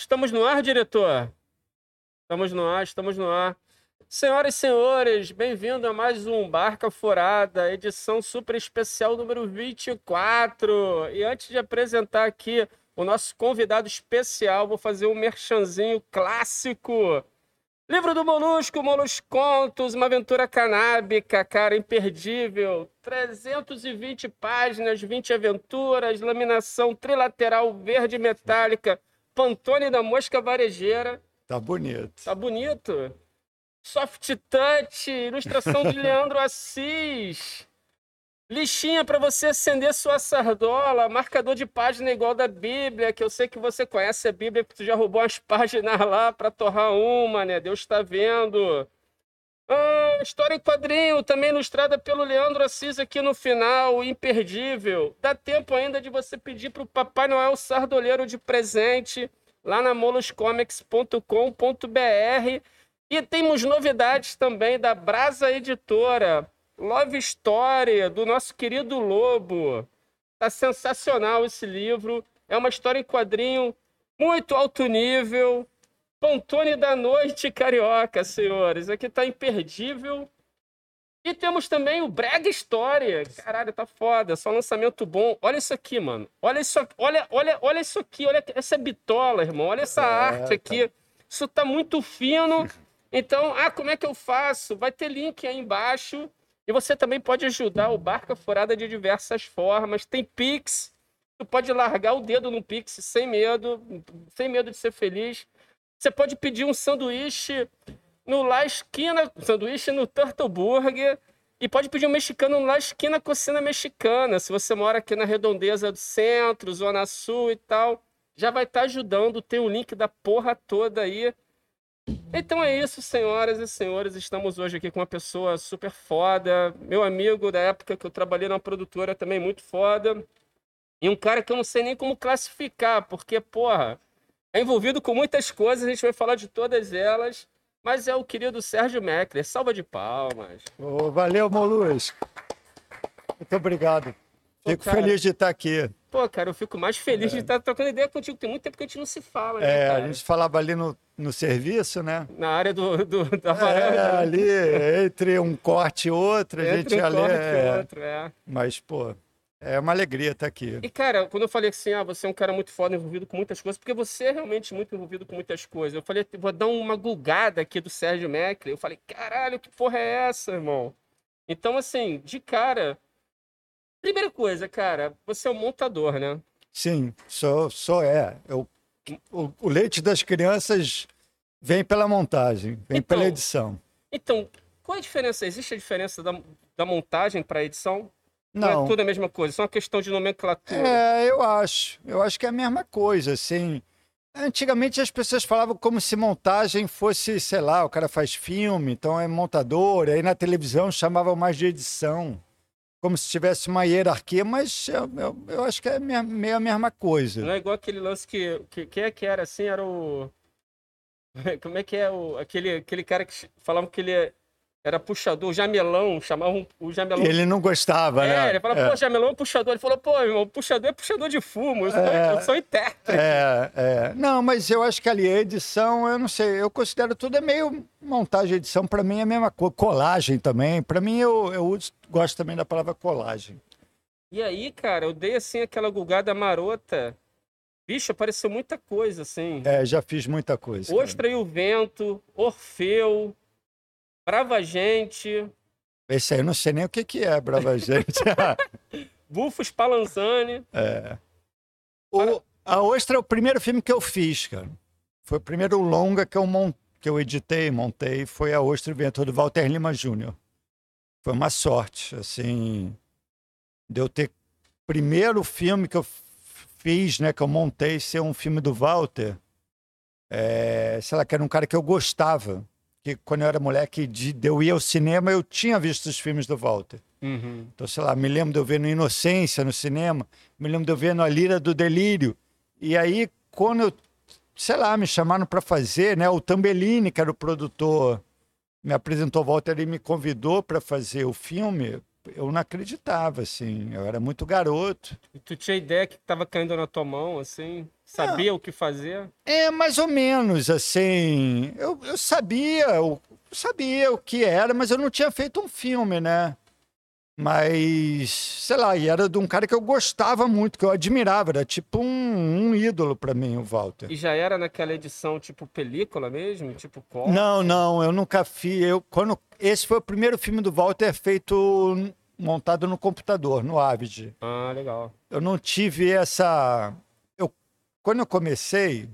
Estamos no ar, diretor? Estamos no ar, estamos no ar. Senhoras e senhores, bem-vindo a mais um Barca Furada, edição super especial número 24. E antes de apresentar aqui o nosso convidado especial, vou fazer um merchanzinho clássico. Livro do Molusco, Molusco Contos, uma aventura canábica, cara, imperdível. 320 páginas, 20 aventuras, laminação trilateral verde metálica, Pantone da Mosca Varejeira. Tá bonito. Tá bonito. Soft Touch, ilustração de Leandro Assis. Lixinha para você acender sua sardola, marcador de página igual da Bíblia, que eu sei que você conhece a Bíblia, porque tu já roubou as páginas lá para torrar uma, né? Deus está vendo. Ah, história em quadrinho, também ilustrada pelo Leandro Assis aqui no final, imperdível. Dá tempo ainda de você pedir para o Papai Noel Sardoleiro de presente lá na moloscomics.com.br. E temos novidades também da Brasa Editora. Love Story, do nosso querido Lobo. Tá sensacional esse livro. É uma história em quadrinho muito alto nível. Pantone da Noite Carioca, senhores. Aqui tá imperdível. E temos também o Brega História. Caralho, tá foda. Só lançamento bom. Olha isso aqui, mano. Olha isso aqui. Olha, olha, olha isso aqui. Olha essa bitola, irmão. Olha essa é, arte aqui. Tá... Isso tá muito fino. Então, ah, como é que eu faço? Vai ter link aí embaixo. E você também pode ajudar o Barca Furada de diversas formas. Tem Pix. Tu pode largar o dedo no Pix sem medo, sem medo de ser feliz. Você pode pedir um sanduíche no La Esquina, sanduíche no Turtle Burger. E pode pedir um mexicano lá esquina cocina mexicana. Se você mora aqui na redondeza do centro, Zona Sul e tal, já vai estar tá ajudando. Tem o link da porra toda aí. Então é isso, senhoras e senhores. Estamos hoje aqui com uma pessoa super foda, meu amigo da época que eu trabalhei na produtora também muito foda. E um cara que eu não sei nem como classificar, porque, porra, é envolvido com muitas coisas, a gente vai falar de todas elas, mas é o querido Sérgio Meckler. Salva de palmas. Oh, valeu, Molusco. Muito obrigado. Fico cara... feliz de estar aqui. Pô, cara, eu fico mais feliz é. de estar trocando ideia contigo. Tem muito tempo que a gente não se fala, né, É, a gente falava ali no, no serviço, né? Na área do, do da varanda. É, ali, entre um corte e outro, a gente um ali... corte é... e outro, é. Mas, pô, é uma alegria estar aqui. E, cara, quando eu falei assim, ah, você é um cara muito foda, envolvido com muitas coisas, porque você é realmente muito envolvido com muitas coisas. Eu falei, vou dar uma gulgada aqui do Sérgio Meckler. Eu falei, caralho, que porra é essa, irmão? Então, assim, de cara... Primeira coisa, cara, você é um montador, né? Sim, sou, sou é. Eu, o, o leite das crianças vem pela montagem, vem então, pela edição. Então, qual a diferença? Existe a diferença da, da montagem para a edição? Não. Não é tudo a mesma coisa, só uma questão de nomenclatura. É, eu acho. Eu acho que é a mesma coisa, assim. Antigamente as pessoas falavam como se montagem fosse, sei lá, o cara faz filme, então é montador, aí na televisão chamavam mais de edição como se tivesse uma hierarquia, mas eu, eu, eu acho que é meio a mesma coisa. Não é igual aquele lance que. que quem é que era assim? Era o. Como é que é o. Aquele, aquele cara que falavam que ele era puxador, jamelão, chamavam o jamelão. Ele não gostava, é, né? ele falava, é. pô, jamelão é puxador. Ele falou, pô, irmão, puxador é puxador de fumo, eu sou, é, eu sou intérprete. É, é. Não, mas eu acho que ali a edição, eu não sei, eu considero tudo é meio montagem edição, para mim é a mesma coisa. Colagem também, para mim eu, eu gosto também da palavra colagem. E aí, cara, eu dei assim aquela gulgada marota. Bicho, apareceu muita coisa, assim. É, já fiz muita coisa. Ostra cara. e o Vento, Orfeu, Brava Gente. Esse aí eu não sei nem o que, que é, Brava Gente. Bufos Palanzani. É. O, a Ostra é o primeiro filme que eu fiz, cara. Foi o primeiro longa que eu, mont, que eu editei, montei. Foi a Ostra o Vento, do Walter Lima Jr. Foi uma sorte, assim, de eu ter... Primeiro filme que eu fiz, né, que eu montei, ser um filme do Walter. É, sei lá, que era um cara que eu gostava que quando eu era moleque, de, eu ia ao cinema, eu tinha visto os filmes do Walter. Uhum. Então, sei lá, me lembro de eu ver no Inocência, no cinema, me lembro de eu ver no A Lira do Delírio. E aí, quando eu, sei lá, me chamaram para fazer, né? O Tambellini, que era o produtor, me apresentou o Walter e me convidou para fazer o filme. Eu não acreditava, assim. Eu era muito garoto. E tu tinha ideia que estava caindo na tua mão, assim? Sabia o que fazer? É, mais ou menos, assim. Eu, eu sabia, eu sabia o que era, mas eu não tinha feito um filme, né? Mas, sei lá, e era de um cara que eu gostava muito, que eu admirava, era tipo um, um ídolo para mim, o Walter. E já era naquela edição tipo película mesmo? Tipo corte? Não, não, eu nunca fiz. Eu, quando, esse foi o primeiro filme do Walter feito montado no computador, no Avid. Ah, legal. Eu não tive essa. Eu, quando eu comecei,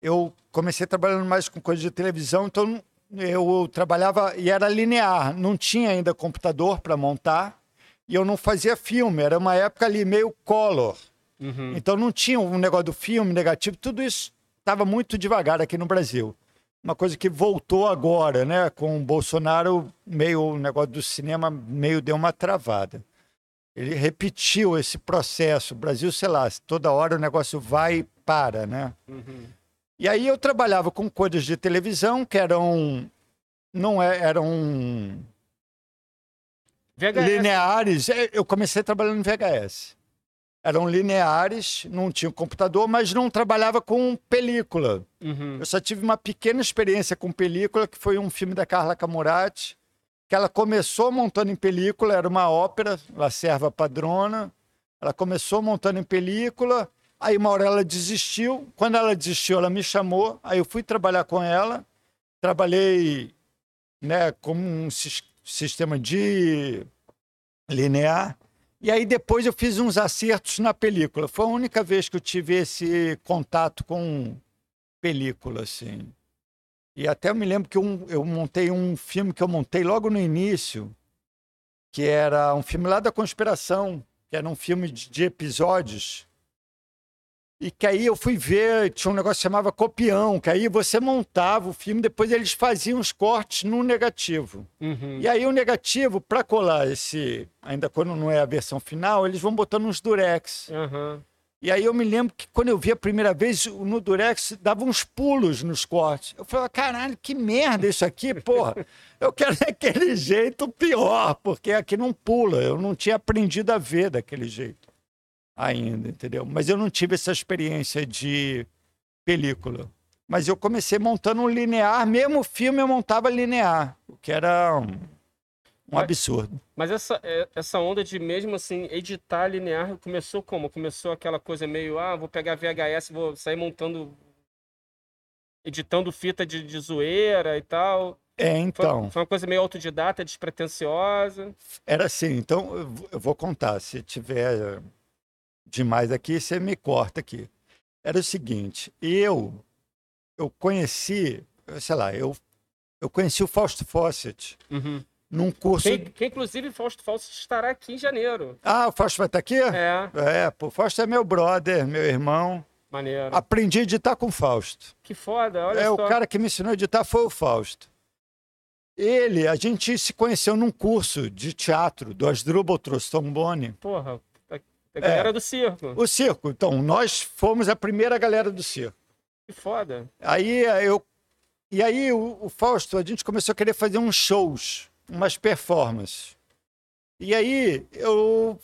eu comecei trabalhando mais com coisa de televisão, então eu trabalhava e era linear, não tinha ainda computador para montar e eu não fazia filme, era uma época ali meio color. Uhum. Então não tinha um negócio do filme negativo, tudo isso estava muito devagar aqui no Brasil. Uma coisa que voltou agora, né? Com o Bolsonaro, meio o negócio do cinema meio deu uma travada. Ele repetiu esse processo. O Brasil, sei lá, toda hora o negócio vai e para, né? Uhum. E aí eu trabalhava com coisas de televisão que eram não é, eram VHS. lineares. É, eu comecei trabalhando em VHS. Eram lineares, não tinha computador, mas não trabalhava com película. Uhum. Eu só tive uma pequena experiência com película, que foi um filme da Carla Camurati, que ela começou montando em película, era uma ópera, La Serva Padrona. Ela começou montando em película, Aí uma hora ela desistiu. Quando ela desistiu, ela me chamou. Aí eu fui trabalhar com ela. Trabalhei né, com um sistema de linear. E aí depois eu fiz uns acertos na película. Foi a única vez que eu tive esse contato com película, assim. E até eu me lembro que eu, eu montei um filme que eu montei logo no início, que era um filme lá da conspiração, que era um filme de, de episódios e que aí eu fui ver, tinha um negócio que chamava copião, que aí você montava o filme, depois eles faziam os cortes no negativo. Uhum. E aí o negativo, para colar esse, ainda quando não é a versão final, eles vão botando uns durex. Uhum. E aí eu me lembro que quando eu vi a primeira vez no durex, dava uns pulos nos cortes. Eu falei, caralho, que merda isso aqui, porra. Eu quero daquele jeito pior, porque aqui não pula. Eu não tinha aprendido a ver daquele jeito ainda, entendeu? Mas eu não tive essa experiência de película. Mas eu comecei montando um linear, mesmo o filme eu montava linear, o que era um, um mas, absurdo. Mas essa, é, essa onda de mesmo assim editar linear começou como? Começou aquela coisa meio, ah, vou pegar VHS, vou sair montando, editando fita de, de zoeira e tal. É, então. Foi, foi, uma coisa meio autodidata, despretensiosa. Era assim, então eu vou contar, se tiver demais aqui, você me corta aqui. Era o seguinte, eu eu conheci, sei lá, eu eu conheci o Fausto Fawcett uhum. num curso. Que, que inclusive Fausto Fawcett estará aqui em janeiro. Ah, o Fausto vai estar aqui? É. É, pô, o Fausto é meu brother, meu irmão. Maneiro. Aprendi a editar com o Fausto. Que foda, olha é, só. É, o cara que me ensinou a editar foi o Fausto. Ele, a gente se conheceu num curso de teatro do Asdrubal Trostombone. Porra, a galera é, do circo. O circo. Então, nós fomos a primeira galera do circo. Que foda. Aí eu. E aí o, o Fausto, a gente começou a querer fazer uns shows, umas performances. E aí eu.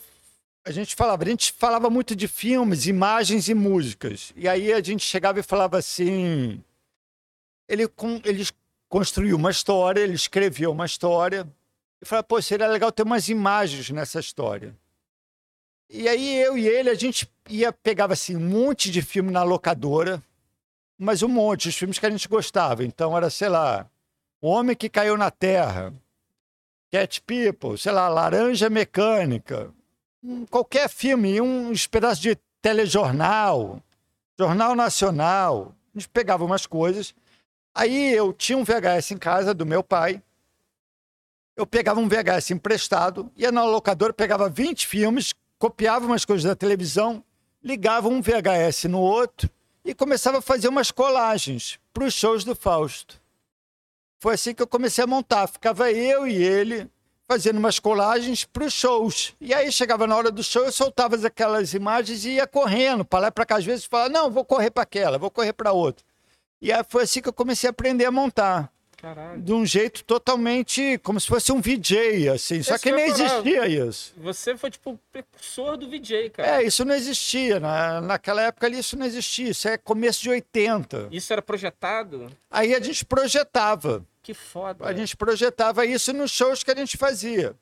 A gente falava, a gente falava muito de filmes, imagens e músicas. E aí a gente chegava e falava assim. Ele, com, ele construiu uma história, ele escreveu uma história. E falava, pô, seria legal ter umas imagens nessa história. E aí eu e ele, a gente ia, pegava assim, um monte de filme na locadora, mas um monte, os filmes que a gente gostava. Então era, sei lá, O Homem que Caiu na Terra, Cat People, sei lá, Laranja Mecânica, qualquer filme, um pedaço de telejornal, Jornal Nacional. A gente pegava umas coisas. Aí eu tinha um VHS em casa do meu pai. Eu pegava um VHS emprestado, ia na locadora, pegava 20 filmes, copiava umas coisas da televisão, ligava um VHS no outro e começava a fazer umas colagens para os shows do Fausto. Foi assim que eu comecei a montar. Ficava eu e ele fazendo umas colagens para os shows. E aí chegava na hora do show, eu soltava aquelas imagens e ia correndo para lá e para cá. Às vezes falava, não, vou correr para aquela, vou correr para outra. E aí foi assim que eu comecei a aprender a montar. Caralho. de um jeito totalmente como se fosse um VJ, assim. Esse Só que nem existia isso. Você foi tipo o precursor do VJ, cara. É, isso não existia. Na, naquela época ali isso não existia. Isso é começo de 80. Isso era projetado? Aí a gente projetava. Que foda. A gente projetava isso nos shows que a gente fazia.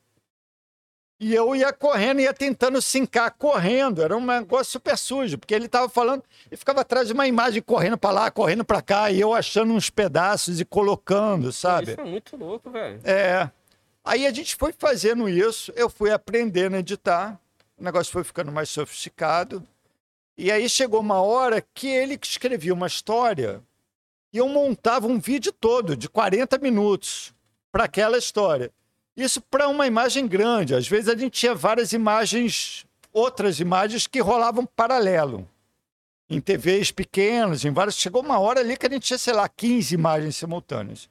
E eu ia correndo, ia tentando sincar, correndo. Era um negócio super sujo, porque ele estava falando e ficava atrás de uma imagem correndo para lá, correndo para cá, e eu achando uns pedaços e colocando, sabe? Isso é muito louco, velho. É. Aí a gente foi fazendo isso, eu fui aprendendo a editar, o negócio foi ficando mais sofisticado. E aí chegou uma hora que ele escrevia uma história e eu montava um vídeo todo de 40 minutos para aquela história. Isso para uma imagem grande. Às vezes a gente tinha várias imagens, outras imagens que rolavam paralelo. Em TVs pequenas, em várias. Chegou uma hora ali que a gente tinha, sei lá, 15 imagens simultâneas.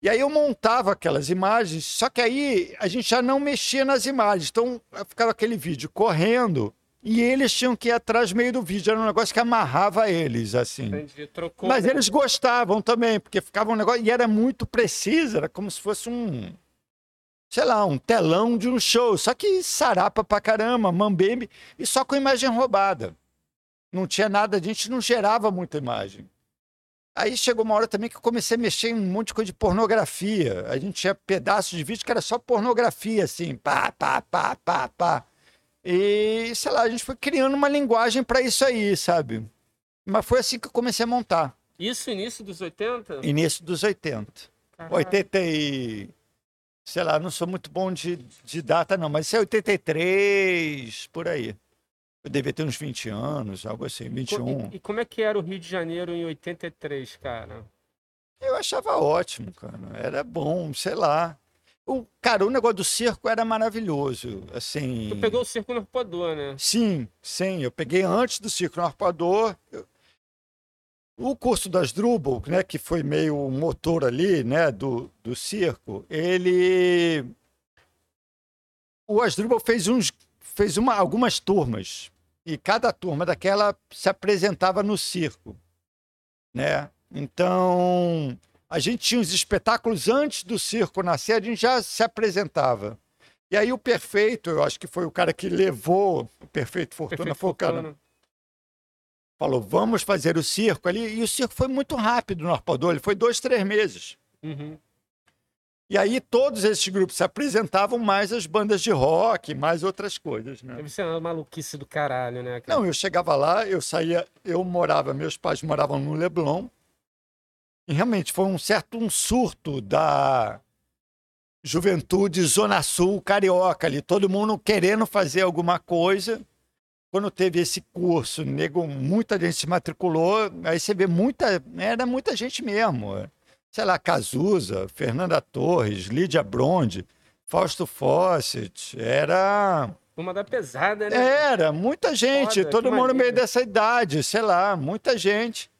E aí eu montava aquelas imagens, só que aí a gente já não mexia nas imagens. Então ficava aquele vídeo correndo e eles tinham que ir atrás meio do vídeo. Era um negócio que amarrava eles, assim. Entendi, trocou. Mas eles gostavam também, porque ficava um negócio. E era muito preciso, era como se fosse um sei lá, um telão de um show. Só que sarapa pra caramba, mambembe, e só com imagem roubada. Não tinha nada, a gente não gerava muita imagem. Aí chegou uma hora também que eu comecei a mexer em um monte de coisa de pornografia. A gente tinha pedaços de vídeo que era só pornografia, assim, pá, pá, pá, pá, pá. E, sei lá, a gente foi criando uma linguagem para isso aí, sabe? Mas foi assim que eu comecei a montar. Isso início dos 80? Início dos 80. Caralho. 80 e sei lá, não sou muito bom de, de data, não, mas isso é 83, por aí. Eu devia ter uns 20 anos, algo assim, 21. E, e como é que era o Rio de Janeiro em 83, cara? Eu achava ótimo, cara. Era bom, sei lá. O, cara, o negócio do circo era maravilhoso, assim... Tu pegou o circo no arpoador, né? Sim, sim. Eu peguei antes do circo no arpoador. Eu, o curso das Drubal, né, que foi meio motor ali, né, do, do circo, ele o Asdrubal fez uns fez uma, algumas turmas e cada turma daquela se apresentava no circo, né? Então a gente tinha os espetáculos antes do circo nascer, a gente já se apresentava. E aí o Perfeito, eu acho que foi o cara que levou o Perfeito Fortuna, Perfeito foi o cara, falou, vamos fazer o circo ali. E o circo foi muito rápido no Arpoador, ele foi dois, três meses. Uhum. E aí todos esses grupos se apresentavam mais as bandas de rock, mais outras coisas, né? Deve ser uma maluquice do caralho, né? Cara? Não, eu chegava lá, eu saía, eu morava, meus pais moravam no Leblon. E realmente foi um certo um surto da juventude Zona Sul carioca ali, todo mundo querendo fazer alguma coisa quando teve esse curso, nego, muita gente se matriculou, aí você vê muita, era muita gente mesmo. Sei lá, Cazuza, Fernanda Torres, Lídia Bronde, Fausto Fawcett, era... Uma da pesada, né? Era, muita gente, Foda, todo mundo no meio dessa idade, sei lá, muita gente.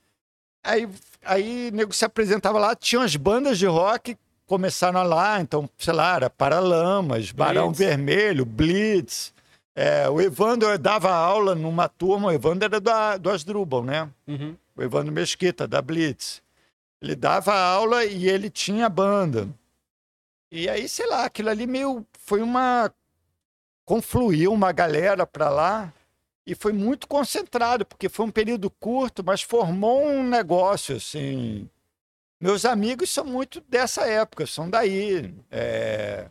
Aí, aí nego se apresentava lá, tinha as bandas de rock começaram lá, então, sei lá, era Paralamas, Barão Vermelho, Blitz, é, o Evandro dava aula numa turma, o Evandro era do, do Asdrubal, né? Uhum. O Evandro Mesquita, da Blitz. Ele dava aula e ele tinha banda. E aí, sei lá, aquilo ali meio. Foi uma. Confluiu uma galera para lá e foi muito concentrado, porque foi um período curto, mas formou um negócio, assim. Meus amigos são muito dessa época, são daí. É...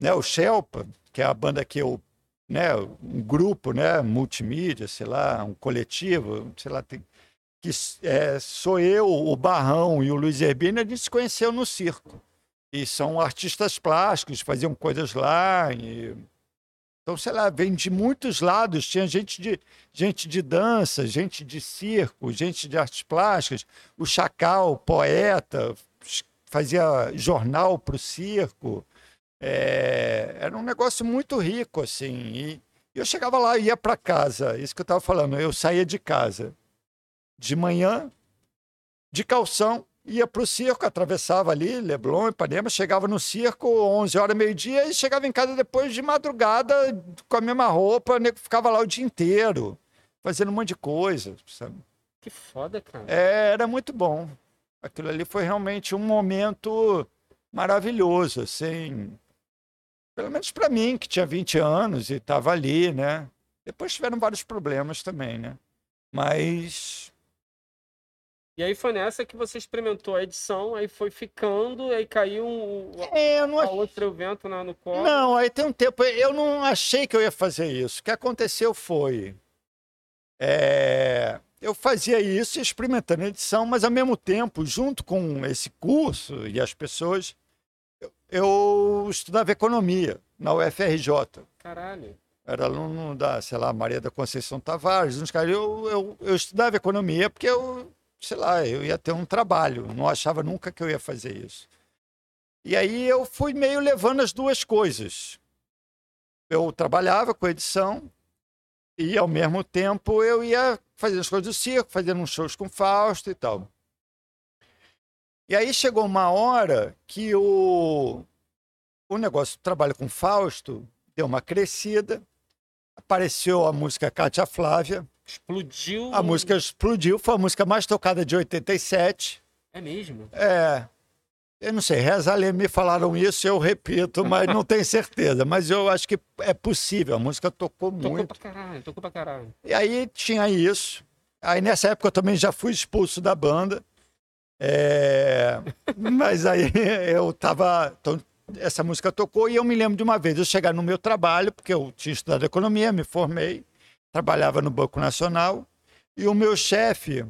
Né, o Shelpa, que é a banda que eu né, um grupo, né, multimídia, sei lá, um coletivo, sei lá, tem, que é, sou eu, o Barrão e o Luiz Herbino, a gente se conheceu no circo. E são artistas plásticos, faziam coisas lá. E... Então, sei lá, vem de muitos lados. Tinha gente de, gente de dança, gente de circo, gente de artes plásticas. O Chacal, poeta, fazia jornal para o circo. É, era um negócio muito rico, assim. E eu chegava lá, ia para casa, isso que eu estava falando, eu saía de casa de manhã, de calção, ia para o circo, atravessava ali, Leblon, Ipanema, chegava no circo 11 horas, meio-dia, e chegava em casa depois de madrugada com a mesma roupa, ficava lá o dia inteiro, fazendo um monte de coisa, sabe? Que foda, cara. É, era muito bom. Aquilo ali foi realmente um momento maravilhoso, assim. Pelo menos para mim, que tinha 20 anos e estava ali, né? Depois tiveram vários problemas também, né? Mas. E aí foi nessa que você experimentou a edição, aí foi ficando, aí caiu um, é, não ach... outro vento no colo. Não, aí tem um tempo. Eu não achei que eu ia fazer isso. O que aconteceu foi. É, eu fazia isso experimentando edição, mas ao mesmo tempo, junto com esse curso e as pessoas, eu, estudava economia na UFRJ. Caralho. Era aluno da, sei lá, Maria da Conceição Tavares, uns caras. Eu, eu, eu estudava economia porque eu, sei lá, eu ia ter um trabalho. Não achava nunca que eu ia fazer isso. E aí eu fui meio levando as duas coisas. Eu trabalhava com edição e, ao mesmo tempo, eu ia fazendo as coisas do circo, fazendo uns shows com Fausto e tal. E aí chegou uma hora que o, o negócio do trabalho com Fausto deu uma crescida. Apareceu a música Cátia Flávia. Explodiu. A música explodiu, foi a música mais tocada de 87. É mesmo? É. Eu não sei, Reza Lê me falaram isso, eu repito, mas não tenho certeza. Mas eu acho que é possível, a música tocou, tocou muito. Tocou pra caralho, tocou pra caralho. E aí tinha isso. Aí nessa época eu também já fui expulso da banda. É... mas aí eu tava. Então, essa música tocou e eu me lembro de uma vez eu chegar no meu trabalho, porque eu tinha estudado economia, me formei, trabalhava no Banco Nacional, e o meu chefe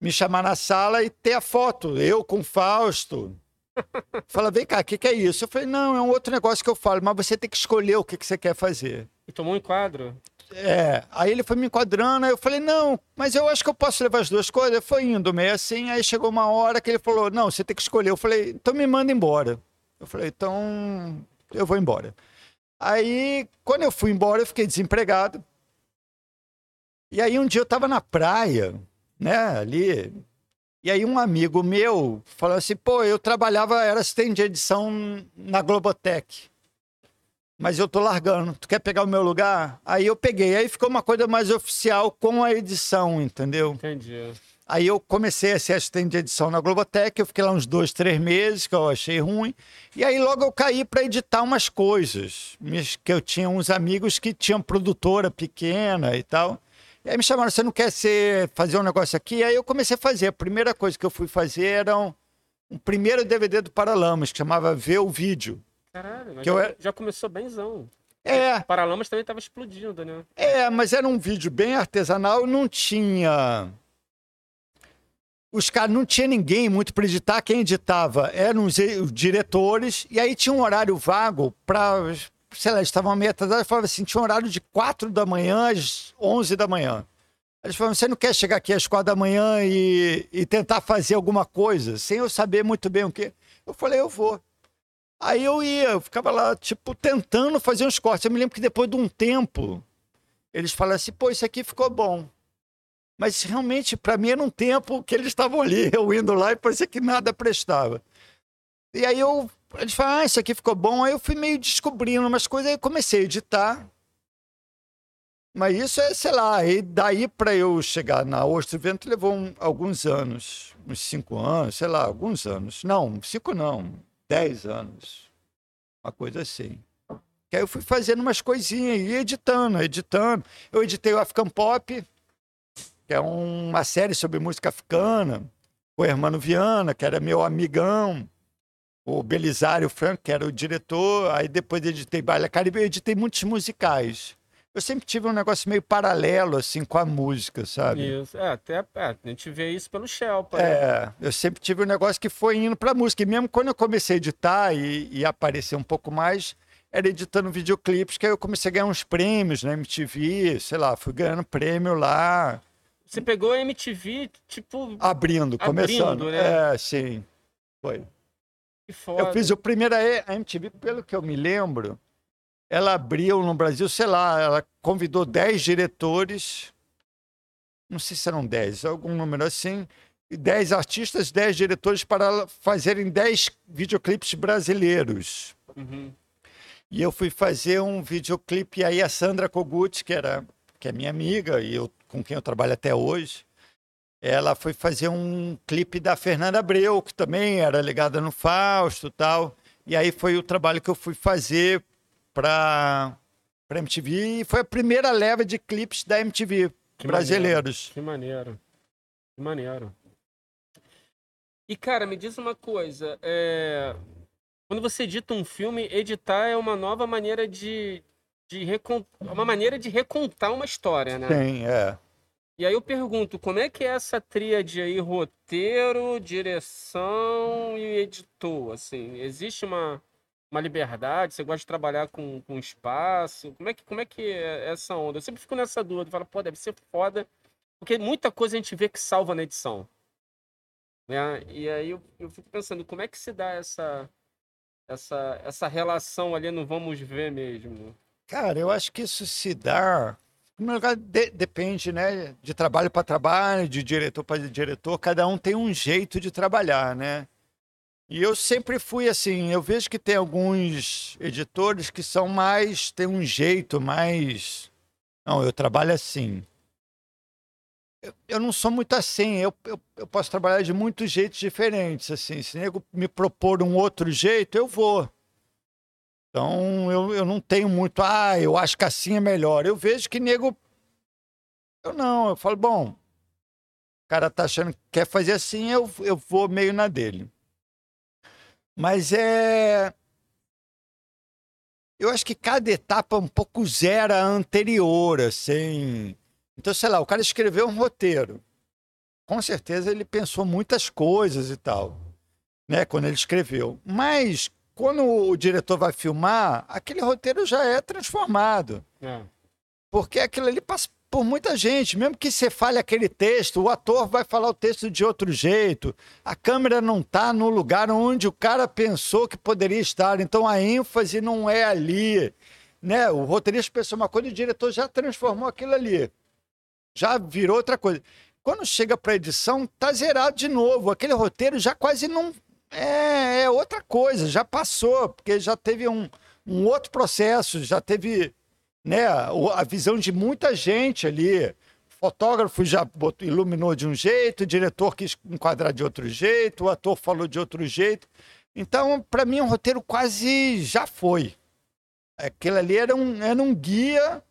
me chamar na sala e ter a foto, eu com o Fausto. Fala, vem cá, o que, que, é isso? Eu falei, não, é um outro negócio que eu falo, mas você tem que escolher o que, que você quer fazer. E tomou um enquadro? É, aí ele foi me enquadrando, aí eu falei, não, mas eu acho que eu posso levar as duas coisas. Foi indo meio assim, aí chegou uma hora que ele falou, não, você tem que escolher. Eu falei, então me manda embora. Eu falei, então eu vou embora. Aí, quando eu fui embora, eu fiquei desempregado. E aí um dia eu tava na praia, né, ali. E aí um amigo meu falou assim, pô, eu trabalhava, era assistente de edição na Globotech. Mas eu tô largando, tu quer pegar o meu lugar? Aí eu peguei, aí ficou uma coisa mais oficial com a edição, entendeu? Entendi. Aí eu comecei a ser assistente de edição na Globotech, eu fiquei lá uns dois, três meses, que eu achei ruim. E aí logo eu caí para editar umas coisas, que eu tinha uns amigos que tinham produtora pequena e tal. E aí me chamaram, você não quer ser, fazer um negócio aqui? Aí eu comecei a fazer. A primeira coisa que eu fui fazer era um, um primeiro DVD do Paralamas, que chamava Ver o Vídeo. Caralho, mas que já, eu... já começou benzão. É. O Paralamas também estava explodindo, né? É, mas era um vídeo bem artesanal, não tinha. Os caras não tinha ninguém muito para editar, quem editava eram os, os diretores, e aí tinha um horário vago para sei lá, eles estavam meio atrasados, falavam assim, tinha um horário de 4 da manhã às 11 da manhã. Eles falavam, você não quer chegar aqui às 4 da manhã e, e tentar fazer alguma coisa, sem eu saber muito bem o que? Eu falei, eu vou. Aí eu ia, eu ficava lá, tipo, tentando fazer uns cortes. Eu me lembro que depois de um tempo, eles falaram assim, pô, isso aqui ficou bom. Mas realmente, para mim, era um tempo que eles estavam ali, eu indo lá e parecia que nada prestava. E aí eu eles falaram, ah, isso aqui ficou bom. Aí eu fui meio descobrindo umas coisas, aí comecei a editar. Mas isso é, sei lá, e daí para eu chegar na Ostro Vento levou um, alguns anos, uns cinco anos, sei lá, alguns anos. Não, cinco não, dez anos. Uma coisa assim. Que aí eu fui fazendo umas coisinhas e editando, editando. Eu editei o African Pop, que é uma série sobre música africana, o Hermano Viana, que era meu amigão o Belisário Franco, que era o diretor, aí depois editei Baile Caribe, eu editei muitos musicais. Eu sempre tive um negócio meio paralelo, assim, com a música, sabe? Isso, é, até é, a gente vê isso pelo Shelpa. Né? É, eu sempre tive um negócio que foi indo pra música. E mesmo quando eu comecei a editar e, e aparecer um pouco mais, era editando videoclipes, que aí eu comecei a ganhar uns prêmios na MTV, sei lá, fui ganhando prêmio lá. Você pegou a MTV, tipo. Abrindo, começando. Abrindo, né? É, sim. Foi. Eu fiz o primeiro, a MTV, pelo que eu me lembro, ela abriu no Brasil, sei lá, ela convidou 10 diretores, não sei se eram 10, algum número assim, 10 artistas, 10 diretores para fazerem 10 videoclipes brasileiros. Uhum. E eu fui fazer um videoclipe, e aí a Sandra Kogut, que, era, que é minha amiga e eu, com quem eu trabalho até hoje, ela foi fazer um clipe da Fernanda Abreu, que também era ligada no Fausto e tal. E aí foi o trabalho que eu fui fazer para para MTV e foi a primeira leva de clipes da MTV que brasileiros. Maneiro, que maneiro. Que maneiro. E cara, me diz uma coisa, é... quando você edita um filme, editar é uma nova maneira de, de recont... uma maneira de recontar uma história, né? Sim, é. E aí eu pergunto, como é que é essa tríade aí, roteiro, direção e editor, assim? Existe uma, uma liberdade? Você gosta de trabalhar com, com espaço? Como é, que, como é que é essa onda? Eu sempre fico nessa dúvida, falo, pô, deve ser foda, porque muita coisa a gente vê que salva na edição. Né? E aí eu, eu fico pensando, como é que se dá essa, essa, essa relação ali no vamos ver mesmo? Cara, eu acho que isso se dá lugar, de, depende, né? De trabalho para trabalho, de diretor para diretor, cada um tem um jeito de trabalhar, né? E eu sempre fui assim, eu vejo que tem alguns editores que são mais, tem um jeito mais. Não, eu trabalho assim. Eu, eu não sou muito assim, eu, eu, eu, posso trabalhar de muitos jeitos diferentes, assim. Se nego me propor um outro jeito, eu vou. Então, eu, eu não tenho muito, ah, eu acho que assim é melhor. Eu vejo que nego. Eu não, eu falo, bom, o cara tá achando que quer fazer assim, eu, eu vou meio na dele. Mas é. Eu acho que cada etapa um pouco zera a anterior, assim. Então, sei lá, o cara escreveu um roteiro. Com certeza ele pensou muitas coisas e tal, né, quando ele escreveu. Mas quando o diretor vai filmar, aquele roteiro já é transformado. É. Porque aquilo ali passa por muita gente. Mesmo que você fale aquele texto, o ator vai falar o texto de outro jeito. A câmera não está no lugar onde o cara pensou que poderia estar. Então a ênfase não é ali. Né? O roteirista pensou uma coisa e o diretor já transformou aquilo ali. Já virou outra coisa. Quando chega para edição, tá zerado de novo. Aquele roteiro já quase não, é, é outra coisa, já passou, porque já teve um, um outro processo, já teve né, a visão de muita gente ali. Fotógrafo já botou, iluminou de um jeito, o diretor quis enquadrar de outro jeito, o ator falou de outro jeito. Então, para mim, o roteiro quase já foi. Aquilo ali era um, era um guia.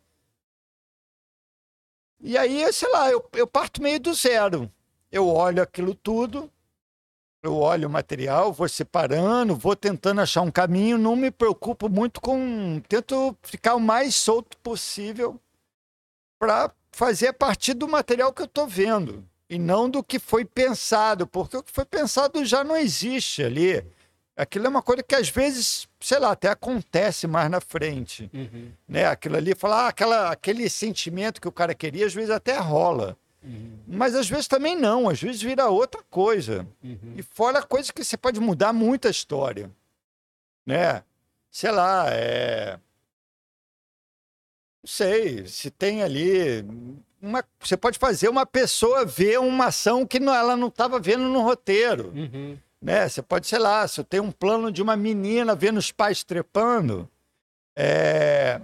E aí, sei lá, eu, eu parto meio do zero. Eu olho aquilo tudo, eu olho o material, vou separando, vou tentando achar um caminho, não me preocupo muito com. Tento ficar o mais solto possível para fazer a partir do material que eu estou vendo e não do que foi pensado, porque o que foi pensado já não existe ali. Aquilo é uma coisa que às vezes, sei lá, até acontece mais na frente. Uhum. Né? Aquilo ali, falar, ah, aquela, aquele sentimento que o cara queria, às vezes até rola. Uhum. Mas às vezes também não, às vezes vira outra coisa. Uhum. E fora coisa que você pode mudar muito a história. Né? Sei lá, é. Não sei, se tem ali. Uma... Você pode fazer uma pessoa ver uma ação que ela não estava vendo no roteiro. Uhum. Né? Você pode, sei lá, se eu tenho um plano de uma menina vendo os pais trepando. É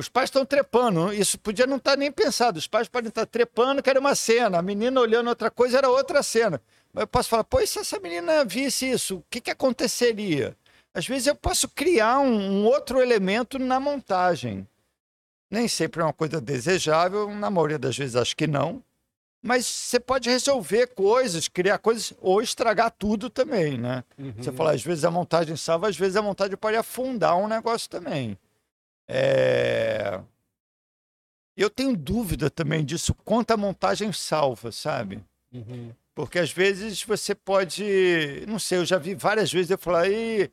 os pais estão trepando, isso podia não estar tá nem pensado. Os pais podem estar trepando, que era uma cena, a menina olhando outra coisa era outra cena. Mas eu posso falar, pô, e se essa menina visse isso, o que, que aconteceria? Às vezes eu posso criar um, um outro elemento na montagem. Nem sempre é uma coisa desejável, na maioria das vezes acho que não. Mas você pode resolver coisas, criar coisas, ou estragar tudo também, né? Uhum. Você fala, às vezes a montagem salva, às vezes a montagem pode afundar um negócio também. É... Eu tenho dúvida também disso, quanto a montagem salva, sabe? Uhum. Porque às vezes você pode. Não sei, eu já vi várias vezes eu falar, aí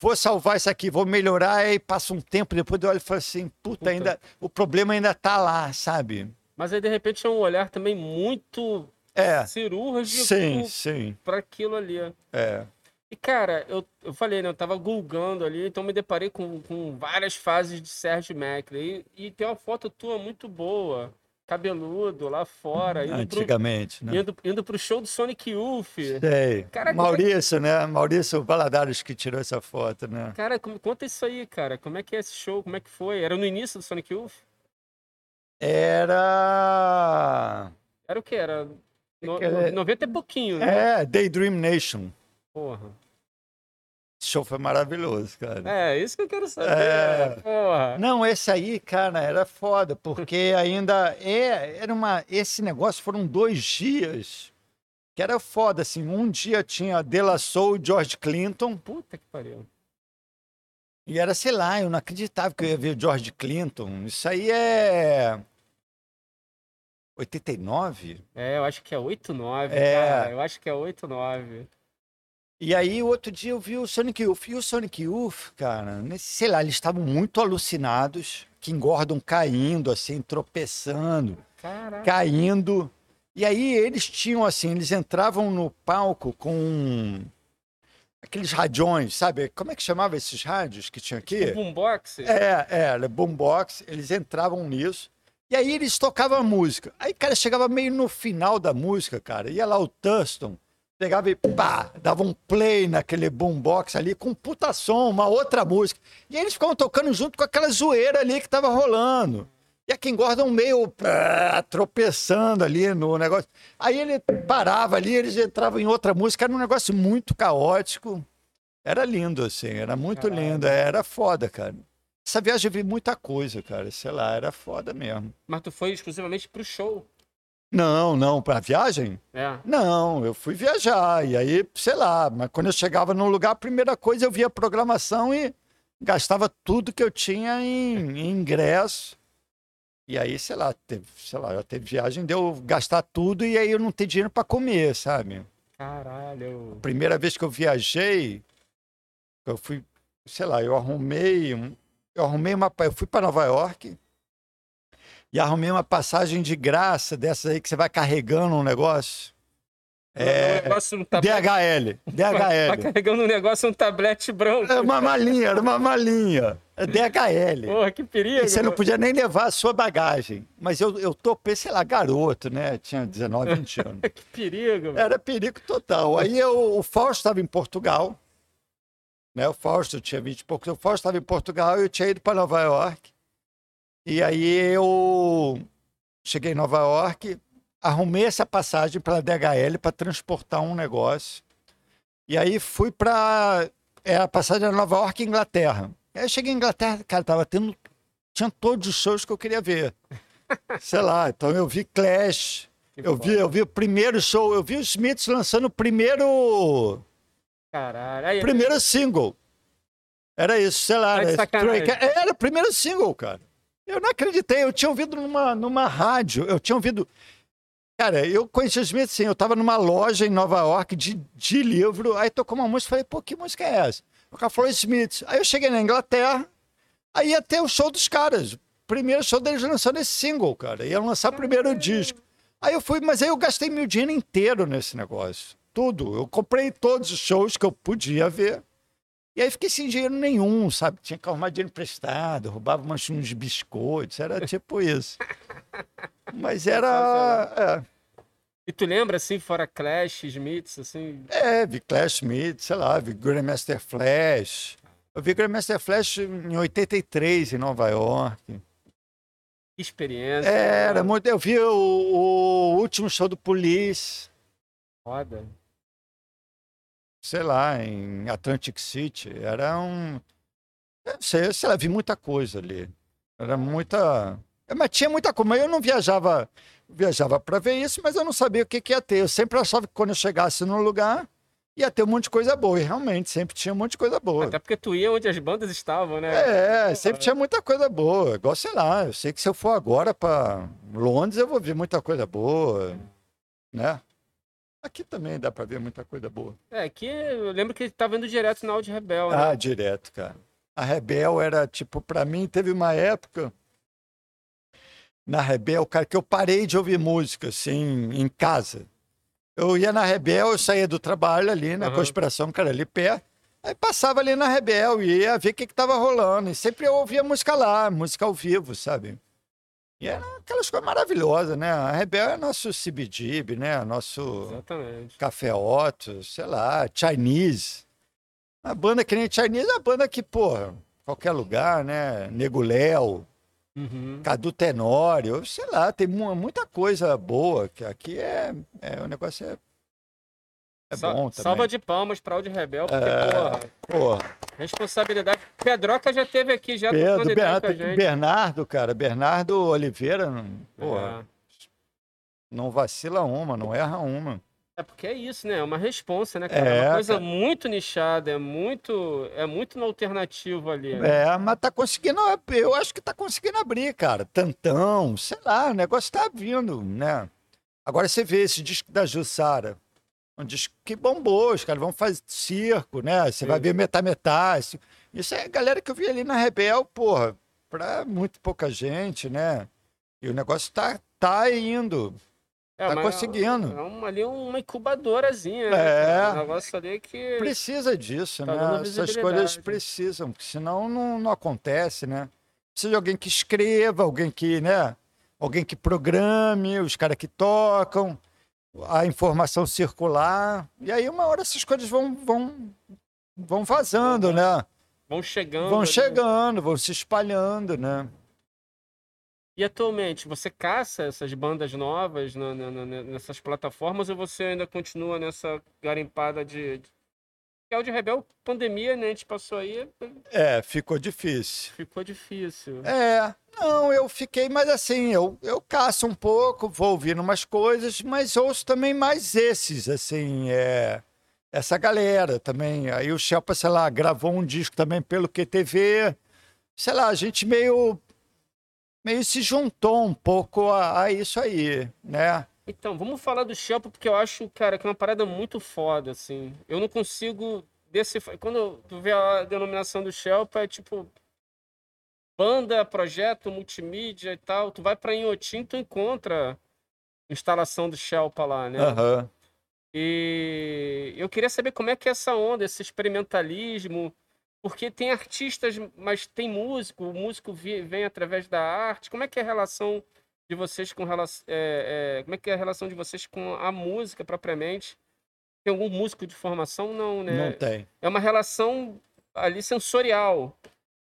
vou salvar isso aqui, vou melhorar, aí passa um tempo, depois eu olho e falo assim, puta, puta. ainda, o problema ainda tá lá, sabe? Mas aí de repente é um olhar também muito é. cirúrgico sim, sim. para aquilo ali. É. E, cara, eu, eu falei, né? Eu tava googando ali, então me deparei com, com várias fases de Sérgio Macri. E, e tem uma foto tua muito boa, cabeludo, lá fora. Indo Antigamente, pro, né? Indo, indo pro show do Sonic Youth. Sei. Cara, Maurício, é... né? Maurício Valadares que tirou essa foto, né? Cara, conta isso aí, cara. Como é que é esse show? Como é que foi? Era no início do Sonic Youth? Era... Era o que? Era No, É. 90 é pouquinho, né? É, Daydream Nation. Porra. Esse show foi maravilhoso, cara. É, isso que eu quero saber. É. Porra. Não, esse aí, cara, era foda, porque ainda é, era uma. Esse negócio foram dois dias que era foda, assim. Um dia tinha De La Soul e George Clinton, Puta que pariu. e era, sei lá, eu não acreditava que eu ia ver o George Clinton. Isso aí é. 89? É, eu acho que é 8-9, É. cara. Eu acho que é 8-9. E aí, o outro dia eu vi o Sonic Youth. E o Sonic Youth, cara, nesse, sei lá, eles estavam muito alucinados, que engordam caindo, assim, tropeçando. Caraca. caindo. E aí eles tinham assim, eles entravam no palco com aqueles radiões, sabe? Como é que chamava esses rádios que tinha aqui? O boombox? É, é, boombox, eles entravam nisso. E aí eles tocavam a música. Aí, cara, chegava meio no final da música, cara. Ia lá o Thurston, pegava e pá, dava um play naquele boombox ali com um puta som, uma outra música. E eles ficavam tocando junto com aquela zoeira ali que tava rolando. E a Kim Gordon meio pá, tropeçando ali no negócio. Aí ele parava ali, eles entravam em outra música, era um negócio muito caótico. Era lindo, assim, era muito Caralho. lindo, era foda, cara. Essa viagem eu vi muita coisa, cara, sei lá, era foda mesmo. Mas tu foi exclusivamente pro show. Não, não, pra viagem? É. Não, eu fui viajar, e aí, sei lá, mas quando eu chegava num lugar, a primeira coisa eu via a programação e gastava tudo que eu tinha em, em ingresso. E aí, sei lá, teve, sei lá, já teve viagem, deu gastar tudo e aí eu não ter dinheiro para comer, sabe? Caralho. Primeira vez que eu viajei, eu fui, sei lá, eu arrumei, um- eu arrumei uma, eu fui para Nova York e arrumei uma passagem de graça dessas aí que você vai carregando um negócio. O É, negócio no tab... DHL, Tá DHL. carregando um negócio, um tablete branco. É uma malinha, era uma malinha. É DHL. Porra, que perigo. E você não podia nem levar a sua bagagem. Mas eu, eu topei, sei lá, garoto, né? Tinha 19, 20 anos. Que perigo. velho. Era perigo total. Aí eu, o Fausto estava em Portugal. Né? O Fausto tinha 20 e poucos. O Fausto estava em Portugal e eu tinha ido para Nova York. E aí eu cheguei em Nova York, arrumei essa passagem pela DHL para transportar um negócio. E aí fui para. É a passagem de Nova York e Inglaterra. Aí cheguei em Inglaterra, cara, tava tendo. Tinha todos os shows que eu queria ver. Sei lá, então eu vi Clash, Que eu vi, eu vi o primeiro show, eu vi os Smiths lançando o primeiro, Caralho. Aí, primeiro single. Era isso, sei lá. Tá era, era o primeiro single, cara. Eu não acreditei, eu tinha ouvido numa, numa rádio, eu tinha ouvido. Cara, eu conheci os Smiths sim, eu tava numa loja em Nova York de, de livro, aí tocou uma música, falei, pô, que música é essa? O cara falou Smiths. Aí eu cheguei na Inglaterra, aí ia ter o show dos caras. Primeiro show deles lançando esse single, cara. Iam lançar primeiro o disco. Aí eu fui, mas aí eu gastei meu dinheiro inteiro nesse negócio. Tudo. Eu comprei todos os shows que eu podia ver. E aí fiquei sem dinheiro nenhum, sabe? Tinha que arrumar dinheiro emprestado, roubava umas, uns biscoitos, era tipo isso. Mas era. E tu lembra, assim, fora Clash, Smiths, assim... É, é vi Clash Smith, sei lá, vi Grandmaster Flash. Eu vi Grandmaster Flash em 83, em Nova York. Que experiência. É, Era muito. Eu vi o, o último show do Police, Foda. Sei lá, em Atlantic City. Era um. eu não sei, sei lá, vi muita coisa ali. Era muita. Mas tinha muita coisa. Mas eu não viajava. Viajava para ver isso, mas eu não sabia o que, que ia ter. Eu sempre achava que quando eu chegasse num lugar, ia ter um monte de coisa boa. E realmente, sempre tinha um monte de coisa boa. Até porque tu ia onde as bandas estavam, né? É, sempre tinha muita coisa boa. Igual, sei lá, eu sei que se eu for agora para Londres, eu vou ver muita coisa boa, né? Aqui também dá para ver muita coisa boa. É, que eu lembro que ele tava indo direto na Audi Rebel, né? Ah, direto, cara. A Rebel era, tipo, para mim, teve uma época na Rebel, cara, que eu parei de ouvir música, assim, em casa. Eu ia na Rebel, eu saía do trabalho ali, na Aham. Conspiração, cara, ali perto. Aí passava ali na Rebel e ia ver o que, que tava rolando. E sempre eu ouvia música lá, música ao vivo, sabe? E era aquelas coisas maravilhosas, né? A Rebel é nosso CBGB, né? Nosso Exatamente. Café Otto, sei lá, Chinese. A banda que nem Chinese é a banda que, porra, qualquer lugar, né? Nego Léo, uhum. Cadu Tenório, sei lá, tem muita coisa boa, que aqui é, é o negócio é, é bom também. Salva de palmas para o de Rebel, porque, é, porra, porra, responsabilidade. Pedroca já teve aqui, já Pedro, Bernardo, Bernardo, cara, Bernardo Oliveira, porra, é. não vacila uma, não erra uma. É porque é isso, né? É uma responsa, né, cara? É, é uma coisa cara. muito nichada, é muito, é muito no alternativo ali. Né? É, mas tá conseguindo, eu acho que tá conseguindo abrir, cara. Tantão, sei lá, o negócio tá vindo, né? Agora você vê esse disco da Jussara, um disco que bombou, os caras vão fazer circo, né? Você vai ver metá-metá. Isso é a galera que eu vi ali na Rebel, porra, pra muito pouca gente, né? E o negócio tá, tá indo. É, tá conseguindo. É uma, ali uma incubadorazinha. Né? É. Um negócio ali que. Precisa disso, tá né? Essas coisas precisam, porque senão não, não acontece, né? Precisa de alguém que escreva, alguém que, né? Alguém que programe, os caras que tocam, a informação circular. E aí, uma hora essas coisas vão, vão, vão vazando, né? Vão chegando. Vão chegando, vão se espalhando, né? E atualmente, você caça essas bandas novas na, na, na, nessas plataformas ou você ainda continua nessa garimpada de. de... É o de Rebel, pandemia, né? A gente passou aí. É, ficou difícil. Ficou difícil. É, não, eu fiquei, mas assim, eu, eu caço um pouco, vou ouvindo umas coisas, mas ouço também mais esses, assim, é, essa galera também. Aí o Shelpa, sei lá, gravou um disco também pelo QTV. Sei lá, a gente meio meio se juntou um pouco a, a isso aí, né? Então, vamos falar do Shelpa, porque eu acho, cara, que é uma parada muito foda, assim. Eu não consigo decifrar. Quando tu vê a denominação do Shelpa, é tipo. Banda, projeto, multimídia e tal. Tu vai pra Inhotim, tu encontra instalação do Shelpa lá, né? Uhum. E eu queria saber como é que é essa onda, esse experimentalismo porque tem artistas, mas tem músico, o músico vem através da arte. Como é que é a relação de vocês com relação, é, é, como é que é a relação de vocês com a música propriamente? Tem algum músico de formação? Não, né? Não tem. É uma relação ali sensorial.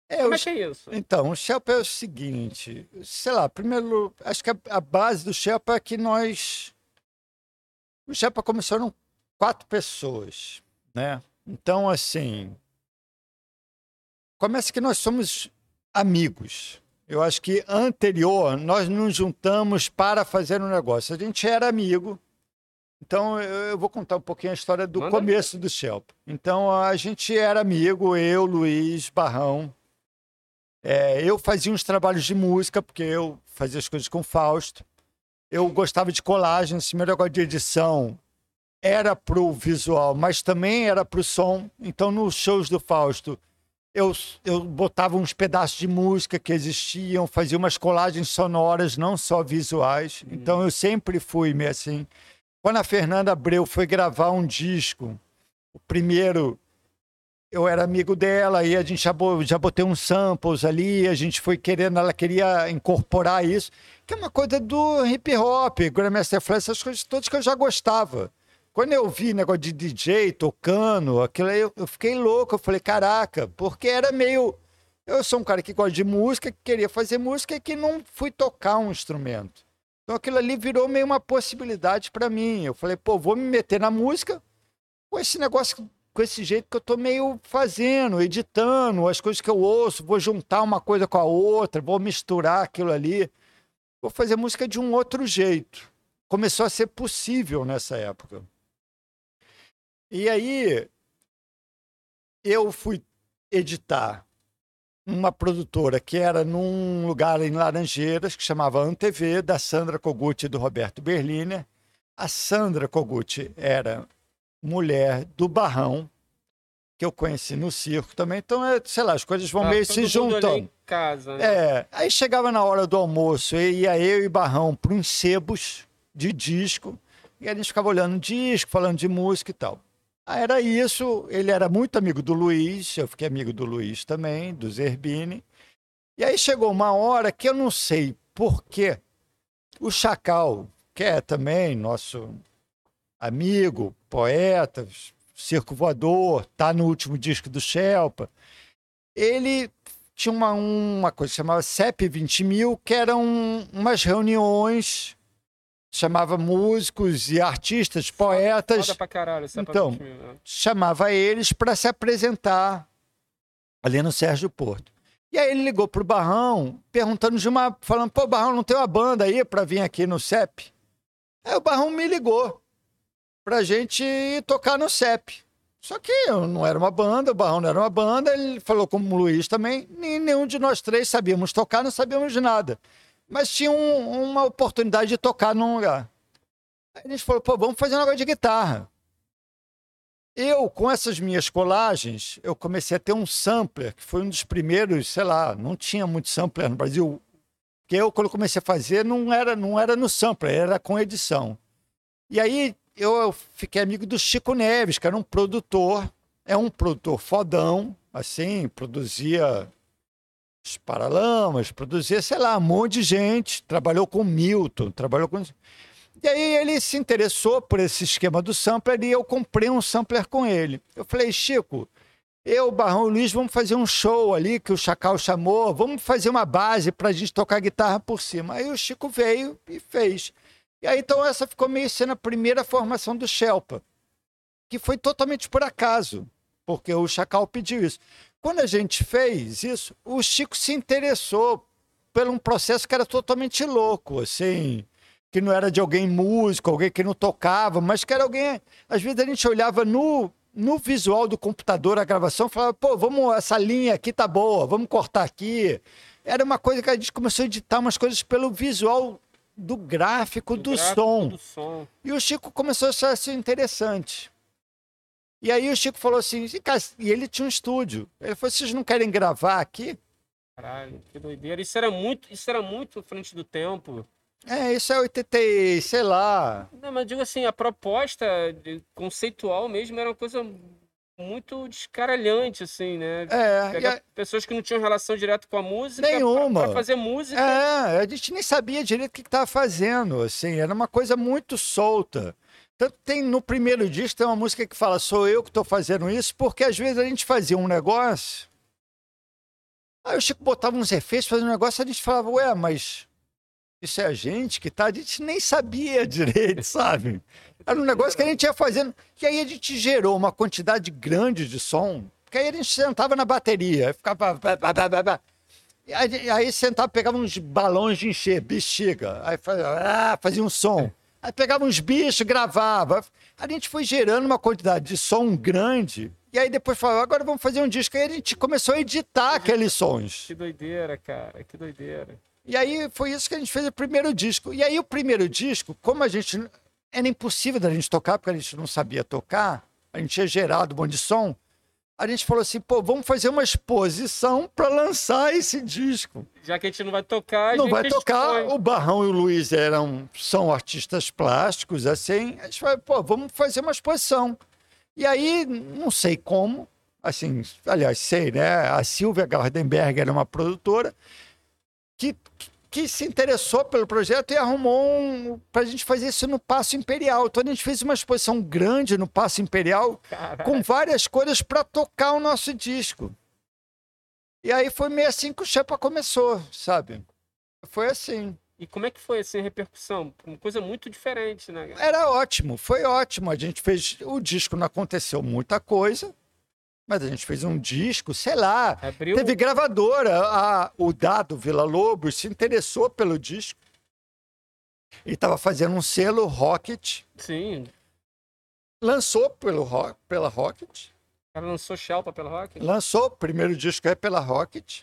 É, Como é que é isso? Então, o Shelpa é o seguinte, sei lá, primeiro, acho que a, a base do Shelpa é que nós... O Shelpa começaram quatro pessoas, né? Então, assim, Começa que nós somos amigos. Eu acho que anterior nós nos juntamos para fazer um negócio. A gente era amigo. Então eu vou contar um pouquinho a história do Manda. começo do Shelp. Então a gente era amigo, eu, Luiz, Barrão. É, eu fazia uns trabalhos de música, porque eu fazia as coisas com Fausto. Eu gostava de colagem, esse meu negócio de edição era para o visual, mas também era para o som. Então, nos shows do Fausto, eu, eu botava uns pedaços de música que existiam, fazia umas colagens sonoras, não só visuais. Uhum. Então eu sempre fui meio assim. Quando a Fernanda Abreu foi gravar um disco, o primeiro, eu era amigo dela e a gente já, já botei uns samples ali, a gente foi querendo, ela queria incorporar isso, que é uma coisa do hip hop, Grandmaster Flash, essas coisas todas que eu já gostava. Quando eu vi negócio de DJ tocando, aquilo aí, eu, eu fiquei louco. Eu falei, caraca, porque era meio. Eu sou um cara que gosta de música, que queria fazer música e que não fui tocar um instrumento. Então aquilo ali virou meio uma possibilidade para mim. Eu falei, pô, vou me meter na música com esse negócio, com esse jeito que eu tô meio fazendo, editando as coisas que eu ouço, vou juntar uma coisa com a outra, vou misturar aquilo ali. Vou fazer música de um outro jeito. Começou a ser possível nessa época. E aí eu fui editar uma produtora que era num lugar em Laranjeiras que chamava ANTV, da Sandra Kogut e do Roberto Berliner. A Sandra Kogut era mulher do Barrão, que eu conheci no circo também. Então, é, sei lá, as coisas vão ah, meio se juntando. Casa, né? É, aí chegava na hora do almoço, e ia eu e Barrão para uns sebos de disco, e a gente ficava olhando disco, falando de música e tal. Ah, era isso. Ele era muito amigo do Luiz, eu fiquei amigo do Luiz também, do Zerbini. E aí chegou uma hora que eu não sei por quê. O Chacal, que é também nosso amigo, poeta, circo voador, tá no último disco do Shelpa, ele tinha uma, uma coisa que chamava CEP 20 mil, que eram umas reuniões, chamava músicos e artistas, poetas. Foda pra caralho, então, 20 mil, né? chamava eles para se apresentar ali no Sérgio Porto. E aí ele ligou pro Barrão, perguntando de uma. falando, pô, Barrão, não tem uma banda aí para vir aqui no CEP? Aí o Barrão me ligou pra gente tocar no CEP. Só que eu não era uma banda, o Barrão não era uma banda, ele falou como o Luiz também, nem, nenhum de nós três sabíamos tocar, não sabíamos de nada. Mas tinha um, uma oportunidade de tocar num lugar. Aí a gente falou, pô, vamos fazer um negócio de guitarra. Eu, com essas minhas colagens, eu comecei a ter um sampler, que foi um dos primeiros, sei lá, não tinha muito sampler no Brasil. Porque eu, quando comecei a fazer, não era, não era no sampler, era com edição. E aí eu fiquei amigo do Chico Neves, que era um produtor, é um produtor fodão, assim, produzia os Paralamas, produzia, sei lá, um monte de gente, trabalhou com Milton, trabalhou com. E aí ele se interessou por esse esquema do sampler e eu comprei um sampler com ele. Eu falei, Chico, eu, Barrão e Luiz, vamos fazer um show ali que o Chacal chamou, vamos fazer uma base para a gente tocar guitarra por cima. Aí o Chico veio e fez. E aí, então, essa ficou meio sendo a primeira formação do Shelpa, que foi totalmente por acaso, porque o Chacal pediu isso. Quando a gente fez isso, o Chico se interessou por um processo que era totalmente louco, assim, que não era de alguém músico, alguém que não tocava, mas que era alguém. Às vezes a gente olhava no, no visual do computador a gravação e falava, pô, vamos, essa linha aqui tá boa, vamos cortar aqui. Era uma coisa que a gente começou a editar umas coisas pelo visual do gráfico, do, do, gráfico som. do som. E o Chico começou a achar isso interessante. E aí o Chico falou assim, e ele tinha um estúdio. Ele falou, vocês não querem gravar aqui? Caralho, que doideira. Isso era muito, isso era muito frente do tempo. É, isso é 80, sei lá. Não, mas digo assim, a proposta conceitual mesmo era uma coisa muito descaralhante, assim, né? É. A... Pessoas que não tinham relação direta com a música. Nenhuma. Pra, fazer música. É, a gente nem sabia direito o que estava fazendo, assim, era uma coisa muito solta. Tanto tem no primeiro disco tem uma música que fala sou eu que estou fazendo isso, porque às vezes a gente fazia um negócio, aí o Chico botava uns efeitos, fazia um negócio, a gente falava, ué, mas isso é a gente que tá, a gente nem sabia direito, sabe? Era um negócio que a gente ia fazendo. E aí a gente gerou uma quantidade grande de som. Porque aí a gente sentava na bateria, ficava. Aí, aí sentava, pegava uns balões de encher, bexiga. Aí fazia, ah, fazia um som. Aí pegava uns bichos, gravava. A gente foi gerando uma quantidade de som grande. E aí depois falava, agora vamos fazer um disco. Aí a gente começou a editar aqueles sons. Que doideira, cara, que doideira. E aí foi isso que a gente fez o primeiro disco. E aí o primeiro disco, como a gente era impossível da gente tocar, porque a gente não sabia tocar, a gente tinha gerado um monte de som. A gente falou assim, pô, vamos fazer uma exposição para lançar esse disco. Já que a gente não vai tocar, a não vai tocar. O Barrão e o Luiz eram são artistas plásticos, assim. A gente falou, pô, vamos fazer uma exposição. E aí, não sei como, assim, aliás, sei, né? A Silvia Gardenberg era uma produtora que que se interessou pelo projeto e arrumou um, para a gente fazer isso no Passo Imperial. Então a gente fez uma exposição grande no Passo Imperial Caraca. com várias coisas para tocar o nosso disco. E aí foi meio assim que o Chepa começou, sabe? Foi assim. E como é que foi assim, a repercussão? Uma coisa muito diferente, né? Era ótimo, foi ótimo. A gente fez. O disco não aconteceu muita coisa, mas a gente fez um disco, sei lá. Abriu... Teve gravadora. A, o Dado Vila Lobos se interessou pelo disco. Ele estava fazendo um selo Rocket. Sim. Lançou pelo, pela Rocket. Ela lançou Shelpa pela Rocket? Lançou, o primeiro disco é pela Rocket.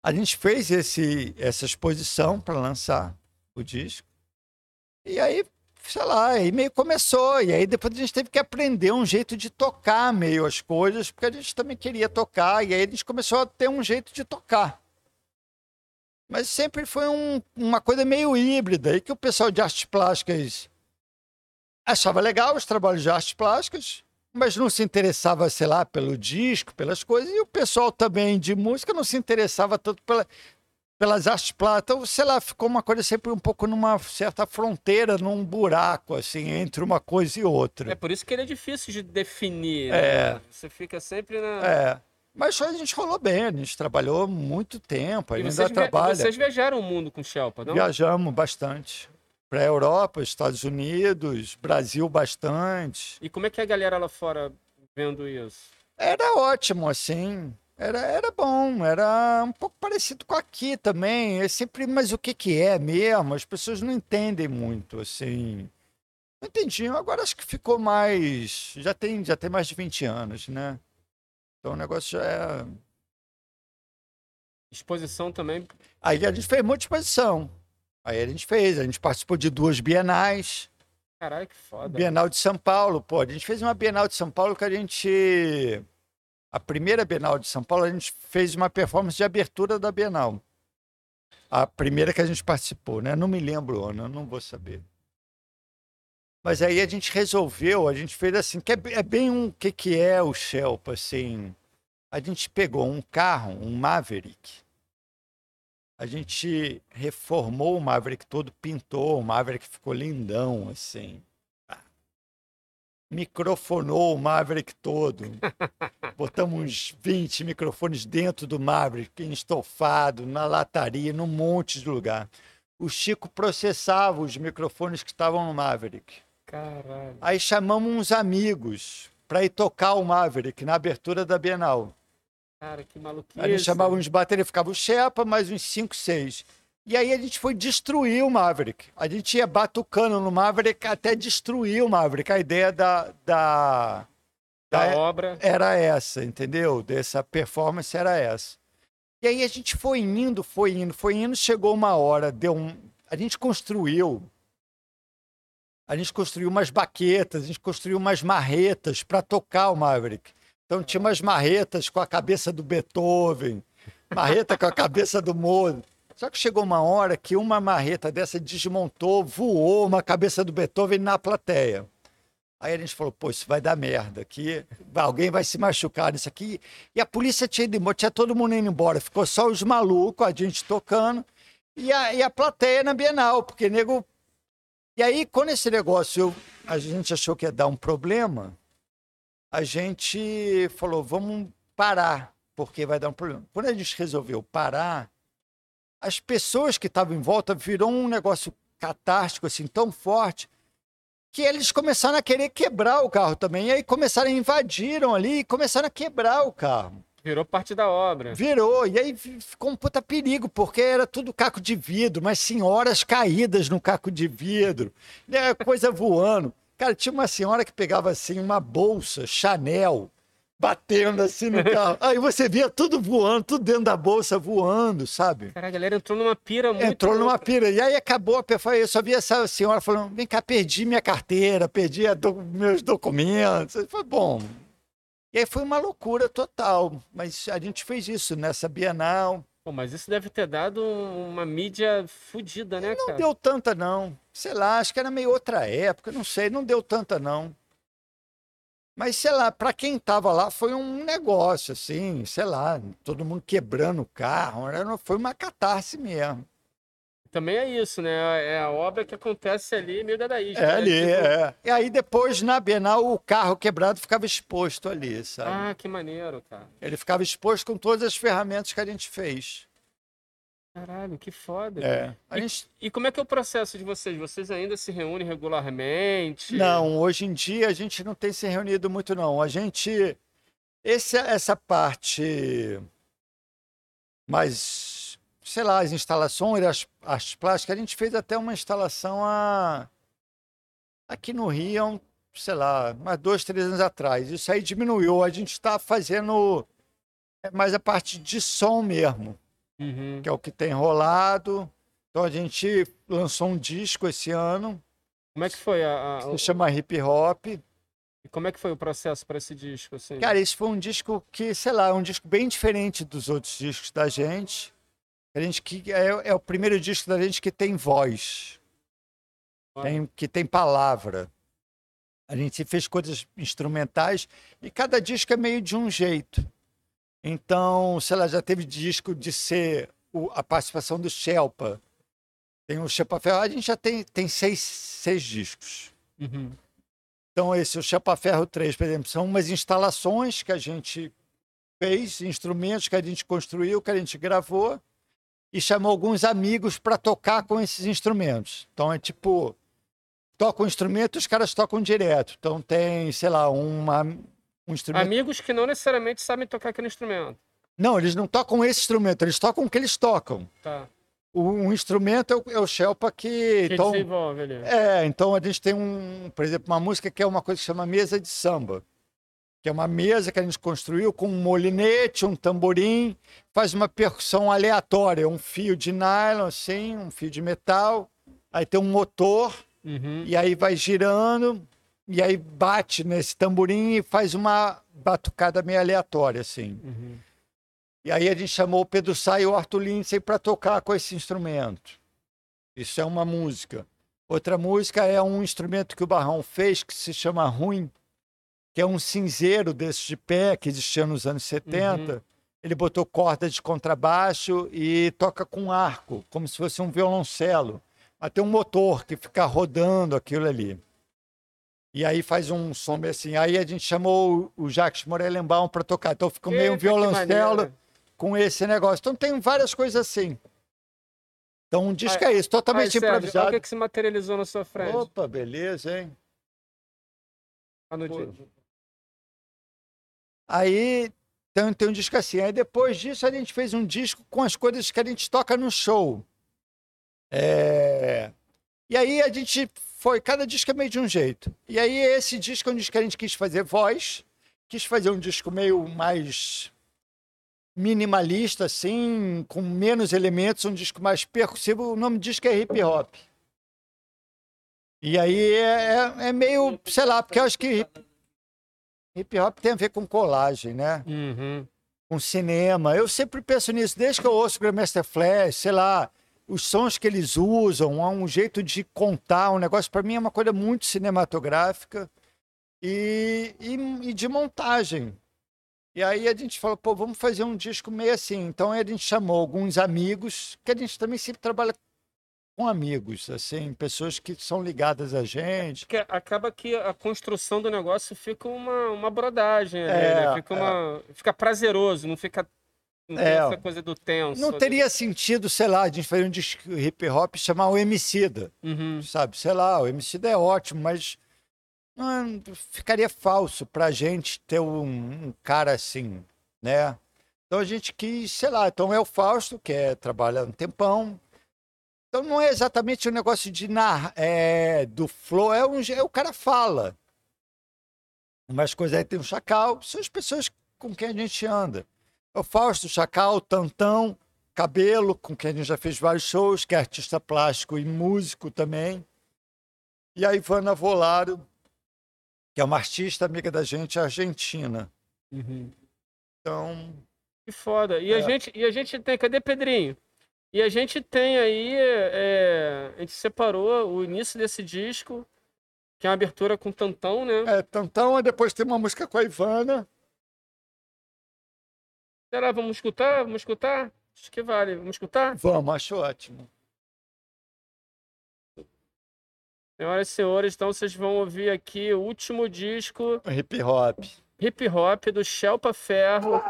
A gente fez esse, essa exposição para lançar o disco. E aí sei lá, aí meio começou. E aí depois a gente teve que aprender um jeito de tocar meio as coisas, porque a gente também queria tocar, e aí a gente começou a ter um jeito de tocar. Mas sempre foi um, uma coisa meio híbrida, e que o pessoal de artes plásticas achava legal os trabalhos de artes plásticas, mas não se interessava, sei lá, pelo disco, pelas coisas, e o pessoal também de música não se interessava tanto pela pelas artes plásticas. Então, sei lá, ficou uma coisa sempre um pouco numa certa fronteira, num buraco, assim, entre uma coisa e outra. É por isso que ele é difícil de definir. É. Né? Você fica sempre na. É. Mas a gente rolou bem, a gente trabalhou muito tempo, ainda vocês, trabalha. vocês viajaram o mundo com Shelpa, não? Viajamos bastante. Para a Europa, Estados Unidos, Brasil bastante. E como é que é a galera lá fora vendo isso? Era ótimo, assim. Era, era bom, era um pouco parecido com aqui também. É sempre, mas o que que é mesmo? As pessoas não entendem muito, assim. Não entendiam. Agora acho que ficou mais. Já tem, já tem mais de 20 anos, né? Então o negócio já é. Exposição também. Aí a gente fez muita exposição. Aí a gente fez, a gente participou de duas bienais. Caralho, que foda. Bienal de São Paulo, pô. A gente fez uma Bienal de São Paulo que a gente. A primeira Bienal de São Paulo, a gente fez uma performance de abertura da Bienal. A primeira que a gente participou, né? Não me lembro, Ana, não vou saber. Mas aí a gente resolveu, a gente fez assim, que é, é bem um que que é o Shelpa, assim. A gente pegou um carro, um Maverick. A gente reformou o Maverick todo, pintou o Maverick, ficou lindão, assim. Microfonou o Maverick todo. Botamos uns 20 microfones dentro do Maverick, estofado, na lataria, num monte de lugar. O Chico processava os microfones que estavam no Maverick. Caralho. Aí chamamos uns amigos para ir tocar o Maverick na abertura da Bienal. Cara, que maluquice. A gente chamava uns bateria, ficava o Shepa, mais uns 5, 6. E aí a gente foi destruir o Maverick. A gente ia batucando no Maverick até destruir o Maverick. A ideia da, da, Da da- obra. era essa, entendeu? Dessa performance era essa. E aí a gente foi indo, foi indo, foi indo, chegou uma hora, deu um. A gente construiu. A gente construiu umas baquetas, a gente construiu umas marretas para tocar o Maverick. Então tinha umas marretas com a cabeça do Beethoven, marreta com a cabeça do Mozart. Só que chegou uma hora que uma marreta dessa desmontou, voou uma cabeça do Beethoven na plateia. Aí a gente falou, pô, isso vai dar merda aqui, alguém vai se machucar nisso aqui. E a polícia tinha ido embora, tinha todo mundo indo embora, ficou só os malucos, a gente tocando, e a, e a plateia na Bienal, porque nego. E aí, quando esse negócio a gente achou que ia dar um problema, a gente falou, vamos parar, porque vai dar um problema. Quando a gente resolveu parar, as pessoas que estavam em volta virou um negócio catártico assim tão forte que eles começaram a querer quebrar o carro também. E aí começaram invadiram ali e começaram a quebrar o carro. Virou parte da obra. Virou. E aí fi- ficou um puta perigo, porque era tudo caco de vidro, mas senhoras caídas no caco de vidro, né, coisa voando. Cara, tinha uma senhora que pegava assim uma bolsa Chanel, batendo assim no carro. Aí você via tudo voando, tudo dentro da bolsa voando, sabe? Cara, a galera entrou numa pira muito. Entrou numa pira. E aí acabou a performance. Eu só vi essa senhora falando: vem cá, perdi minha carteira, perdi do- meus documentos. Foi bom. E aí foi uma loucura total. Mas a gente fez isso nessa Bienal. Pô, mas isso deve ter dado uma mídia fodida, né, Não cara? deu tanta, não. Sei lá, acho que era meio outra época, não sei, não deu tanta, não. Mas, sei lá, para quem tava lá foi um negócio, assim, sei lá, todo mundo quebrando o carro, foi uma catarse mesmo. Também é isso, né? É a obra que acontece ali meio da isca. É né? ali, Tipo, é. E aí depois, na Bienal, o carro quebrado ficava exposto ali, sabe? Ah, que maneiro, cara. Ele ficava exposto com todas as ferramentas que a gente fez. Caralho, que foda. É. E- gente... E como é que é o processo de vocês? Vocês ainda se reúnem regularmente? Não, hoje em dia a gente não tem se reunido muito, não. A gente. Esse, essa parte mais, sei lá, as instalações, as, as plásticas, a gente fez até uma instalação a, aqui no Rio, sei lá, mais dois, três anos atrás. Isso aí diminuiu. A gente está fazendo é, mais a parte de som mesmo. Uhum. que é o que tem rolado. Então a gente lançou um disco esse ano, Como é que foi a, a- se chama Hip Hop. e como é que foi o processo para esse disco assim? Cara, esse foi um disco que, sei lá, é um disco bem diferente dos outros discos da gente. A gente que é, é o primeiro disco da gente que tem voz, tem- que tem palavra. A gente fez coisas instrumentais e cada disco é meio de um jeito. Então, sei lá, já teve disco de ser o- a participação do Shelpa. Tem o Shelpa Ferro, a gente já tem, tem seis, seis discos. Uhum. Então, esse, o Chapa Ferro 3, por exemplo, são umas instalações que a gente fez instrumentos que a gente construiu, que a gente gravou e chamou alguns amigos para tocar com esses instrumentos. Então é tipo toca um instrumento, os caras tocam direto. Então tem, sei lá, uma um instrumento. Amigos que não necessariamente sabem tocar aquele instrumento. Não, eles não tocam esse instrumento, eles tocam o que eles tocam. Tá. O, um instrumento é o, é o Shelpa que. Que então, desenvolve ali. é, então a gente tem um, por exemplo, uma música que é uma coisa que chama mesa de samba. Que é uma mesa que a gente construiu com um molinete, um tamborim, faz uma percussão aleatória, um fio de nylon, assim, um fio de metal, aí tem um motor, Uhum. e aí vai girando, e aí bate nesse tamborim e faz uma batucada meio aleatória, assim. Uhum. E aí a gente chamou o Pedro Sá e o Arthur Lindsay para tocar com esse instrumento. Isso é uma música. Outra música é um instrumento que o Barrão fez que se chama Ruim, que é um cinzeiro desses de pé que existia nos anos 70. Ele botou corda de contrabaixo e toca com arco, como se fosse um violoncelo. Mas tem um motor que fica rodando aquilo ali. E aí faz um som meio assim. Aí a gente chamou o o Jacques Morelenbaum para tocar. Então ficou meio um violoncelo com esse negócio. Então tem várias coisas assim. Então um disco é isso, totalmente Sérgio, olha o improvisado. que, que se materializou na sua frente. Opa, beleza, hein? Ah, no pô. dia- Aí tem, tem um disco assim. Aí depois disso a gente fez um disco com as coisas que a gente toca no show. É, E aí a gente foi, cada disco é meio de um jeito. E aí esse disco é um disco que a gente quis fazer voz, quis fazer um disco meio mais minimalista, assim, com menos elementos, um disco mais percussivo. O nome do disco é hip hop. E aí é, é- é meio, sei lá, porque eu acho que hip, hip hop tem a ver com colagem, né? Uhum. com cinema. Eu sempre penso nisso, desde que eu ouço Grandmaster Flash, sei lá, os sons que eles usam, há um jeito de contar, um negócio, para mim é uma coisa muito cinematográfica e, e, e de montagem. E aí a gente falou, pô, vamos fazer um disco meio assim. Então a gente chamou alguns amigos, que a gente também sempre trabalha com amigos, assim, pessoas que são ligadas a gente. Porque acaba que a construção do negócio fica uma, uma brodagem ali, É, né? Fica, uma, fica prazeroso, não fica. É. essa coisa do tenso. Não teria sentido, sei lá, a gente fazer um disco hip hop e chamar o Emicida. Uhum. sabe? Sei lá, o Emicida é ótimo, mas não, ficaria falso pra gente ter um, um cara assim, né? Então a gente quis, sei lá, então é o Fausto, que é, trabalha um tempão. Então não é exatamente um negócio de narrar, é, do flow, é, um, é o cara fala. Umas coisas aí tem o Chacal, são as pessoas com quem a gente anda. É o Fausto, Chacal, Tantão, Cabelo, com quem a gente já fez vários shows, que é artista plástico e músico também. E a Ivana Volaro, que é uma artista amiga da gente, argentina. Uhum. Então, Que foda. E, a É. gente, e a gente tem. Cadê Pedrinho? E a gente tem aí. é, a gente separou o início desse disco, que é uma abertura com Tantão, né? é, Tantão, e depois tem uma música com a Ivana. Será? Vamos escutar? Vamos escutar? Acho que vale. Vamos escutar? Vamos, acho ótimo. Senhoras e senhores, então vocês vão ouvir aqui o último disco Hip hop. hip hop do Shelpa Ferro.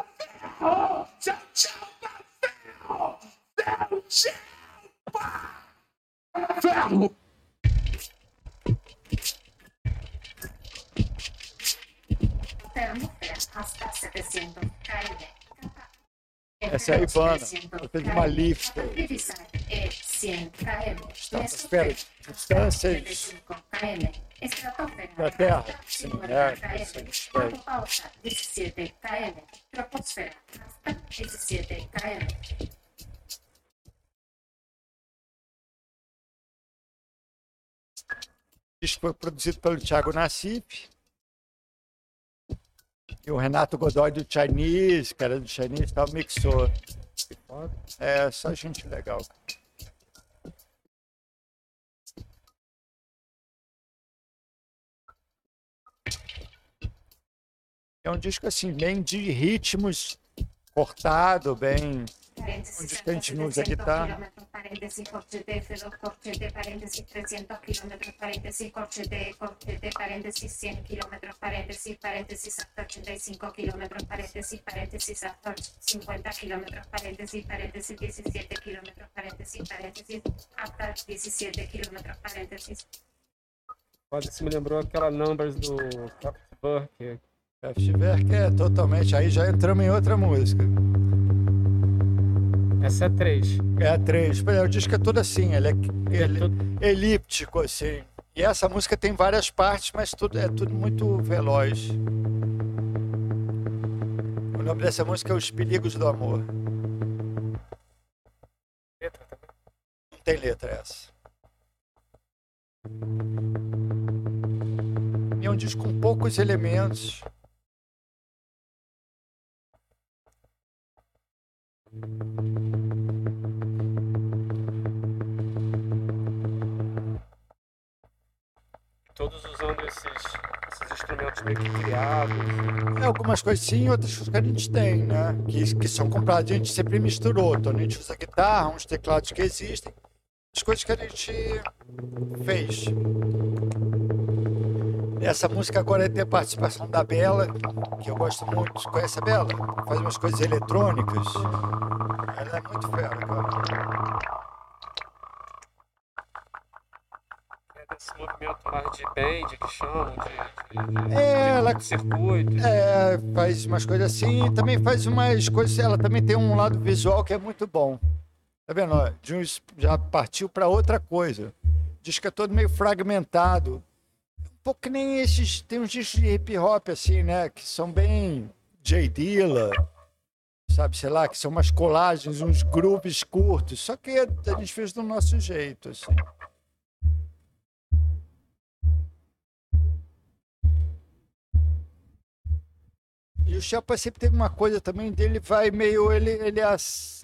Termósfera hasta 700 km. Essa é a Ivana. Ela fez uma lista. Divisar é 100 km. Estratosfera, distâncias 75 km. Estratosfera. da Terra. 50 Sim, é, isso aí. Autopausa 17 km. Troposfera hasta 17 km. O disco foi produzido pelo Thiago Nassif. E o Renato Godoy do Chinese, era do Chinese, tal, mixou. É, só gente legal. É um disco assim, bem de ritmos cortado, bem. Onde que a gente não usa guitarra. Parênteses, corte de F2, corte de parênteses, 300 km, parênteses, corte de, corte de parênteses, 100 km, parênteses, parênteses, hasta 85 km, parênteses, parênteses, hasta 50 km, parênteses, parênteses, 17 km, parênteses, parênteses, hasta 17 km, parênteses. Pode, isso me lembrou aquela Numbers do Kraftwerk. Kraftwerk é totalmente. Aí já entramos em outra música. Essa é 3. É a 3. O disco é todo assim, ele é, ele, elíptico, assim. E essa música tem várias partes, mas tudo, é tudo muito veloz. O nome dessa música é Os Perigos do Amor. Letra também. Não tem letra essa. E é um disco com poucos elementos. Todos usando esses, esses instrumentos meio que criados. É, algumas coisas sim, outras coisas que a gente tem, né? Que, que são compradas, a gente sempre misturou. Então a gente usa guitarra, uns teclados que existem, as coisas que a gente fez. Essa música agora tem a participação da Bela, que eu gosto muito. Conhece a Bela? Faz umas coisas eletrônicas. Ela é muito fera, cara. Movimento mais de band, que chamam, de, de, de, É, ela- de circuito. É, faz umas coisas assim, e também faz umas coisas. Ela também tem um lado visual que é muito bom. Tá vendo? uns, já partiu para outra coisa. Diz que é todo meio fragmentado. Um pouco que nem esses. Tem uns discos de hip hop assim, né? Que são bem J. Dilla, sabe, sei lá, que são umas colagens, uns grooves curtos. Só que a gente fez do nosso jeito, assim. E o Chapa sempre teve uma coisa também dele, vai meio, ele, ele,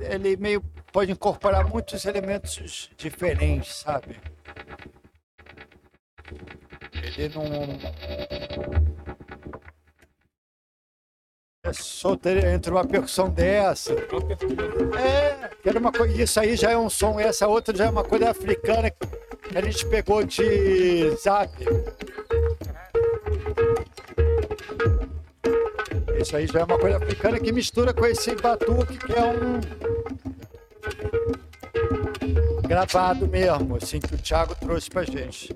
ele meio pode incorporar muitos elementos diferentes, sabe? Ele não é entre uma percussão dessa. É, que era uma coisa, isso aí já é um som, essa outra já é uma coisa africana que a gente pegou de zap. Isso aí já é uma coisa africana que mistura com esse batuque que é um gravado mesmo, assim que o Thiago trouxe pra gente.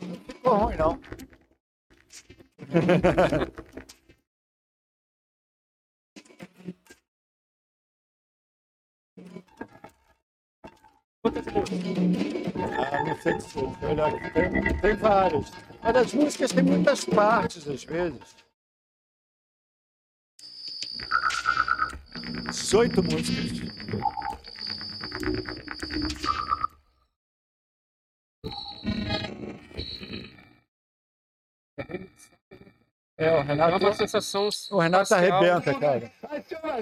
Não ficou ruim não. Ah, não sei se aqui, tem, tem várias. Mas as músicas têm muitas partes, às vezes. 18 músicas. É, o É Renato, uma sensação. o Renato facial. arrebenta, cara.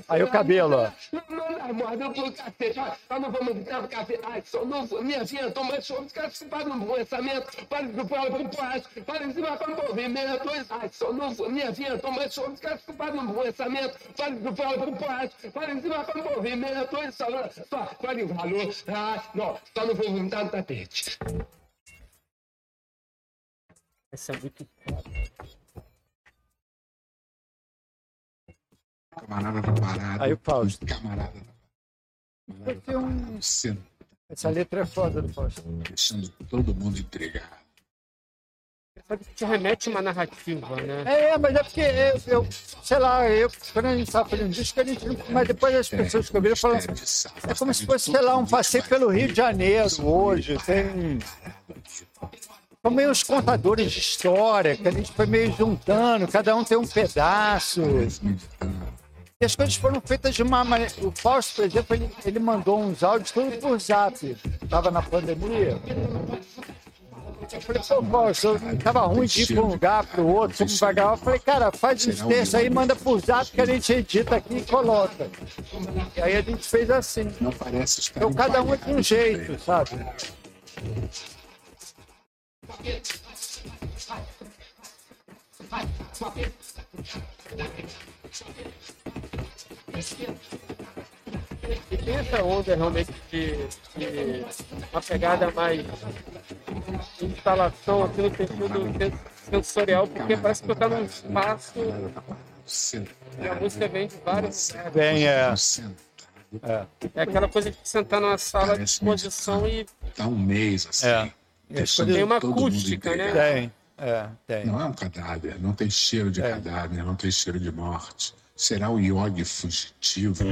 Aí o cabelo, ó. Mordeu pro cacete. Ó, Nós não vamos dar café. Ai, só não vou. Minha filha toma show. Os caras para no pensamento. Para de fora pro plástico. Para de cima com movimento. Ai, só não vou. Minha filha toma show. Os caras para no pensamento. Para de fora pro plástico. Para de cima com movimento. Só, só, para de valor. Ah, não. Só não vou dar no tapete. Esse é muito. Camarada tá parado. Aí o Fausto. Camarada tá um- Essa letra é foda do Fausto. deixando todo mundo entregado. Sabe que te remete uma narrativa, né? É, mas é porque eu, eu sei lá, eu, quando a gente estava fazendo disco, a gente não, mas depois as pessoas que ouviram falam assim, é como se fosse, sei lá, um passeio pelo Rio de Janeiro hoje. Tem. São meio os contadores de história, que a gente foi meio juntando, cada um tem um pedaço. E as coisas foram feitas de uma maneira. O Fausto, por exemplo, ele, ele mandou uns áudios tudo por zap. Tava na pandemia. Eu falei, pô, Fausto, tava ruim de ir para um lugar, para o outro, como vai gravar. Eu falei, cara, faz uns textos aí, manda por zap que a gente edita aqui e coloca. E aí a gente fez assim. Não parece estar Então cada um é de um jeito, sabe? E tem essa onda realmente de, de uma pegada mais de instalação, assim, no sentido sen- sensorial, porque parece que tu tá num espaço e a música vem de vários. Bem, é. É. É aquela coisa de sentar numa sala de exposição e Tá um mês assim. É. Tem uma acústica, né? Tem, é, tem. Não é um cadáver, não tem cheiro de É. cadáver, não tem cheiro de morte. Será o yogi fugitivo?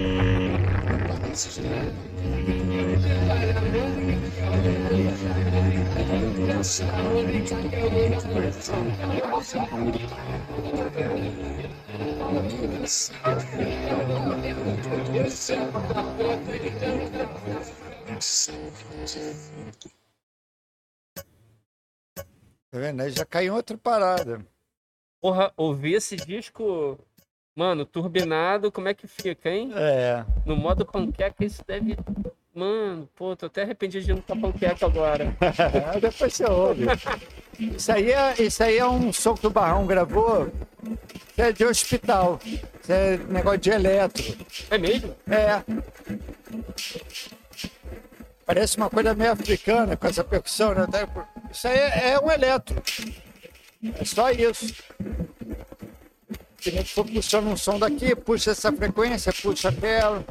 Tá vendo? Aí já caiu outra parada. Porra, ouvir esse disco, mano, turbinado, como é que fica, hein? É. No modo panqueca, isso deve. Mano, pô, tô até arrependido de não estar panqueca agora. É, Depois você ouve. Isso aí, é, isso aí é um som que o Barrão gravou. Isso é de hospital. Isso é negócio de eletro. É mesmo? É. Parece uma coisa meio africana com essa percussão, né? Isso aí é, é um eletro. É só isso. Que nem que for puxando um som daqui, puxa essa frequência, puxa aquela.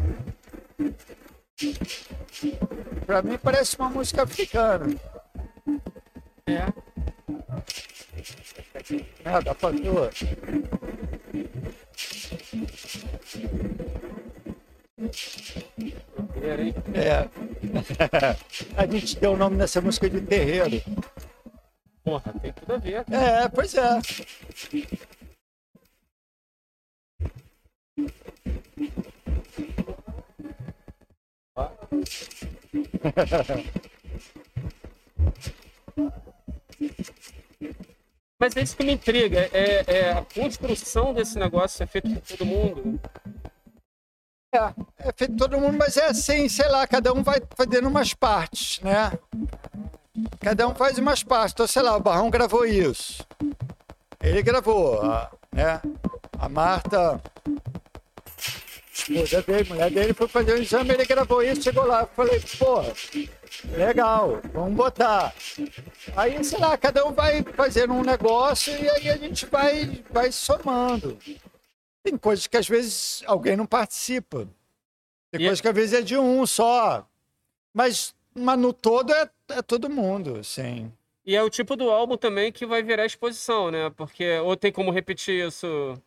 Pra mim parece uma música africana. É. Ah, patroa. Era, hein? É. A gente deu o nome nessa música de terreiro. Porra, tem tudo a ver. É, pois é. Mas é isso que me intriga. É, é a construção desse negócio é feito por todo mundo. É, é feito todo mundo, mas é assim, sei lá, cada um vai fazendo umas partes, né? Cada um faz umas partes. Então, sei lá, o Barrão gravou isso. Ele gravou, né? A Marta, esposa dele, mulher dele, foi fazer o exame, ele gravou isso, chegou lá. Eu falei, pô, legal, vamos botar. Aí, sei lá, cada um vai fazendo um negócio e aí a gente vai, vai somando. Tem coisas que às vezes alguém não participa. Tem E- coisas que às vezes é de um só. Mas, mas no todo é, é todo mundo, assim. E é o tipo do álbum também que vai virar exposição, né? Porque. Ou tem como repetir isso.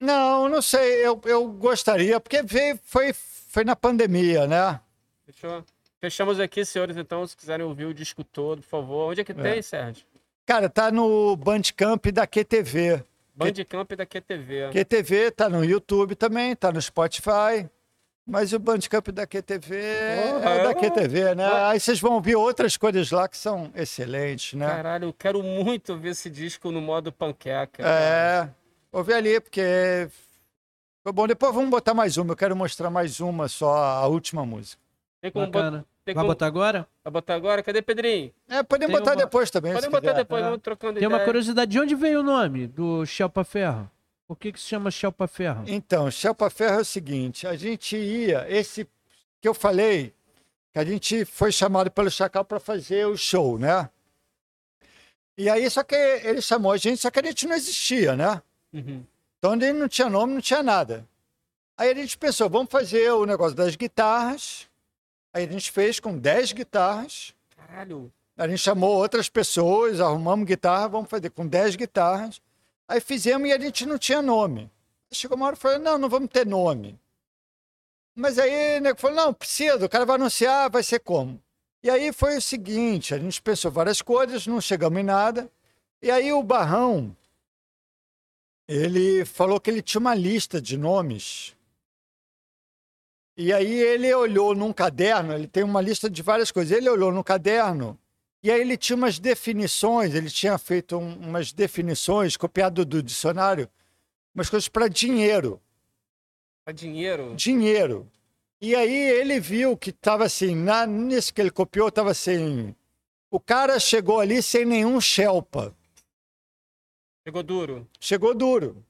Não, não sei, eu, eu gostaria, porque veio, foi, foi na pandemia, né? Fechou? Fechamos aqui, senhores, então, se quiserem ouvir o disco todo, por favor. Onde é que tem, Sérgio? Cara, tá no Bandcamp da QTV. Bandcamp da QTV. QTV tá no YouTube também, tá no Spotify. Mas o Bandcamp da QTV Porra, é da eu- QTV, né? Aí vocês vão ouvir outras coisas lá que são excelentes, né? Caralho, eu quero muito ver esse disco no modo panqueca. É, ouvi ali, porque foi bom. Depois vamos botar mais uma. Eu quero mostrar mais uma, só a última música. Tem como, bot... Tem Vai como... botar agora? Vai botar agora? Cadê Pedrinho? É, podem Tem botar uma- depois também. Podem se botar quiser. depois, É. vamos trocando Tem uma ideia. curiosidade. De onde veio o nome do Shelpa Ferro? Por que, que se chama Shelpa Ferro? Então, Shelpa Ferro é o seguinte: a gente ia, esse que eu falei, que a gente foi chamado pelo Chacal para fazer o show, né? E aí, só que ele chamou a gente, só que a gente não existia, né? Uhum. Então, ele não tinha nome, não tinha nada. Aí a gente pensou, vamos fazer o negócio das guitarras. Aí a gente fez com 10 guitarras. Caralho. A gente chamou outras pessoas, arrumamos guitarra, vamos fazer com 10 guitarras. Aí fizemos e a gente não tinha nome. Chegou uma hora e falou, não, não vamos ter nome. Mas aí o nego falou, não, precisa, o cara vai anunciar, vai ser como? E aí foi o seguinte, a gente pensou várias coisas, não chegamos em nada. E aí o Barrão, ele falou que ele tinha uma lista de nomes. E aí ele olhou num caderno, ele tem uma lista de várias coisas. Ele olhou no caderno e aí ele tinha umas definições, ele tinha feito um- umas definições, copiado do dicionário, umas coisas para dinheiro. Pra dinheiro. Dinheiro. E aí ele viu que estava assim, na, nisso que ele copiou, estava assim, O cara chegou ali sem nenhum Shelpa. Pegou duro. Chegou duro.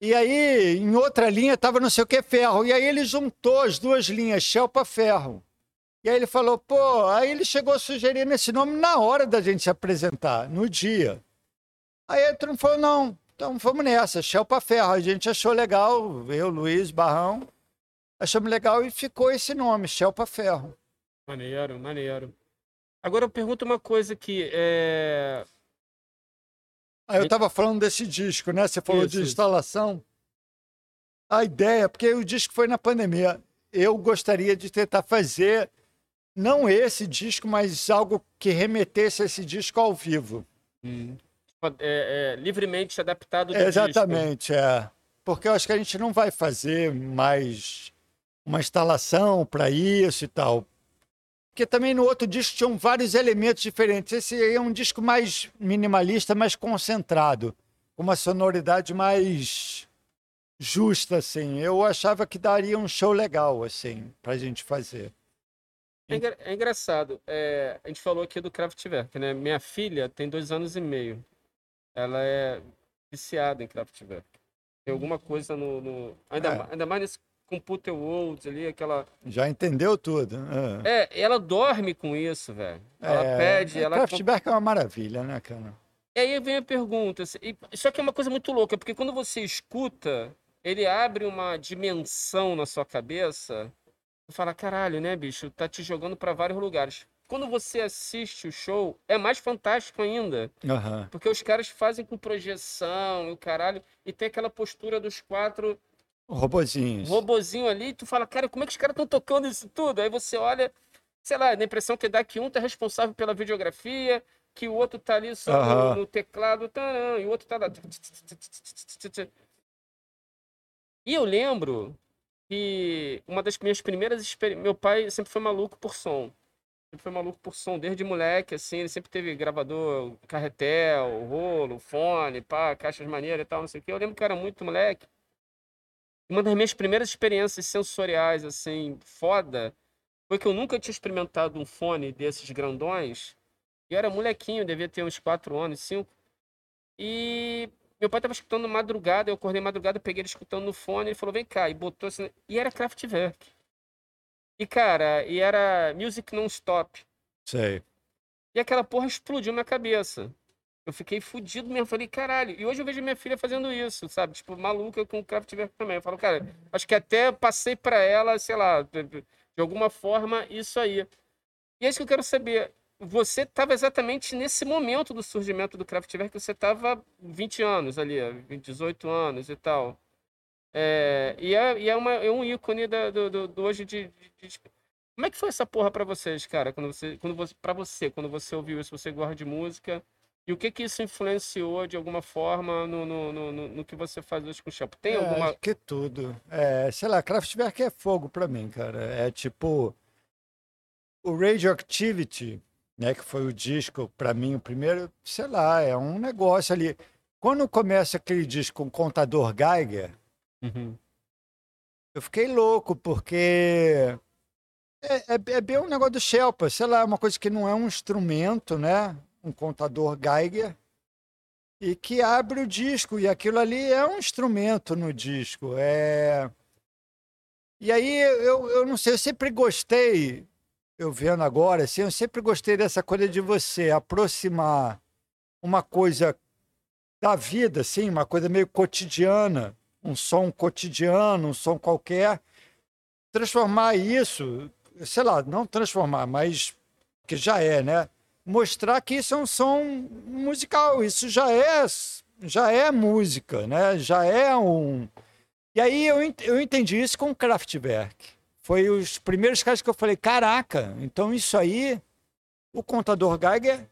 E aí, em outra linha, tava não sei o que ferro. E aí ele juntou as duas linhas, Shelpa Ferro. E aí ele falou, pô, aí ele chegou sugerindo esse nome na hora da gente se apresentar, no dia. Aí ele não falou, não, então vamos nessa, Shelpa Ferro. A gente achou legal, eu, Luiz, Barrão, achamos legal e ficou esse nome, Shelpa Ferro. Maneiro, maneiro. Agora eu pergunto uma coisa aqui. É... Aí eu tava falando desse disco, né? Você falou Isso, de isso. instalação. A ideia, porque o disco foi na pandemia. Eu gostaria de tentar fazer, não esse disco, mas algo que remetesse a esse disco ao vivo. é, é, livremente adaptado do disco. Exatamente, é. Porque eu acho que a gente não vai fazer mais uma instalação para isso e tal. Porque também no outro disco tinham vários elementos diferentes. Esse aí é um disco mais minimalista, mais concentrado, com uma sonoridade mais justa, assim. Eu achava que daria um show legal, assim, pra gente fazer. É, engra- é engraçado. é, a gente falou aqui do Kraftwerk, né? Minha filha tem dois anos e meio. Ela é viciada em Kraftwerk. Tem alguma coisa no. no- ainda, É. ainda mais nesse Computer World ali, aquela. Já entendeu tudo. É. É, ela dorme com isso, velho. Ela É, pede, é, ela. Kraftwerk é uma maravilha, né, cara? E aí vem a pergunta, e- só que é uma coisa muito louca, porque quando você escuta, ele abre uma dimensão na sua cabeça, você fala, caralho, né, bicho, tá te jogando pra vários lugares. Quando você assiste o show, é mais fantástico ainda, Aham. porque os caras fazem com projeção e o caralho, e tem aquela postura dos quatro Robozinhos. robozinho ali, e tu fala, cara, como é que os caras estão tocando isso tudo? Aí você olha, sei lá, dá a impressão que dá que um tá responsável pela videografia, que o outro tá ali só no, Aham. no teclado, taran, e o outro tá lá. E eu lembro que uma das minhas primeiras experiências. Meu pai sempre foi maluco por som. Sempre foi maluco por som, desde moleque, assim, ele sempre teve gravador, carretel, rolo, fone, pá, caixas maneiras e tal, não sei o quê. Eu lembro que eu era muito moleque. Uma das minhas primeiras experiências sensoriais, assim, foda, foi que eu nunca tinha experimentado um fone desses grandões. E eu era molequinho, devia ter uns 4 anos, 5. E meu pai tava escutando madrugada, eu acordei madrugada, peguei ele escutando no fone, ele falou, vem cá, e botou assim, e era Kraftwerk. E cara, e era Music Non-Stop. Sei. E aquela porra explodiu na cabeça. Eu fiquei fudido mesmo. Falei, caralho. E hoje eu vejo minha filha fazendo isso, sabe? Tipo, maluca com o Kraftwerk também. Eu falo, cara, acho que até passei pra ela, sei lá, de, alguma forma, isso aí. E é isso que eu quero saber. Você estava exatamente nesse momento do surgimento do Kraftwerk, você estava 20 anos ali, 18 anos e tal. É, e é, e é, uma, é um ícone da- do, do, do hoje de, de- de- Como é que foi essa porra pra vocês, cara? Quando você, quando você, pra você, quando você ouviu isso, você gosta de música? E o que que isso influenciou de alguma forma no, no, no, no- que você faz hoje com o Shampoo? Tem É, alguma. acho que tudo. É, sei lá, Kraftwerk é fogo pra mim, cara. É tipo o Radioactivity, né, que foi o disco pra mim o primeiro, sei lá, é um negócio ali. Quando começa aquele disco com contador Geiger, Uhum. eu fiquei louco porque é, é, é bem um negócio do Shelpa, sei lá, uma coisa que não é um instrumento, né? Um contador Geiger e que abre o disco e aquilo ali é um instrumento no disco. É e aí eu, eu não sei, eu sempre gostei, eu vendo agora, assim, eu sempre gostei dessa coisa de você aproximar uma coisa da vida, assim, uma coisa meio cotidiana, um som cotidiano, um som qualquer, transformar isso, sei lá, não transformar, mas que já é, né? Mostrar que isso é um som musical, isso já é, já é música, né? Já é um. E aí eu, eu entendi isso com o Kraftwerk. Foi os primeiros casos que eu falei, caraca, então isso aí, o contador Geiger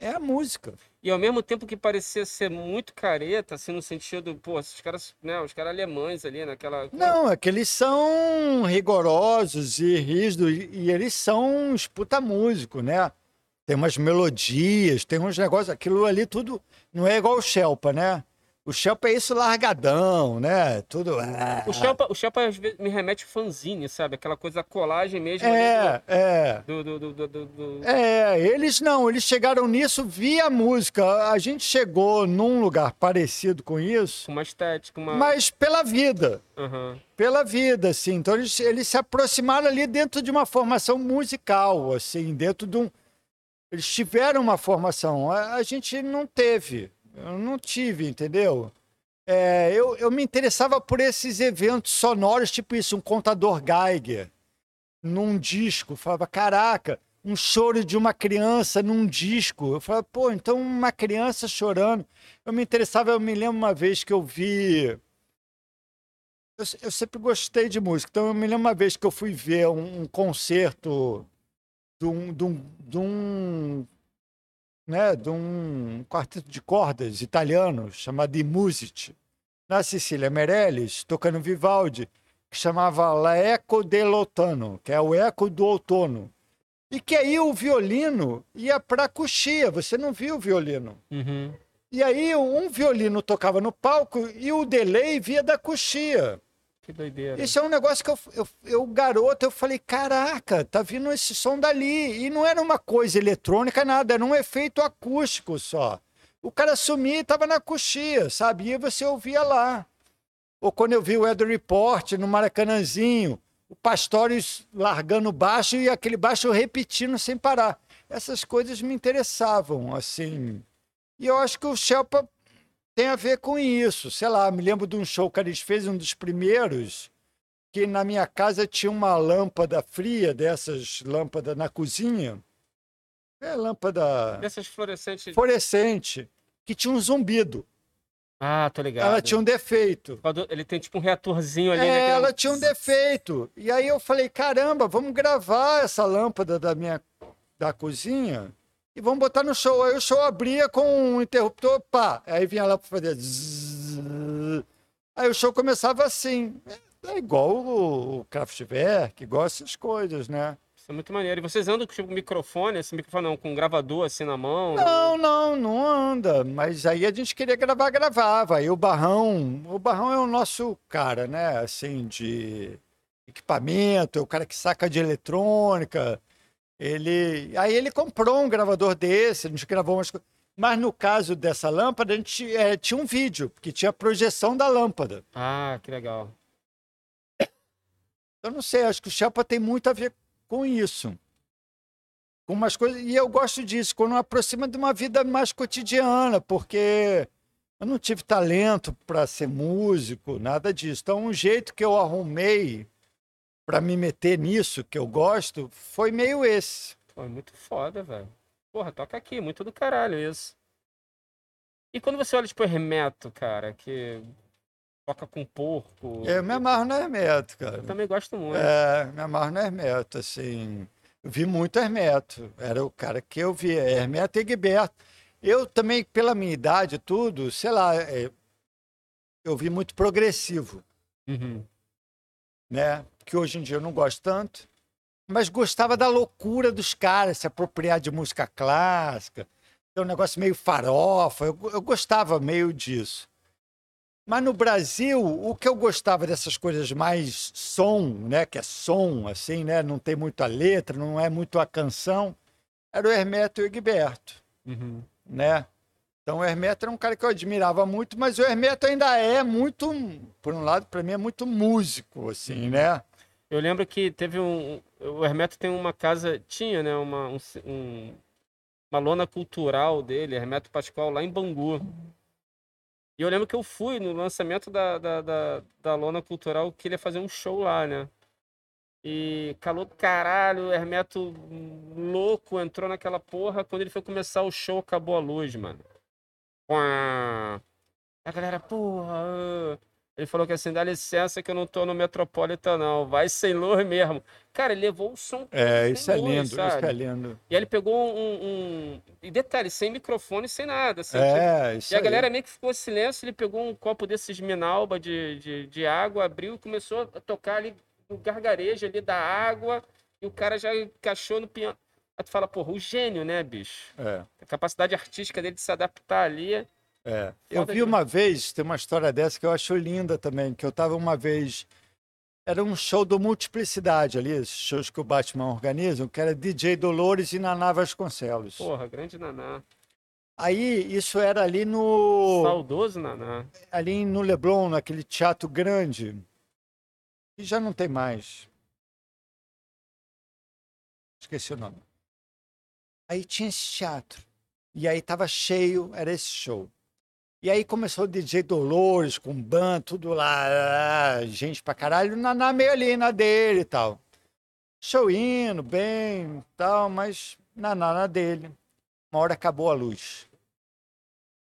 é a música. E ao mesmo tempo que parecia ser muito careta, assim, no sentido, pô, esses caras, né, os caras alemães ali, naquela. Não, é que eles são rigorosos e rígidos, e eles são uns puta músico, né? Tem umas melodias, tem uns negócios, aquilo ali tudo não é igual o Shelpa, né? O Shelpa é isso largadão, né? Tudo. ah, O Shelpa, o Shelpa às vezes me remete fanzine, sabe? Aquela coisa colagem mesmo. É, é. Do, do, do, do, do- É, eles não, eles chegaram nisso via música. A gente chegou num lugar parecido com isso, uma estética, uma. mas pela vida. Aham. Pela vida, assim. Então eles, eles se aproximaram ali dentro de uma formação musical, assim, dentro de um. Eles tiveram uma formação. A, a gente não teve. Eu não tive, entendeu? É, eu, eu me interessava por esses eventos sonoros, tipo isso, um contador Geiger num disco. Eu falava, caraca, um choro de uma criança num disco. Eu falava, pô, então uma criança chorando. Eu me interessava, eu me lembro uma vez que eu vi eu, eu sempre gostei de música. Então, eu me lembro uma vez que eu fui ver um, um concerto de um, de um, de um, né, de um quarteto de cordas italiano chamado I Music, na Cecília Meirelles, tocando Vivaldi, que chamava La Eco dell'Ottano, que é o eco do outono. E que aí o violino ia para a coxia, você não viu o violino. Uhum. E aí um violino tocava no palco e o delay via da coxia. Que doideira. Isso é um negócio que eu, eu, eu, garoto, eu falei, caraca, tá vindo esse som dali. E não era uma coisa eletrônica, nada, era um efeito acústico só. O cara sumia e tava na coxia, sabe? E você ouvia lá. Ou quando eu vi o Weather Report no Maracanãzinho, o Pastores largando baixo e aquele baixo repetindo sem parar. Essas coisas me interessavam, assim. E eu acho que o Shelpa tem a ver com isso. Sei lá, me lembro de um show que eles fez, um dos primeiros, que na minha casa tinha uma lâmpada fria, dessas lâmpadas na cozinha. É lâmpada Dessas fluorescentes. fluorescente, que tinha um zumbido. Ah, tô ligado. Ela tinha um defeito. Ele tem tipo um reatorzinho ali, É, né? que ela tinha um defeito. E aí eu falei, caramba, vamos gravar essa lâmpada da minha da cozinha e vamos botar no show. Aí o show abria com um interruptor, pá. Aí vinha lá para fazer. zzz. Aí o show começava assim. É, é igual o, o Kraftwerk, igual essas coisas, né? Isso é muito maneiro. E vocês andam com tipo, microfone, esse microfone não, com um gravador assim na mão? Não, não, não anda. Mas aí a gente queria gravar, gravava. Aí o Barrão, o Barrão é o nosso cara, né? Assim, de equipamento, é o cara que saca de eletrônica. Ele, aí ele comprou um gravador desse, a gente gravou umas coisas. Mas no caso dessa lâmpada, a gente eh, tinha um vídeo, porque tinha projeção da lâmpada. Ah, que legal. Eu não sei, acho que o Chapa tem muito a ver com isso. Com umas coisas, e eu gosto disso, quando aproxima de uma vida mais cotidiana, porque eu não tive talento para ser músico, nada disso. Então, um jeito que eu arrumei para me meter nisso, que eu gosto, foi meio esse. Pô, é muito foda, velho. Porra, toca aqui, muito do caralho isso. E quando você olha, tipo, Hermeto, cara, que toca com porco. Eu me amarro no Hermeto, cara. Eu também gosto muito. É, me amarro no Hermeto, assim. Eu vi muito Hermeto. Era o cara que eu via. Hermeto e Egberto. Eu também, pela minha idade tudo, sei lá, é, eu vi muito progressivo, Uhum. né? Que hoje em dia eu não gosto tanto. Mas gostava da loucura dos caras, se apropriar de música clássica. É um negócio meio farofa. Eu, eu gostava meio disso. Mas no Brasil, o que eu gostava dessas coisas mais som, né, que é som assim, né, não tem muito a letra, não é muito a canção, era o Hermeto e o Egberto, Uhum. né? Então o Hermeto era um cara que eu admirava muito, mas o Hermeto ainda é muito, por um lado, para mim é muito músico assim, né? Eu lembro que teve um. O Hermeto tem uma casa. Tinha, né? Uma, um, um- uma lona cultural dele, Hermeto Pascoal, lá em Bangu. E eu lembro que eu fui no lançamento da, da, da, da lona cultural que ele ia fazer um show lá, né? E calor do caralho, o Hermeto louco entrou naquela porra. Quando ele foi começar o show, acabou a luz, mano. A galera, porra. Ele falou que assim, dá licença que eu não tô no Metropolitan, não. Vai sem luz mesmo. Cara, ele levou o som É, isso é luz, lindo, isso sabe? é lindo. E aí ele pegou um, um- E detalhe, sem microfone, sem nada. Assim, tipo, É, isso e a aí. galera meio que ficou em silêncio, ele pegou um copo desses Minalba de, de, de água, abriu e começou a tocar ali no gargarejo ali da água, e o cara já encaixou no piano. Aí tu fala, porra, o gênio, né, bicho? É, A capacidade artística dele de se adaptar ali. É. Eu vi uma vez, tem uma história dessa que eu acho linda também, que eu tava uma vez. Era um show do Multiplicidade ali, esses shows que o Batman organiza, que era DJ Dolores e Naná Vasconcelos. Porra, grande Naná. Aí, isso era ali no. Saudoso Naná. ali no Leblon, naquele teatro grande, e já não tem mais. Esqueci o nome. Aí tinha esse teatro. E aí tava cheio, era esse show. E aí começou o DJ Dolores com band, tudo lá, ah, gente pra caralho, na, na meio ali, na dele e tal. Show indo, bem, tal, mas na, na, na dele. Uma hora acabou a luz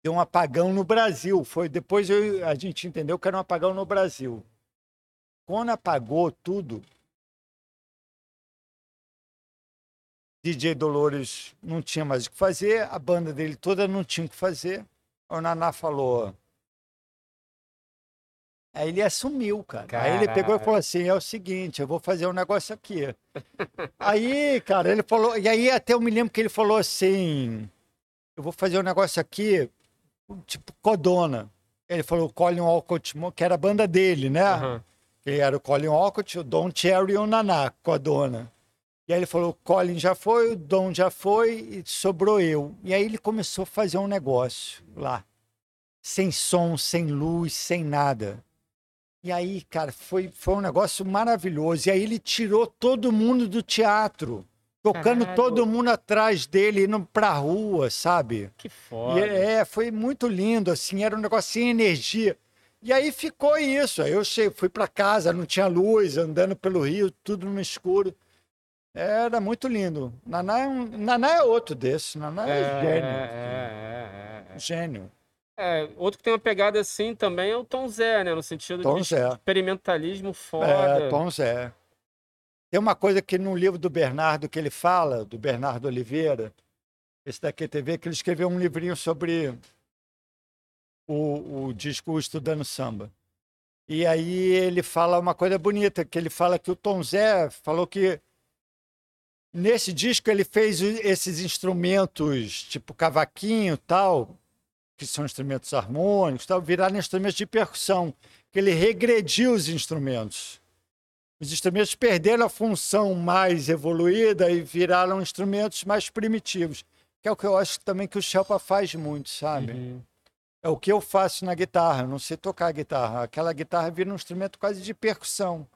deu um apagão no Brasil. Foi depois eu- a gente entendeu que era um apagão no Brasil. Quando apagou tudo, DJ Dolores não tinha mais o que fazer, a banda dele toda não tinha o que fazer. O Naná falou. Aí ele assumiu, cara. Aí ele pegou e falou assim: é o seguinte, eu vou fazer um negócio aqui. aí, cara, ele falou. E aí até eu me lembro que ele falou assim: eu vou fazer um negócio aqui, tipo Codona. Ele falou Colin Walcott, que era a banda dele, né? Aham. Ele era o Colin Walcott, o Don Cherry e o Naná, Codona. E aí ele falou, o Colin já foi, o Don já foi, e sobrou eu. E aí ele começou a fazer um negócio lá. Sem som, sem luz, sem nada. E aí, cara, foi, foi um negócio maravilhoso. E aí ele tirou todo mundo do teatro. Tocando Caralho. todo mundo atrás dele, indo pra rua, sabe? Que E foda. é, foi muito lindo, assim, era um negócio sem energia. E aí ficou isso. Aí eu cheguei, fui para casa, não tinha luz, andando pelo rio, tudo no escuro. Era muito lindo. Naná é, um, Naná é outro desses. Naná é, É, gênio. é, é, é, Gênio. é. É, outro que tem uma pegada assim também é o Tom Zé, né? No sentido Tom de Zé. experimentalismo É, foda. Tom Zé. Tem uma coisa que no livro do Bernardo que ele fala, do Bernardo Oliveira, esse da QTV, que ele escreveu um livrinho sobre o, o disco Estudando Samba. E aí ele fala uma coisa bonita, que ele fala que o Tom Zé falou que nesse disco ele fez esses instrumentos, tipo cavaquinho e tal, que são instrumentos harmônicos, tal, viraram instrumentos de percussão, que ele regrediu os instrumentos. Os instrumentos perderam a função mais evoluída e viraram instrumentos mais primitivos, que é o que eu acho também que o Shelpa faz muito, sabe? Uhum. É o que eu faço na guitarra, eu não sei tocar guitarra. Aquela guitarra vira um instrumento quase de percussão.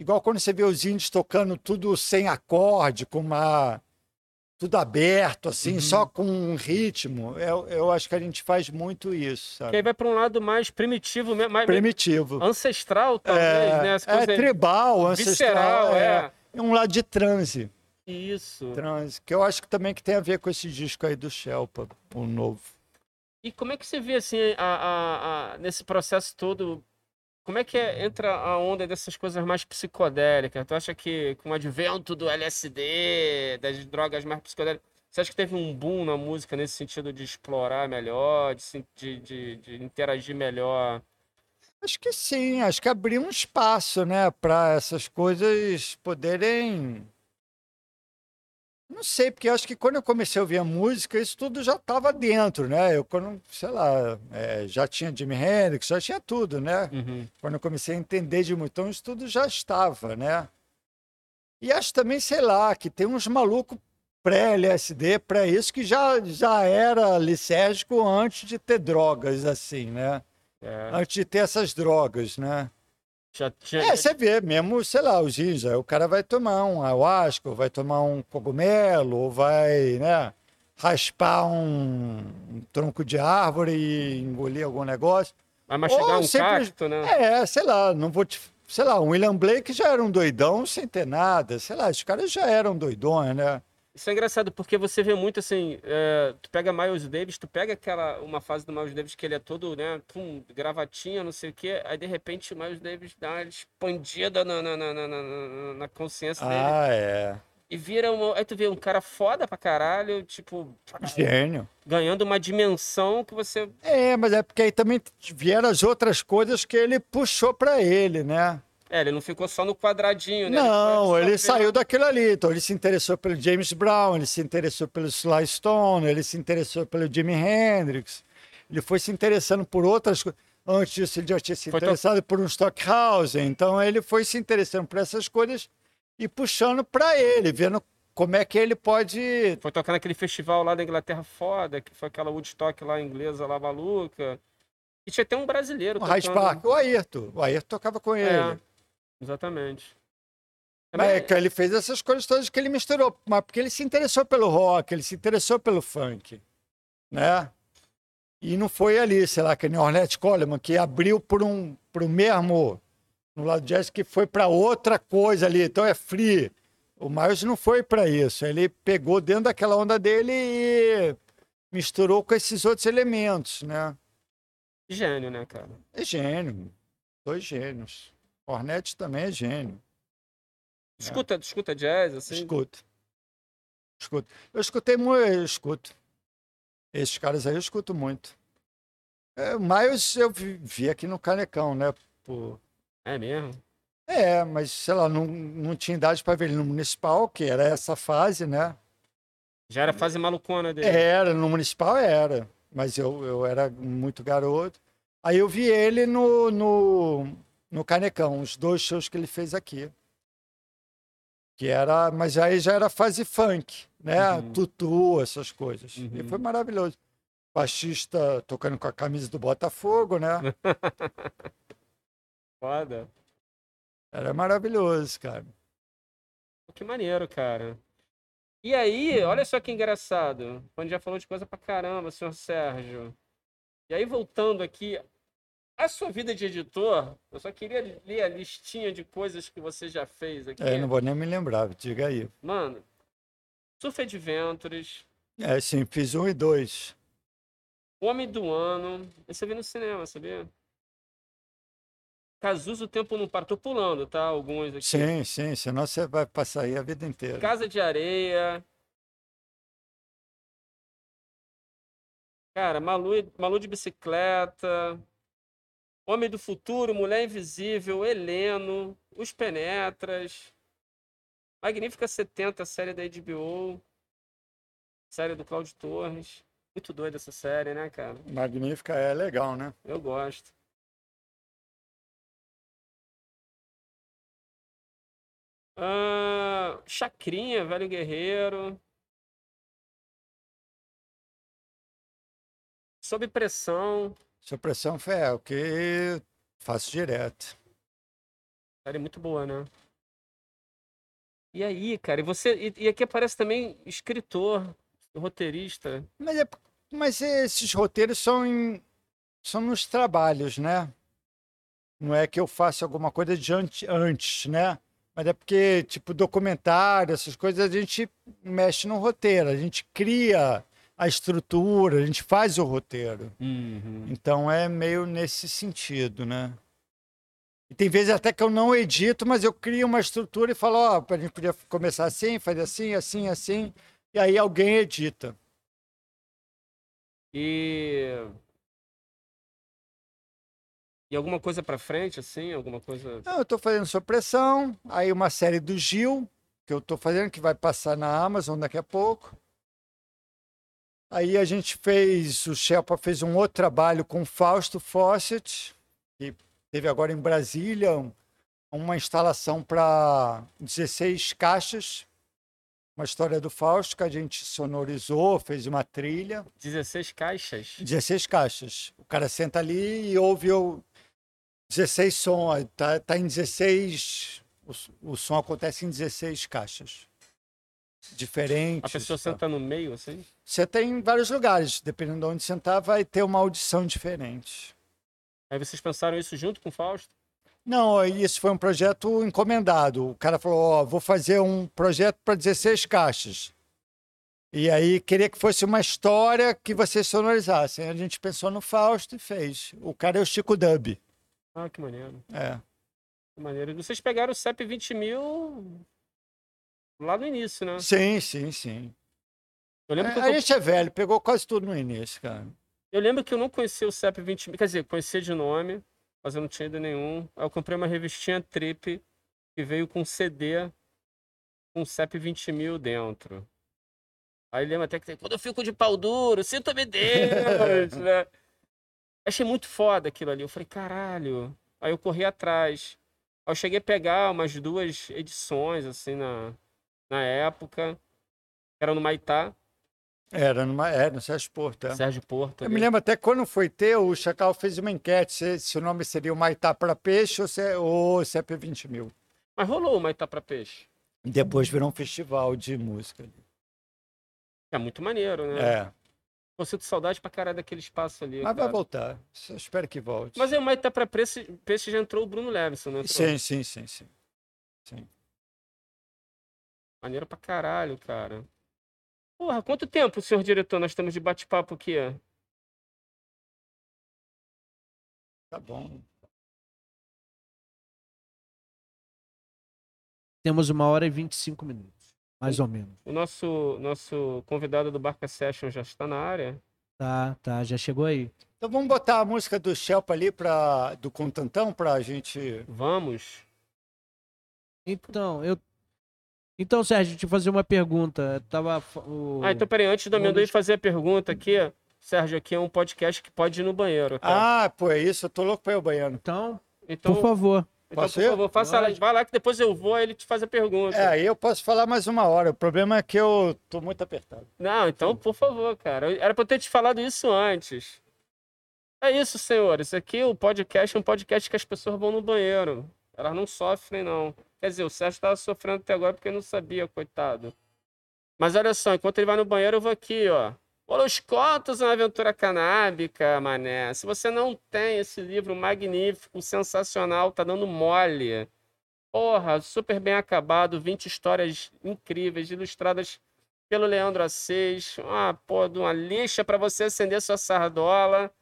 Igual quando você vê os índios tocando tudo sem acorde, com uma. tudo aberto, assim, Uhum. só com um ritmo. Eu, eu acho que a gente faz muito isso, Que aí sabe? vai pra um lado mais primitivo, mais Primitivo. ancestral, talvez, É, né? É tribal, ancestral. visceral, é. é. É um lado de transe, Isso. transe. Que eu acho que também que tem a ver com esse disco aí do Shelpa, o novo. E como é que você vê, assim, a, a- a- nesse processo todo, como é que é- entra a onda dessas coisas mais psicodélicas? Tu acha que com o advento do LSD, das drogas mais psicodélicas, você acha que teve um boom na música nesse sentido de explorar melhor, de, de, de- de interagir melhor? Acho que sim, acho que abriu um espaço, né, para essas coisas poderem. Não sei, porque acho que quando eu comecei a ouvir a música, isso tudo já estava dentro, né? Eu, quando, sei lá, é, já tinha Jimi Hendrix, já tinha tudo, né? Uhum. Quando eu comecei a entender de muito, então isso tudo já estava, né? E acho também, sei lá, que tem uns malucos pré-LSD, pré isso, que já, já era licérgico antes de ter drogas, assim, né? É, Antes de ter essas drogas, né? Já tinha, É, você vê mesmo, sei lá, os índios, aí o cara vai tomar um ayahuasca, ou vai tomar um cogumelo, ou vai, né, raspar um, um tronco de árvore e engolir algum negócio. vai mastigar ou um simples- cacto, né? É, sei lá, não vou te. Sei lá, um William Blake já era um doidão sem ter nada, sei lá, os caras já eram doidões, né? Isso é engraçado porque você vê muito assim, é, tu pega Miles Davis, tu pega aquela uma fase do Miles Davis que ele é todo, né, pum, gravatinha, não sei o quê, aí de repente o Miles Davis dá uma expandida na, na, na, na, na- na consciência dele Ah, é. e vira uma, aí tu vê um cara foda pra caralho, tipo, Gênio. ganhando uma dimensão que você É, mas é porque aí também vieram as outras coisas que ele puxou pra ele, né? É, ele não ficou só no quadradinho, né? Não, ele absorvendo. saiu daquilo ali. Então, ele se interessou pelo James Brown, ele se interessou pelo Sly Stone, ele se interessou pelo Jimi Hendrix. Ele foi se interessando por outras coisas. Antes disso, ele já tinha se Foi to- interessado por um Stockhausen. Então, ele foi se interessando por essas coisas e puxando para ele, vendo como é que ele pode. Foi tocar naquele festival lá da Inglaterra foda, que foi aquela Woodstock lá inglesa lá maluca. E tinha até um brasileiro O tocando. Park, o Ayrton. O Ayrton tocava com ele. É, exatamente. Mas Também- é que ele fez essas coisas todas que ele misturou, mas porque ele se interessou pelo rock, ele se interessou pelo funk, né? E não foi ali, sei lá, que nem Ornette Coleman, que abriu por um, por um mesmo, no lado jazz, que foi para outra coisa ali, então é free. O Miles não foi para isso, ele pegou dentro daquela onda dele e misturou com esses outros elementos, né? Gênio, né, cara? É gênio, dois gênios. Ornette também é gênio. Escuta, escuta jazz, assim. Escuto. Escuto. Eu escutei muito, eu escuto. Esses caras aí eu escuto muito. É, Miles eu vi, vi aqui no Canecão, né? Pô. É mesmo? É, mas sei lá, não, não tinha idade para ver ele no municipal, que era essa fase, né? Já era fase malucona dele. Era, no municipal era, mas eu, eu era muito garoto. Aí eu vi ele no, no, no Canecão, os dois shows que ele fez aqui. Que era, mas aí já era fase funk, né? Uhum. Tutu, essas coisas. E Uhum. foi maravilhoso. Baixista tocando com a camisa do Botafogo, né? Foda. Era maravilhoso, cara. Que maneiro, cara. E aí, olha só que engraçado. Quando já falou de coisa pra caramba, senhor Sérgio. E aí, voltando aqui, a sua vida de editor, eu só queria ler a listinha de coisas que você já fez aqui. É, não vou nem me lembrar, diga aí. Mano, Surf Adventures, É, sim, fiz um e dois. Homem do Ano. Esse eu vi no cinema, sabia? Cazuza, o tempo não para. Tô pulando, tá? Alguns aqui. Sim, sim, senão você vai passar aí a vida inteira. Casa de Areia. Cara, Malu, Malu de bicicleta. Homem do Futuro, Mulher Invisível, Heleno, Os Penetras. Magnífica 70, série da HBO. Série do Cláudio Torres. Muito doida essa série, né, cara? Magnífica é legal, né? Eu gosto. Ah, Chacrinha, Velho Guerreiro. Sob pressão. Supressão foi é, o que faço direto. Série muito boa, né? E aí, cara, e você. E, e aqui aparece também escritor, roteirista. Mas, é, mas esses roteiros são, em, são nos trabalhos, né? Não é que eu faça alguma coisa de ante- antes, né? Mas é porque, tipo, documentário, essas coisas, a gente mexe no roteiro, a gente cria a estrutura, a gente faz o roteiro. Então é meio nesse sentido, né? E tem vezes até que eu não edito, mas eu crio uma estrutura e falo, ó, a gente podia começar assim, fazer assim, assim, assim, e aí alguém edita. E. E alguma coisa pra frente, assim? Alguma coisa. Não, eu estou fazendo supressão, aí uma série do Gil, que eu estou fazendo, que vai passar na Amazon daqui a pouco. Aí a gente fez, o Shelpa fez um outro trabalho com o Fausto Fawcett, que teve agora em Brasília um- uma instalação para 16 caixas, uma história do Fausto que a gente sonorizou, fez uma trilha. 16 caixas? 16 caixas. O cara senta ali e ouve o 16 som, tá, tá em 16, o, o som acontece em 16 caixas. Diferentes. A pessoa tá? senta no meio, assim? Você tem em vários lugares, dependendo de onde sentar, vai ter uma audição diferente. Aí vocês pensaram isso junto com o Fausto? Não, isso foi um projeto encomendado. O cara falou: Ó, vou fazer um projeto para 16 caixas. E aí queria que fosse uma história que vocês sonorizassem. A gente pensou no Fausto e fez. O cara é o Chico Dub. Ah, que maneiro. É. Que maneiro. E vocês pegaram o CEP 20 mil lá no início, né? Sim, sim, sim. Eu lembro, que eu, A gente é velho, pegou quase tudo no início, cara. eu lembro que eu não conhecia o CEP 20 mil. Quer dizer, conhecia de nome, mas eu não tinha ido nenhum. Aí eu comprei uma revistinha Trip que veio com CD com CEP 20 mil dentro. Aí lembro até que quando eu fico de pau duro, sinto-me Deus, né? Achei muito foda aquilo ali. Eu falei, caralho. Aí eu corri atrás. Aí eu cheguei a pegar umas duas edições, assim, na, na época. Era no Maitá, Era, numa, era no Sérgio Porto. é. Sérgio Porto. Eu ali. me lembro até quando foi ter, o Chacal fez uma enquete se, se o nome seria o Maitá para Peixe ou, se, ou CP20 mil. Mas rolou o Maitá pra peixe. Depois virou um festival de música. É muito maneiro, né? É, Pô, sinto saudade pra caralho daquele espaço ali. mas vai cara. voltar. Só espero que volte. Mas aí o Maitá pra peixe, peixe já entrou o Bruno Levinson, né? Sim, sim, sim, sim. Maneiro pra caralho, cara. Porra, quanto tempo, senhor diretor, nós estamos de bate-papo aqui? Tá bom. Temos uma hora e 25 minutos, mais ou menos. O nosso, nosso convidado do Barca Session já está na área. Tá, tá, já chegou aí. Então vamos botar a música do Shelpa ali pra, do Contantão pra gente. Vamos. Então, eu. Então, Sérgio, te fazer uma pergunta. Eu Tava. O... Ah, então peraí, antes do amendoim fazer a pergunta aqui, Sérgio, aqui é um podcast que pode ir no banheiro, tá? Ah, pô, é isso, eu tô louco pra ir ao banheiro. Então, então, por favor. então, Posso por ir? favor, faça lá, vai lá que depois eu vou, aí ele te faz a pergunta. É, aí eu posso falar mais uma hora. O problema é que eu tô muito apertado. Não, então, por favor, cara. Era pra eu ter te falado isso antes. É isso, senhores. Aqui o podcast é um podcast que as pessoas vão no banheiro. Elas não sofrem, não. Quer dizer, o Sérgio estava sofrendo até agora porque não sabia, coitado. Mas olha só, enquanto ele vai no banheiro, eu vou aqui, ó. Os Contos, uma aventura canábica, mané. Se você não tem esse livro magnífico, sensacional, tá dando mole. Porra, super bem acabado, 20 histórias incríveis, ilustradas pelo Leandro Assis. Uma, pô, de uma lixa para você acender sua sardola.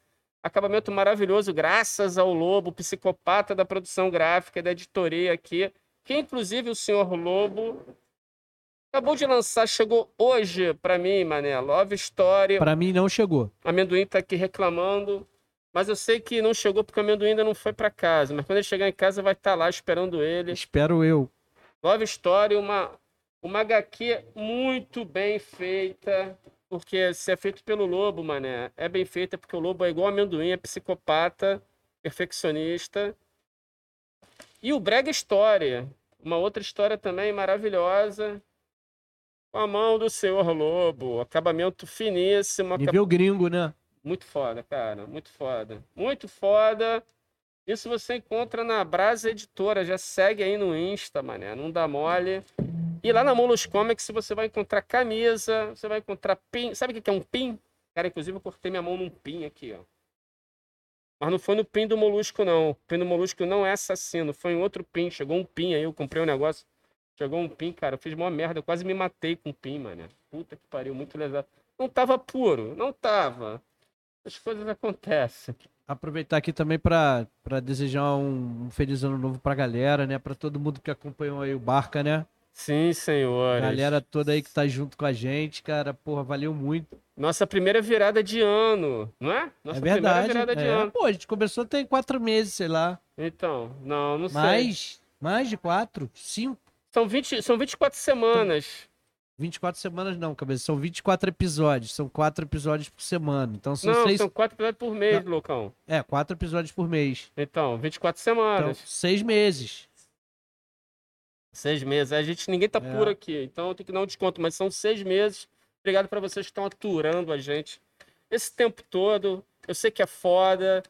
Acabamento maravilhoso, graças ao Lobo, psicopata da produção gráfica da editoria aqui. Que inclusive o senhor Lobo acabou de lançar, chegou hoje para mim, Mané. Love Story. Pra mim não chegou. Amendoim tá aqui reclamando. Mas eu sei que não chegou porque o amendoim ainda não foi para casa. Mas quando ele chegar em casa, vai estar lá esperando ele. Espero eu. Love Story, uma, uma HQ muito bem feita, porque se é feito pelo Lobo, mané, é bem feita porque o Lobo é igual amendoim, é psicopata, perfeccionista. E o Brega Story, uma outra história também maravilhosa, com a mão do senhor Lobo, acabamento finíssimo, acab- Nível gringo, né? muito foda, cara. Muito foda. Muito foda. Isso você encontra na Brasa Editora. Já segue aí no Insta, mané. Não dá mole. E lá na Molos Comics você vai encontrar camisa, você vai encontrar pin. Sabe o que que é um pin? Cara, inclusive eu cortei minha mão num pin aqui, ó. Mas não foi no pin do Molusco, não. O pin do Molusco não é assassino. Foi em outro pin. Chegou um pin aí, eu comprei um negócio. Chegou um pin, cara. Eu fiz uma merda. Eu quase me matei com um pin, mané. Puta que pariu, muito lesado. Não tava puro. Não tava. As coisas acontecem. Aproveitar aqui também pra desejar um, um feliz ano novo pra galera, né? Pra todo mundo que acompanhou aí o Barca, né? Sim, senhores. Galera toda aí que tá junto com a gente, cara, porra, valeu muito. Nossa primeira virada de ano, não é? Nossa é verdade. primeira virada de é. ano. Pô, a gente começou tem quatro meses, sei lá. Então, não, não sei. Mais, mais de quatro, cinco, São, 20, são 24 semanas. 24 semanas não, cabeça. São 24 episódios. São quatro episódios por semana. Então são não, seis. são 4 episódios por mês, loucão. É, quatro episódios por mês. Então, 24 Então, semanas. seis meses. Seis meses. A gente, ninguém tá É. puro aqui, então eu tenho que dar um desconto, mas são seis meses. Obrigado pra vocês que estão aturando a gente esse tempo todo. Eu sei que é foda,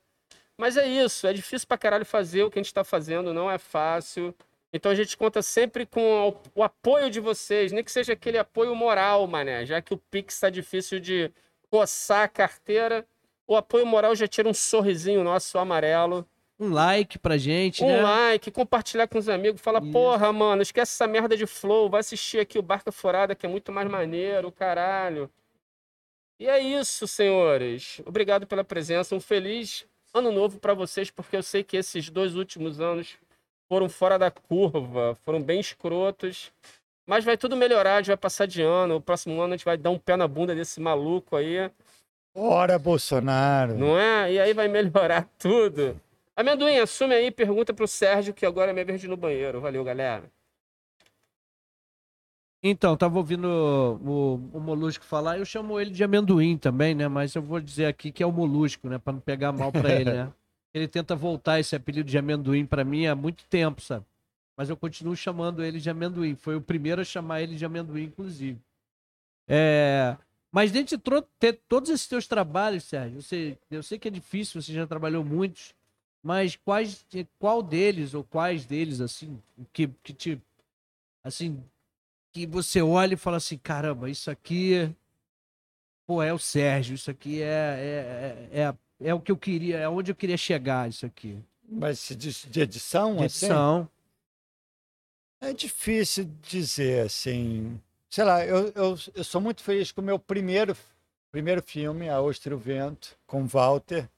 mas é isso. É difícil pra caralho fazer o que a gente tá fazendo, não é fácil. Então a gente conta sempre com o, o apoio de vocês, nem que seja aquele apoio moral, mané, já que o Pix tá difícil de coçar a carteira. O apoio moral já tira um sorrisinho nosso amarelo. Um like pra gente, Um né? like, compartilhar com os amigos, fala, Isso. porra, mano, esquece essa merda de flow, vai assistir aqui o Barca Furada, que é muito mais maneiro, caralho. E é isso, senhores. Obrigado pela presença. Um feliz ano novo pra vocês, porque eu sei que esses dois últimos anos foram fora da curva, foram bem escrotos. Mas vai tudo melhorar, a gente vai passar de ano. O próximo ano a gente vai dar um pé na bunda desse maluco aí, Ora, Bolsonaro. não é? E aí vai melhorar tudo. Amendoim, assume aí, pergunta pro Sérgio, que agora é minha vez de ir no banheiro. Valeu, galera. Então, tava ouvindo o, o Molusco falar, eu chamo ele de amendoim também, né? Mas eu vou dizer aqui que é o Molusco, né? Pra não pegar mal pra ele, né? Ele tenta voltar esse apelido de amendoim pra mim há muito tempo, sabe? Mas eu continuo chamando ele de amendoim. Foi o primeiro a chamar ele de amendoim, inclusive. É... Mas dentre tro- ter todos esses teus trabalhos, Sérgio, você, eu sei que é difícil, você já trabalhou muitos, mas quais, qual deles ou quais deles, assim, que, que te, assim, que você olha e fala assim, caramba, isso aqui, pô, é o Sérgio, isso aqui é, é, é, é, é o que eu queria, é onde eu queria chegar, isso aqui. Mas de, de edição, De assim, edição. é difícil dizer, assim. Sei lá, eu, eu, eu sou muito feliz com o meu primeiro, primeiro filme, A Ostra e o Vento, com Walter.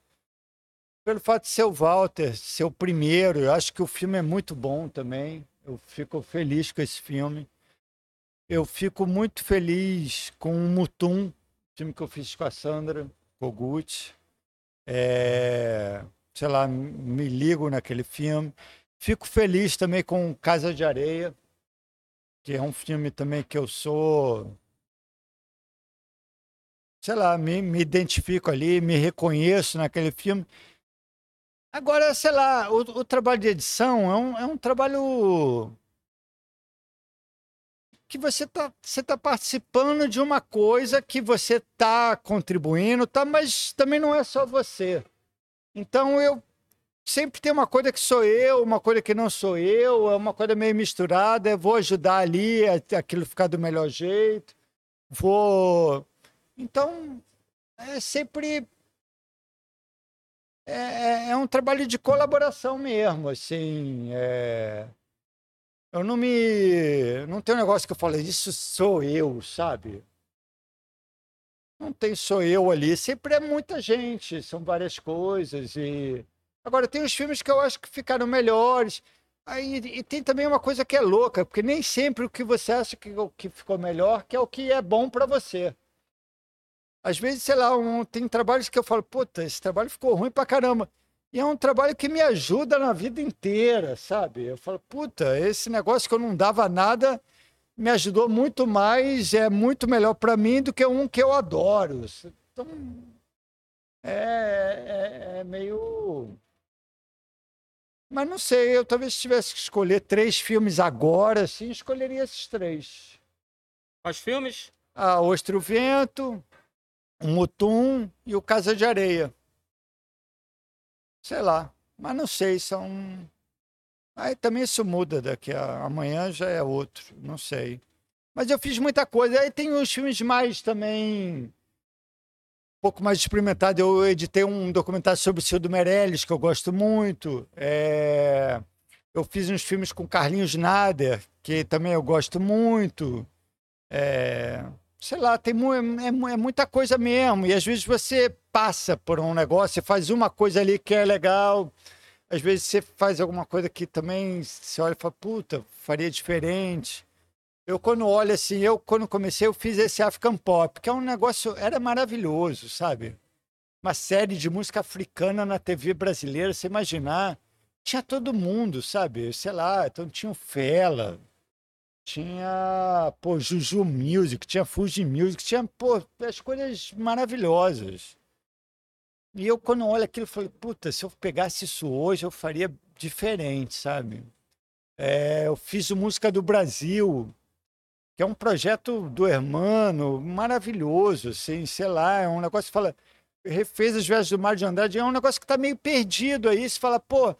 Pelo fato de ser o Walter, ser o primeiro, eu acho que o filme é muito bom também. Eu fico feliz com esse filme. Eu fico muito feliz com o Mutum, filme que eu fiz com a Sandra Kogut. É, sei lá, me ligo naquele filme. Fico feliz também com Casa de Areia, que é um filme também que eu sou. Sei lá, me, me identifico ali, me reconheço naquele filme. Agora, sei lá, o, o trabalho de edição é um, é um trabalho que você está você tá participando de uma coisa que você está contribuindo, tá, mas também não é só você. Então eu sempre tem uma coisa que sou eu, uma coisa que não sou eu, é uma coisa meio misturada, eu vou ajudar ali aquilo ficar do melhor jeito. Vou. Então, é sempre. É, é- é um trabalho de colaboração mesmo, assim. é. Eu não me. Não tem um negócio que eu falo, isso sou eu, sabe? Não tem sou eu ali. Sempre é muita gente, são várias coisas. E agora tem os filmes que eu acho que ficaram melhores. Aí e tem também uma coisa que é louca, porque nem sempre o que você acha que, que ficou melhor que é o que é bom para você. Às vezes, sei lá, um- tem trabalhos que eu falo, puta, esse trabalho ficou ruim pra caramba. E é um trabalho que me ajuda na vida inteira, sabe? Eu falo, puta, esse negócio que eu não dava nada me ajudou muito mais, é muito melhor para mim do que um que eu adoro. Então, é, é, é meio. Mas não sei, eu talvez tivesse que escolher três filmes agora, assim, escolheria esses três. Os filmes? A Ostra e o Vento, o Mutum e o Casa de Areia. Sei lá, mas não sei, são. Aí também isso muda daqui a amanhã já é outro, não sei. Mas eu fiz muita coisa. Aí tem os filmes mais também. Um pouco mais experimentados. Eu editei um documentário sobre o Cildo Meirelles, que eu gosto muito. É, Eu fiz uns filmes com Carlinhos Nader, que também eu gosto muito. É, Sei lá, tem mu- é, mu- é muita coisa mesmo. E às vezes você passa por um negócio, você faz uma coisa ali que é legal. Às vezes você faz alguma coisa que também você olha e fala, puta, faria diferente. Eu, quando olho assim, eu, quando comecei, eu fiz esse African Pop, que é um negócio, era maravilhoso, sabe? Uma série de música africana na TV brasileira, você imaginar, tinha todo mundo, sabe? Sei lá, então tinha o Fela, tinha, pô, Juju Music, tinha Fuji Music, tinha, pô, as coisas maravilhosas. E eu, quando olho aquilo, falei, puta, se eu pegasse isso hoje, eu faria diferente, sabe? É, eu fiz o Música do Brasil, que é um projeto do Hermano, maravilhoso, assim, sei lá, é um negócio que fala, refez as viagens do Mário de Andrade, é um negócio que tá meio perdido aí, você fala, pô,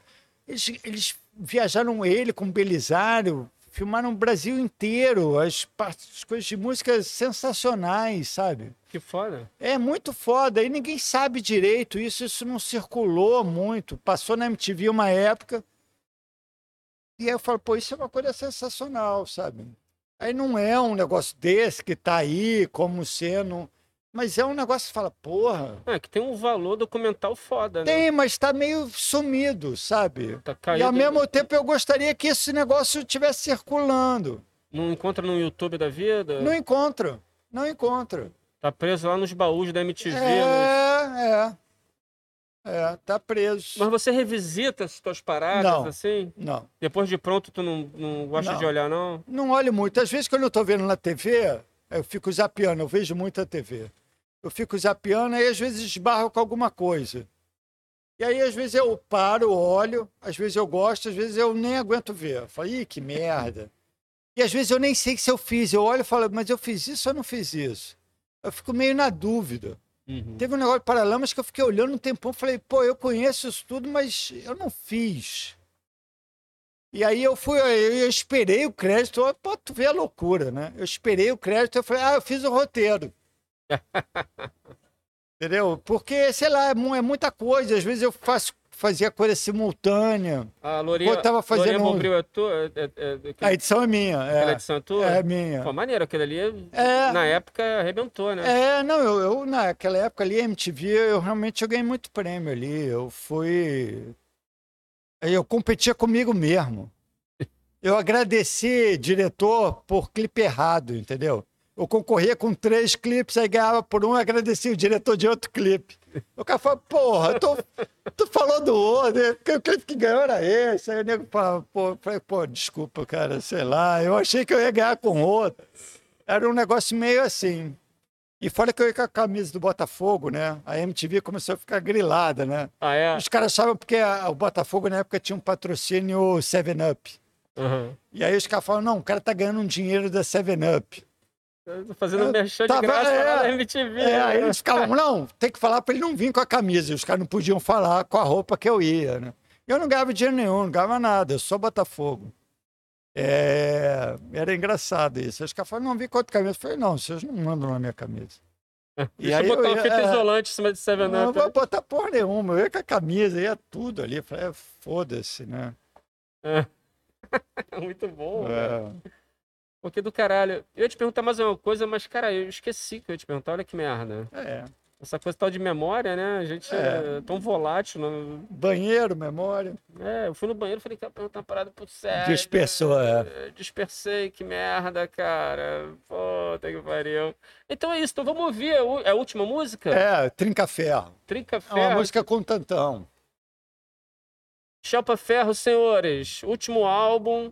eles, eles viajaram ele com Belisário, filmaram o Brasil inteiro, as, as coisas de música sensacionais, sabe? Que foda. É muito foda, e ninguém sabe direito isso, isso não circulou muito. Passou na MTV uma época, e aí eu falo, pô, isso é uma coisa sensacional, sabe? Aí não é um negócio desse que tá aí como sendo. Mas é um negócio que fala, porra, É, que tem um valor documental foda, né? tem, mas tá meio sumido, sabe? Tá E caído. ao mesmo tempo eu gostaria que esse negócio estivesse circulando. Não encontra no YouTube da vida? Não encontro, não encontro. Tá preso lá nos baús da MTV. nos- É, é. É, tá preso. Mas você revisita as tuas paradas, Não. assim? Não. Depois de pronto, tu não, não gosta Não. de olhar, não? Não olho muito. Às vezes, quando eu tô vendo na TV, eu fico zapeando, eu vejo muita TV. Eu fico zapeando e às vezes esbarro com alguma coisa. E aí, às vezes, eu paro, olho, às vezes eu gosto, às vezes eu nem aguento ver. Eu falo, ih, que merda. E às vezes eu nem sei se eu fiz. Eu olho e falo, mas eu fiz isso ou não fiz isso? Eu fico meio na dúvida. Uhum. Teve um negócio de Paralamas que eu fiquei olhando um tempão, falei, pô, eu conheço isso tudo, mas eu não fiz. E aí eu fui, eu, esperei o crédito, pô, tu vê a loucura, né? Eu esperei o crédito, eu falei, ah, eu fiz o roteiro. Entendeu? Porque, sei lá, é, é muita coisa. Às vezes eu faço, fazia coisa simultânea. A Lourinha, Pô, tava fazendo Bombril é? É, é, é, A edição é minha. aquela É, edição é tua? é minha. Pô, maneiro, aquele ali, É. na época, arrebentou, né? É, não, eu, eu naquela época ali, MTV, eu realmente eu ganhei muito prêmio ali. Eu fui. Eu competia comigo mesmo. Eu agradeci diretor por clipe errado, entendeu? Eu concorria com três clipes, aí ganhava por um, agradecia o diretor de outro clipe. O cara fala, porra, tu, tu falou do outro, né? porque o clipe que ganhou era esse. Aí o nego fala, pô, falei, pô, desculpa, cara, sei lá, eu achei que eu ia ganhar com outro. Era um negócio meio assim. E fora que eu ia com a camisa do Botafogo, né? A MTV começou a ficar grilada, né? Ah, é? Os caras achavam porque a- o Botafogo na época tinha um patrocínio 7-Up. Uhum. E aí os caras falam, não, o cara tá ganhando um dinheiro da 7-Up. Fazendo Eu merchan de tava- graça é. na MTV. É, né? aí eles ficavam, não, tem que falar pra ele não vir com a camisa. E Os caras não podiam falar com a roupa que eu ia, né? Eu não ganhava dinheiro nenhum, não ganhava nada, eu só Botafogo. É, Era engraçado isso. Os caras falaram, não, vim com outra camisa. Eu falei, não, vocês não mandam na minha camisa. E Deixa aí eu botar eu uma fita é. isolante em cima de Seven Não, não vou botar porra nenhuma. Eu ia com a camisa, ia tudo ali. Eu falei, é, foda-se, né? Muito bom. velho. É. Porque do caralho. Eu ia te perguntar mais uma coisa, mas, cara, eu esqueci que eu ia te perguntar. Olha que merda. É. Essa coisa tal de memória, né? A gente é, É. tão volátil. Não... Banheiro, memória. É, eu fui no banheiro e falei, cara, perguntar uma parada pro Sérgio. Dispersou, é. Dispersei, que merda, cara. Puta que pariu. Então é isso, então vamos ouvir a, a última música? É, Trinca Ferro. Trinca É uma Ferro. música com tantão. Chapa Ferro, senhores. Último álbum,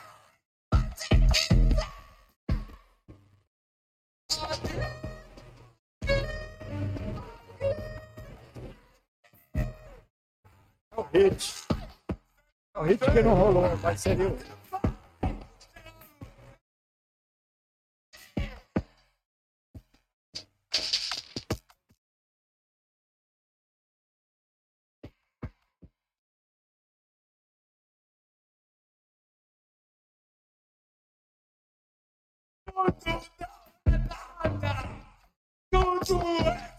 hit. É o hit que não rolou, mas seria o. É pra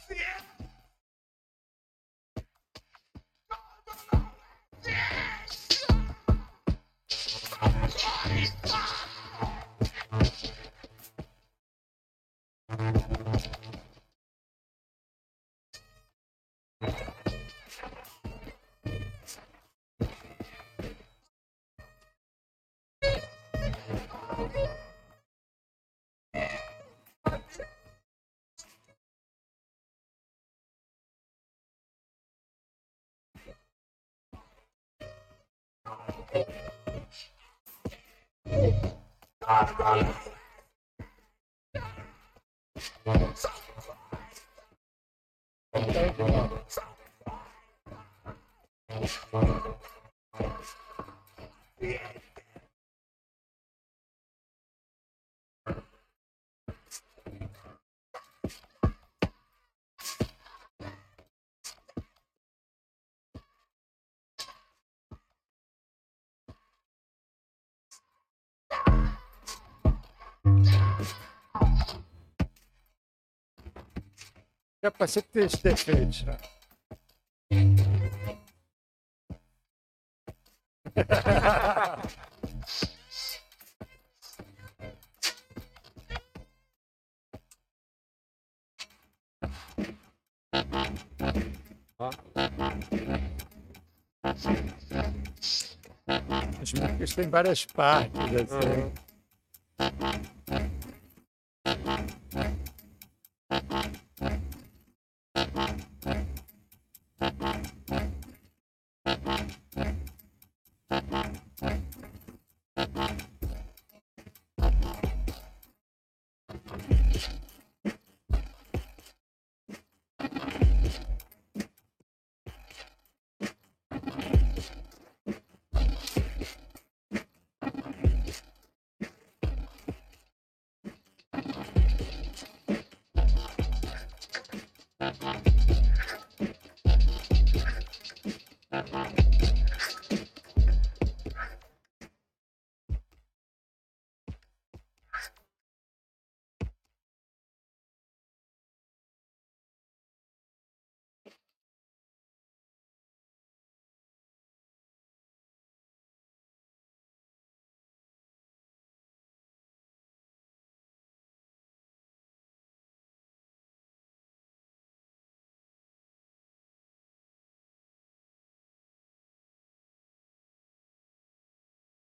ser Capacete desse defeito. Tem várias partes assim. Uhum.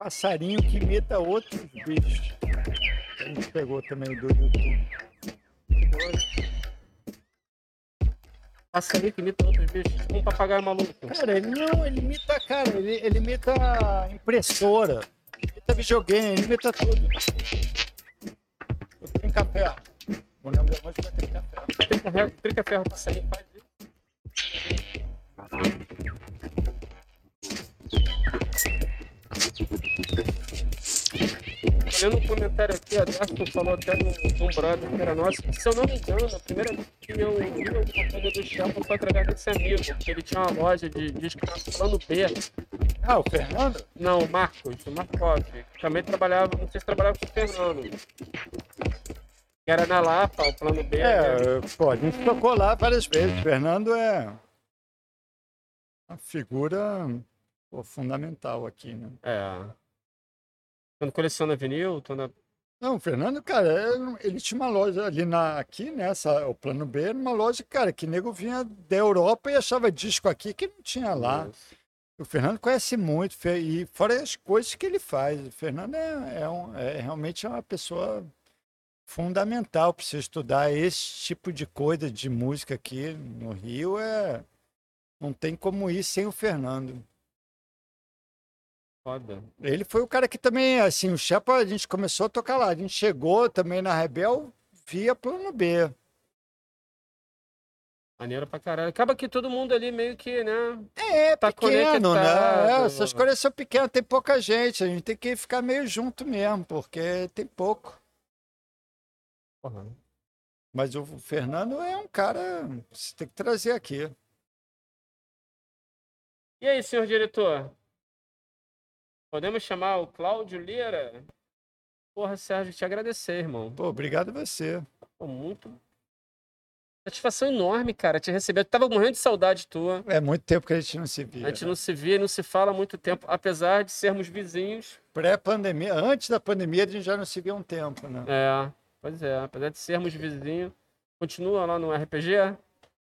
Passarinho que imita outros bichos. A gente pegou também do YouTube. Passarinho que imita outros bichos. Um papagaio maluco. Cara, ele não, ele imita, cara, ele, ele imita impressora, imita videogame, ele imita tudo. Eu tenho café. O nome da música é Tem Café. Trica ferro, trica ferro passarinho faz isso. Olhando um comentário aqui, a Darko falou até no, num brother que era nosso. Se eu não me engano, a primeira vez que eu vi alguma coisa do Shelton foi através desse amigo, que ele tinha uma loja de disco plano B. Ah, o Fernando? Não, o Marcos, o que Também trabalhava, não sei se trabalhava com o Fernando. Era na Lapa, o plano B. né? É, pô, a gente tocou lá várias vezes. O Fernando é uma figura pô, fundamental aqui, né? É. Quando coleciona vinil, tô na... Não, o Fernando, cara, é- ele tinha uma loja ali na, aqui, nessa, o plano B, era uma loja, cara, que nego vinha da Europa e achava disco aqui que não tinha lá. O Fernando conhece muito, e fora as coisas que ele faz. O Fernando é, é, um- é realmente é uma pessoa fundamental para você estudar esse tipo de coisa de música aqui no Rio. É, não tem como ir sem o Fernando. Foda. Ele foi o cara que também, assim, o Chapa, a gente começou a tocar lá. A gente chegou também na Rebel via plano B. Maneiro pra caralho. Acaba que todo mundo ali meio que, né? É, Tá pequeno, né? É, essas coisas são pequenas, tem pouca gente. A gente tem que ficar meio junto mesmo, porque tem pouco. Porra. Mas o Fernando é um cara que você tem que trazer aqui. E aí, senhor diretor? Podemos chamar o Cláudio Lira? Porra, Sérgio, te agradecer, irmão. Pô, obrigado a você. Pô, muito. Satisfação enorme, cara, te receber. Eu tava morrendo de saudade tua. É muito tempo que a gente não se via. A gente não se vê, não se fala há muito tempo, apesar de sermos vizinhos. Pré-pandemia, antes da pandemia, a gente já não se via um tempo, né? É, pois é, apesar de sermos vizinhos. Continua lá no RPG?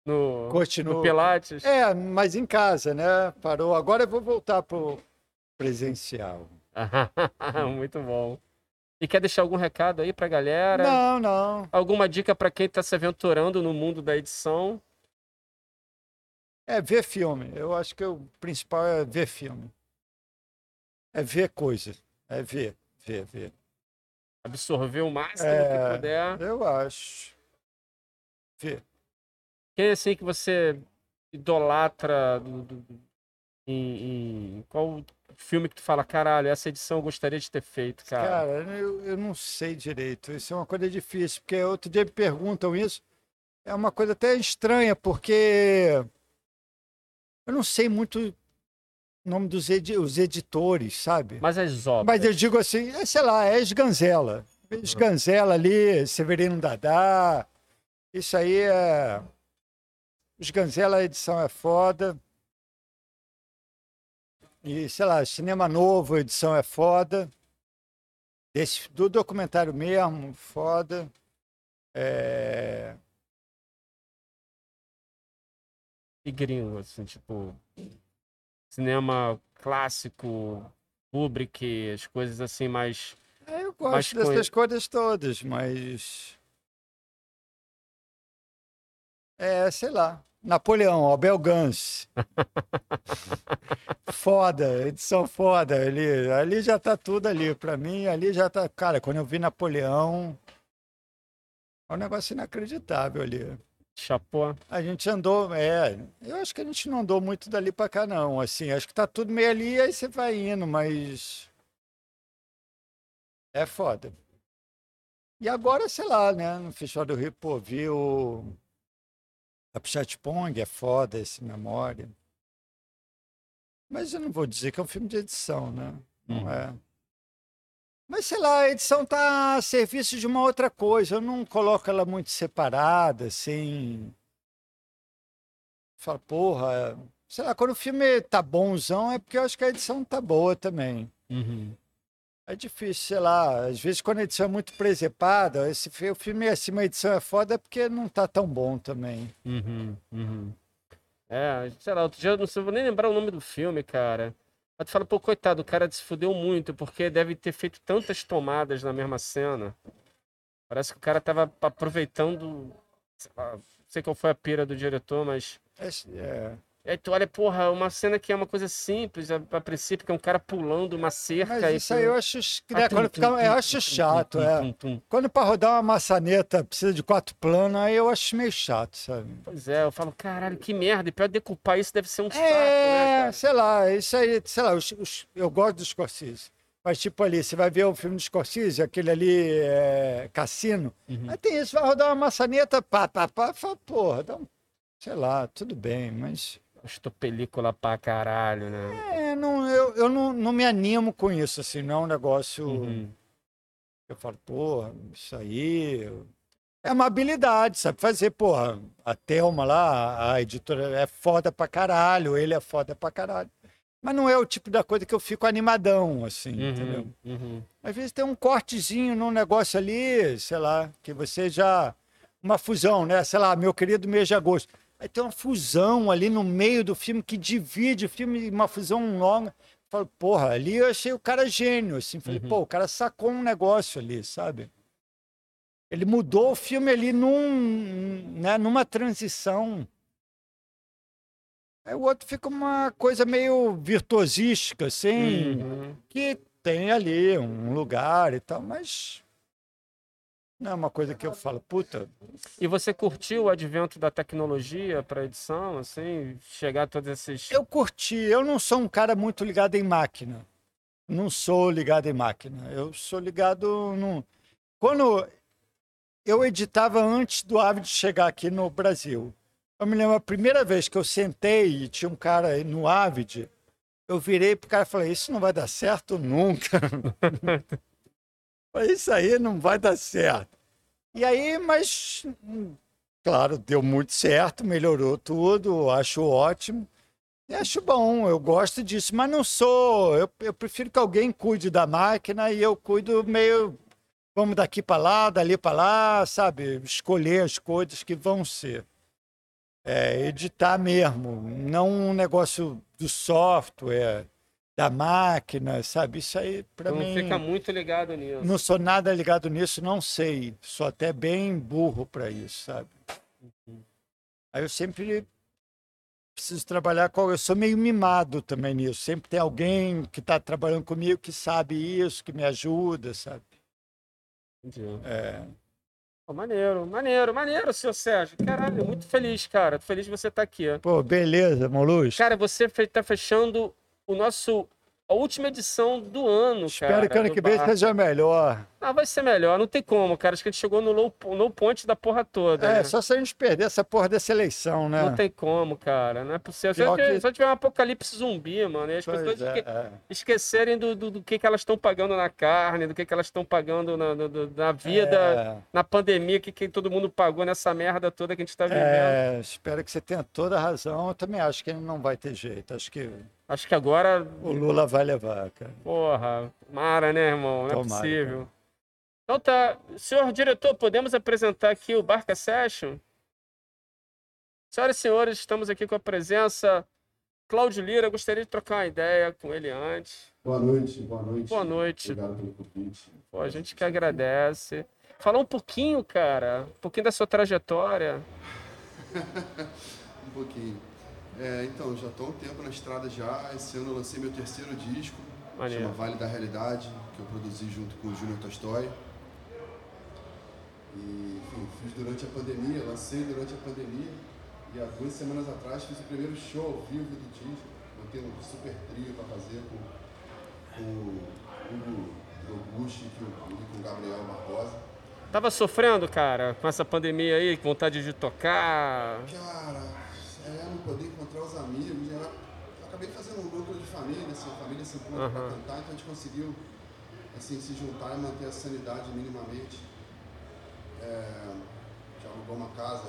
No, Continua. no Pilates? É, mas em casa, né? Parou. Agora eu vou voltar pro presencial. muito bom. E quer deixar algum recado aí pra galera? Não, não. Alguma dica pra quem tá se aventurando no mundo da edição? É ver filme. Eu acho que o principal é ver filme. É ver coisa. É ver, ver, ver. Absorver o máximo É. que puder. Eu acho. Ver. Quem assim que você idolatra do, do- do- em, em- qual filme que tu fala, caralho, essa edição eu gostaria de ter feito, cara? Cara, eu, eu não sei direito. Isso é uma coisa difícil, porque outro dia me perguntam isso. É uma coisa até estranha, porque eu não sei muito o nome dos edi- os editores, sabe? Mas as obras. Mas eu digo assim, é, sei lá, é Esganzela. Esganzela ali, Severino Dadá. Isso aí é. Esganzela, a edição é foda. E, sei lá, Cinema Novo, edição é foda. Esse, do documentário mesmo, foda. É, e gringo, assim, tipo. Cinema clássico, Kubrick, as coisas assim mais. É, Eu gosto com- dessas coisas todas, mas. É, sei lá. Napoleão, Abel Gans. foda, edição foda. Ali, ali já tá tudo ali. Pra mim, ali já tá. Cara, quando eu vi Napoleão. É um negócio inacreditável ali. Chapó. A gente andou, é, eu acho que a gente não andou muito dali pra cá, não. Assim, acho que tá tudo meio ali, aí você vai indo, mas. É foda. E agora, sei lá, né? No Festival do Rio, pô, vi o. A Pong, é foda esse memória. Mas eu não vou dizer que é um filme de edição, né? Não Hum. é. Mas sei lá, a edição tá a serviço de uma outra coisa. Eu não coloco ela muito separada, assim. Fala, porra, sei lá, quando o filme tá bonzão é porque eu acho que a edição tá boa também. Uhum. É difícil, sei lá, às vezes quando a edição é muito presepada, esse o filme assim, a edição é foda é porque não tá tão bom também. Uhum, uhum. É, sei lá, outro dia eu não sei, vou nem lembrar o nome do filme, cara. Mas tu fala, pô, coitado, o cara se fudeu muito, porque deve ter feito tantas tomadas na mesma cena. Parece que o cara tava aproveitando. Sei lá, não sei qual foi a pira do diretor, mas. É, é. Aí tu olha, porra, uma cena que é uma coisa simples, a, a princípio, que é um cara pulando uma cerca. Mas isso tu- aí eu acho, Ah, né, tum, quando tum, fica, tum, eu acho chato, é. Quando para rodar uma maçaneta precisa de quatro planos, aí eu acho meio chato, sabe? Pois é, eu falo, caralho, que merda. E pior decupar isso deve ser um saco, né, É, cara? sei lá, isso aí, sei lá, os- os- eu gosto do Scorsese. Mas, tipo, ali, você vai ver o filme do Scorsese, aquele ali, é, Cassino. Uhum. Aí tem isso, vai rodar uma maçaneta, pá, pá, pá, fala, porra, dá um, sei lá, tudo bem, mas. Estou película pra caralho, né? É, não, eu, eu não, não me animo com isso, assim, não é um negócio. Uhum. Eu falo, porra, isso aí. É uma habilidade, sabe? Fazer, porra, a Thelma lá, a editora é foda pra caralho, ele é foda pra caralho. Mas não é o tipo da coisa que eu fico animadão, assim, entendeu? Uhum, uhum. Às vezes tem um cortezinho num negócio ali, sei lá, que você já. Uma fusão, né? Sei lá, meu querido mês de agosto. Aí tem uma fusão ali no meio do filme que divide o filme, uma fusão longa. Falo, porra, ali eu achei o cara gênio, assim. Falei, Uhum. pô, o cara sacou um negócio ali, sabe? Ele mudou o filme ali num, né, numa transição. Aí o outro fica uma coisa meio virtuosística, assim Uhum. que tem ali um lugar e tal, mas não é uma coisa que eu falo, puta, E você curtiu o advento da tecnologia para edição, assim, chegar a todos esses. eu curti, eu não sou um cara muito ligado em máquina. Não sou ligado em máquina. Eu sou ligado no quando eu editava antes do Avid chegar aqui no Brasil. Eu me lembro a primeira vez que eu sentei e tinha um cara no Avid, eu virei pro cara e falei, isso não vai dar certo nunca. Isso aí não vai dar certo. E aí, mas, hum, claro, deu muito certo, melhorou tudo, acho ótimo. E acho bom, eu gosto disso, mas não sou. Eu, eu prefiro que alguém cuide da máquina e eu cuido meio. Vamos daqui para lá, dali para lá, sabe? Escolher as coisas que vão ser. É, editar mesmo, não um negócio do software, da máquina, sabe? Isso aí, para não mim. fica muito ligado nisso. Não sou nada ligado nisso, não sei. Sou até bem burro para isso, sabe? Aí eu sempre preciso trabalhar com. Eu sou meio mimado também nisso. Sempre tem alguém que está trabalhando comigo que sabe isso, que me ajuda, sabe? Entendi. É, Pô, maneiro, maneiro, maneiro, senhor Sérgio. Caralho, muito feliz, cara. Feliz de você estar aqui. Pô, beleza, Molusco. Cara, você fe- tá fechando o nosso. A última edição do ano, Espero cara. que ano que vem seja melhor. Ah, vai ser melhor, não tem como, cara. Acho que a gente chegou no low, low point da porra toda. É, né? só se a gente perder essa porra dessa eleição, né? Não tem como, cara. Não é possível. Pior Só, tiver- que- tiver um apocalipse zumbi, mano. E as Pois pessoas é, esque- é. esquecerem do, do, do que, que elas estão pagando na carne, do que, que elas estão pagando na, do- na vida, É, na pandemia, que, que todo mundo pagou nessa merda toda que a gente tá vivendo. é, espero que você tenha toda a razão. Eu também acho que não vai ter jeito. Acho que Acho que agora, o Lula vai levar, cara. porra, Mara, né, irmão? Não é Tomara, possível. Então tá. Senhor diretor, podemos apresentar aqui o Barca Session? Senhoras e senhores, estamos aqui com a presença Cláudio Lira. Gostaria de trocar uma ideia com ele antes. Boa noite, boa noite. Boa noite. Obrigado pelo convite. Pô, a gente que agradece. Falar um pouquinho, cara, um pouquinho da sua trajetória. um pouquinho. É, então, já estou um tempo na estrada já. Esse ano eu lancei meu terceiro disco, Maneiro. chama Vale da Realidade, que eu produzi junto com o Júnior Tolstói. E, enfim, fiz durante a pandemia, lancei durante a pandemia. E há duas semanas atrás fiz o primeiro show ao vivo do disco. Tenho um super trio para fazer com, com o Hugo Augusto e com o Gabriel Barbosa. Tava sofrendo, cara, com essa pandemia aí, com vontade de tocar. Cara, é, não poder encontrar os amigos. né? Acabei fazendo um núcleo de família, assim, a família se encontra Aham. pra cantar, então a gente conseguiu assim, se juntar e manter a sanidade minimamente. É, já alugou uma casa,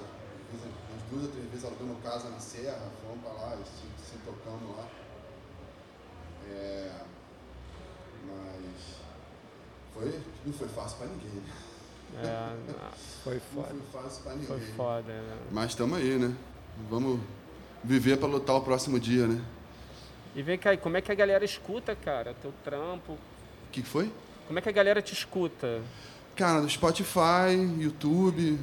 umas duas ou três vezes alugamos casa na serra, fomos pra lá, e se, se tocamos lá. É, mas foi, não foi fácil pra ninguém, né? É, Foi Não foda. foi fácil pra ninguém. foi foda, né? Mas estamos aí, né? Vamos viver para lutar o próximo dia, né? E vem cá, como é que a galera escuta, cara, teu trampo? O que que foi? Como é que a galera te escuta? Cara, no Spotify, YouTube,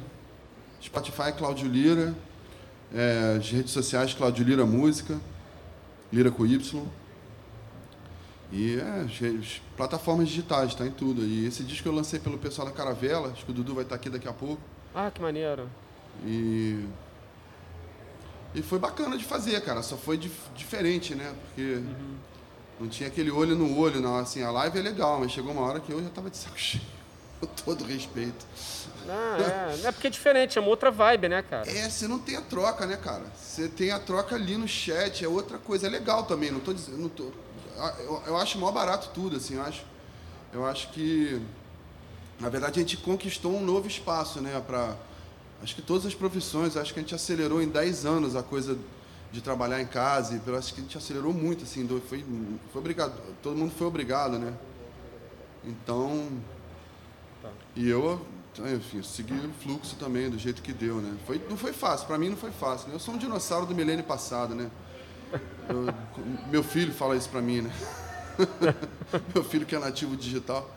Spotify Cláudio Lira, é, as redes sociais Cláudio Lira Música, Lira com Y. E é, as plataformas digitais, tá em tudo. E esse disco eu lancei pelo pessoal da Caravela, acho que o Dudu vai estar aqui daqui a pouco. Ah, que maneiro. E. E foi bacana de fazer, cara. Só foi dif- diferente, né? Porque não tinha aquele olho no olho, não. Assim, a live é legal, mas chegou uma hora que eu já tava de saco cheio. Com todo respeito. Ah, é. Não é porque é diferente, é uma outra vibe, né, cara? É, você não tem a troca, né, cara? Você tem a troca ali no chat, é outra coisa. É legal também, não tô dizendo. Não tô, eu, eu acho mó barato tudo, assim, eu acho. Eu acho que. Na verdade, a gente conquistou um novo espaço, né, pra. Acho que todas as profissões, acho que a gente acelerou em 10 anos a coisa de trabalhar em casa, e eu acho que a gente acelerou muito, assim, foi, foi obrigado, todo mundo foi obrigado, né? Então, e eu, enfim, segui o fluxo também, do jeito que deu, né? Foi, não foi fácil, pra mim não foi fácil. Né? Eu sou um dinossauro do milênio passado, né? Eu- meu filho fala isso pra mim, né? meu filho que é nativo digital.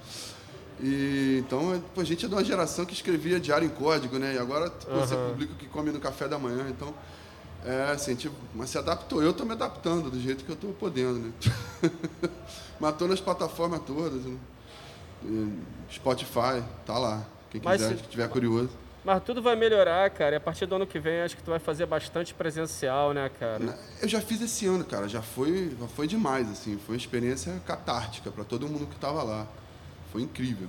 E, então, pô, a gente é de uma geração que escrevia diário em código, né? E agora pô, você publica o que come no café da manhã, então... É, assim, gente, mas se adaptou. Eu tô me adaptando do jeito que eu tô podendo, né? tô nas plataformas todas, né? E Spotify, tá lá. Quem Mas quiser, se- que tiver curioso. Mas tudo vai melhorar, cara. E a partir do ano que vem, acho que tu vai fazer bastante presencial, né, cara? Eu já fiz esse ano, cara. Já foi, já foi demais, assim. Foi uma experiência catártica para todo mundo que tava lá. Foi incrível.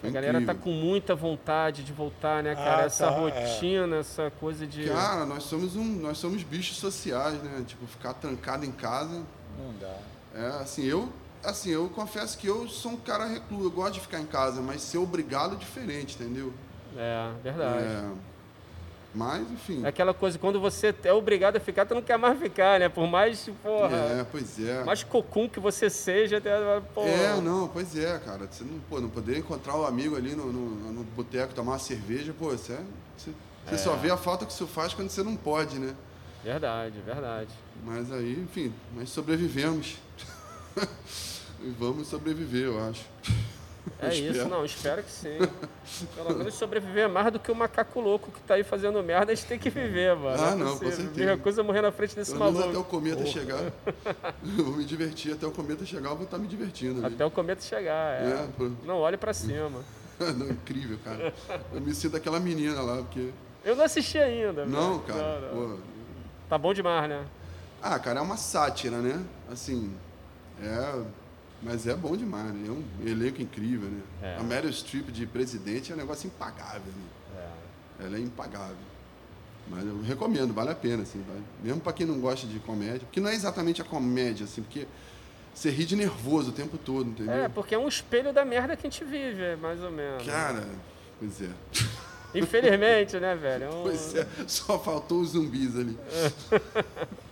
Foi A galera tá incrível. com muita vontade de voltar, né, cara? Ah, essa tá, rotina, essa coisa de. Cara, nós somos um, nós somos bichos sociais, né? Tipo, ficar trancado em casa. Não dá. É, assim, eu, assim, eu confesso que eu sou um cara recluso, eu gosto de ficar em casa, mas ser obrigado é diferente, entendeu? É, verdade. É, mas, enfim. É aquela coisa, quando você é obrigado a ficar, tu não quer mais ficar, né? Por mais, porra, É, pois é. mais cocum que você seja, até, porra. É, não, pois é, cara. Você não, pô, não poder encontrar o amigo ali no, no, no boteco, tomar uma cerveja, pô, você, é- você, você só vê a falta que isso faz quando você não pode, né? Verdade, verdade. Mas aí, enfim, nós sobrevivemos. e vamos sobreviver, eu acho. É Eu isso, espero. não, espero que sim. Pelo menos sobreviver é mais do que o macaco louco que tá aí fazendo merda, a gente tem que viver, mano. Ah, é não, com certeza. Me recusa morrer na frente desse Pelo menos maluco. até o cometa chegar. eu vou me divertir, até o cometa chegar, eu vou estar me divertindo. Até o cometa chegar, é. É, pô. Não olhe pra cima. não, incrível, cara. Eu me sinto aquela menina lá, porque. Eu não assisti ainda. Não, velho. cara. Não, não. Tá bom demais, né? Ah, cara, é uma sátira, né? Assim, é. Mas é bom demais, né? É um elenco incrível, né? É. A Meryl Streep de presidente é um negócio impagável, né? Ela é impagável. Mas eu recomendo, vale a pena, assim, vai. Mesmo pra quem não gosta de comédia. Porque não é exatamente a comédia, assim, porque você ri de nervoso o tempo todo, entendeu? É, porque é um espelho da merda que a gente vive, mais ou menos. Cara, pois é. Infelizmente, né, velho? É um- Pois é, só faltou os zumbis ali.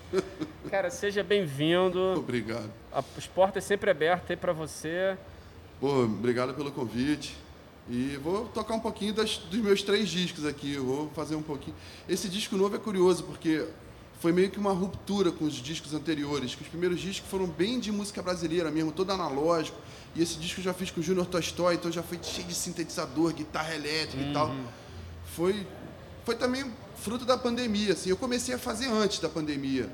Cara, seja bem-vindo. Obrigado. As portas sempre abertas aí pra você. Pô, obrigado pelo convite. E vou tocar um pouquinho das- dos meus três discos aqui. Eu vou fazer um pouquinho. Esse disco novo é curioso porque foi meio que uma ruptura com os discos anteriores. Que os primeiros discos foram bem de música brasileira mesmo, todo analógico. E esse disco eu já fiz com o Júnior Tolstói, então já foi cheio de sintetizador, guitarra elétrica e tal. Foi, foi também fruto da pandemia. Assim. Eu comecei a fazer antes da pandemia,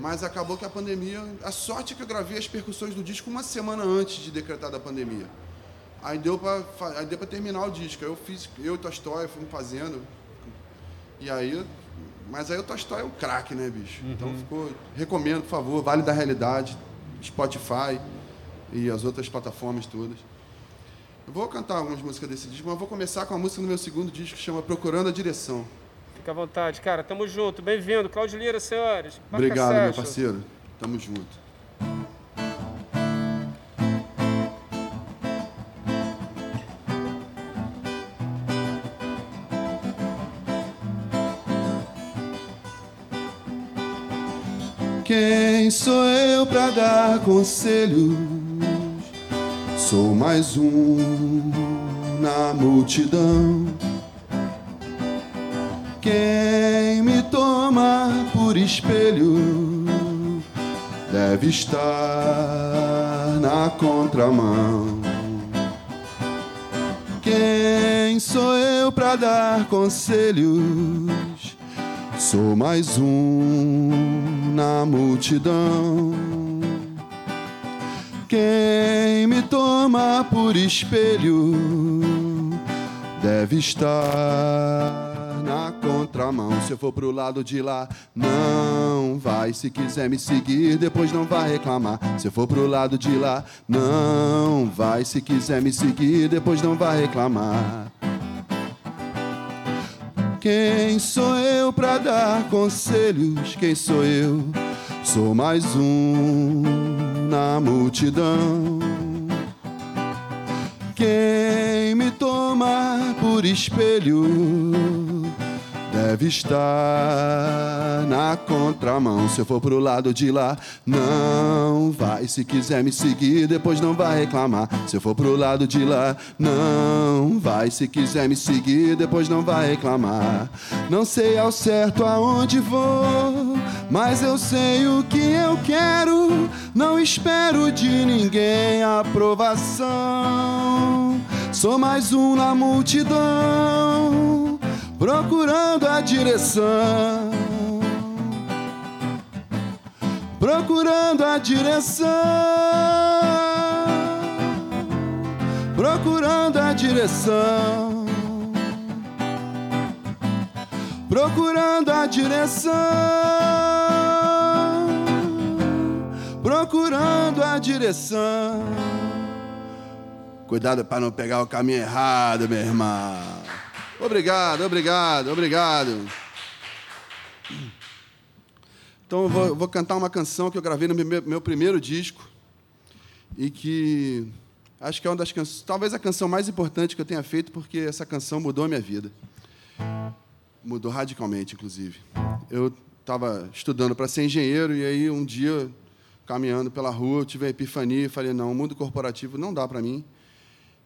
mas acabou que a pandemia. A sorte é que eu gravei as percussões do disco uma semana antes de decretar da pandemia. Aí deu pra, fa- aí deu pra terminar o disco. Aí eu fiz, eu e o Tolstói fomos fazendo. E aí. Mas aí o Tolstói é um craque, né, bicho? Então ficou. Recomendo, por favor, Vale da Realidade, Spotify e as outras plataformas todas. Eu vou cantar algumas músicas desse disco, mas vou começar com a música do meu segundo disco que chama Procurando a Direção. Fica à vontade, cara. Tamo junto. Bem-vindo. Cláudio Lira, senhores. Marca Obrigado, meu parceiro. Tamo junto. Quem sou eu pra dar conselhos? Sou mais um na multidão. Quem me toma por espelho deve estar na contramão. Quem sou eu pra dar conselhos? Sou mais um na multidão. Quem me toma por espelho deve estar na contramão. Se eu for pro lado de lá, não vai. Se quiser me seguir, depois não vai reclamar. Se eu for pro lado de lá, não vai. Se quiser me seguir, depois não vai reclamar. Quem sou eu pra dar conselhos? Quem sou eu? Sou mais um na multidão. Quem me toma por espelho deve estar na contramão. Se eu for pro lado de lá, não vai. Se quiser me seguir, depois não vai reclamar. Se eu for pro lado de lá, não vai. Se quiser me seguir, depois não vai reclamar. Não sei ao certo aonde vou, mas eu sei o que eu quero. Não espero de ninguém aprovação. Sou mais um na multidão, procurando a direção. Procurando a direção. Procurando a direção. Procurando a direção. Procurando a direção. Cuidado para não pegar o caminho errado, meu irmão. Obrigado, obrigado, obrigado. Então eu vou, eu vou cantar uma canção que eu gravei no meu, meu primeiro disco e que acho que é uma das canções, talvez a canção mais importante que eu tenha feito, porque essa canção mudou a minha vida. Mudou radicalmente, inclusive. Eu estava estudando para ser engenheiro e aí um dia, caminhando pela rua, eu tive a epifania e falei: não, o mundo corporativo não dá para mim.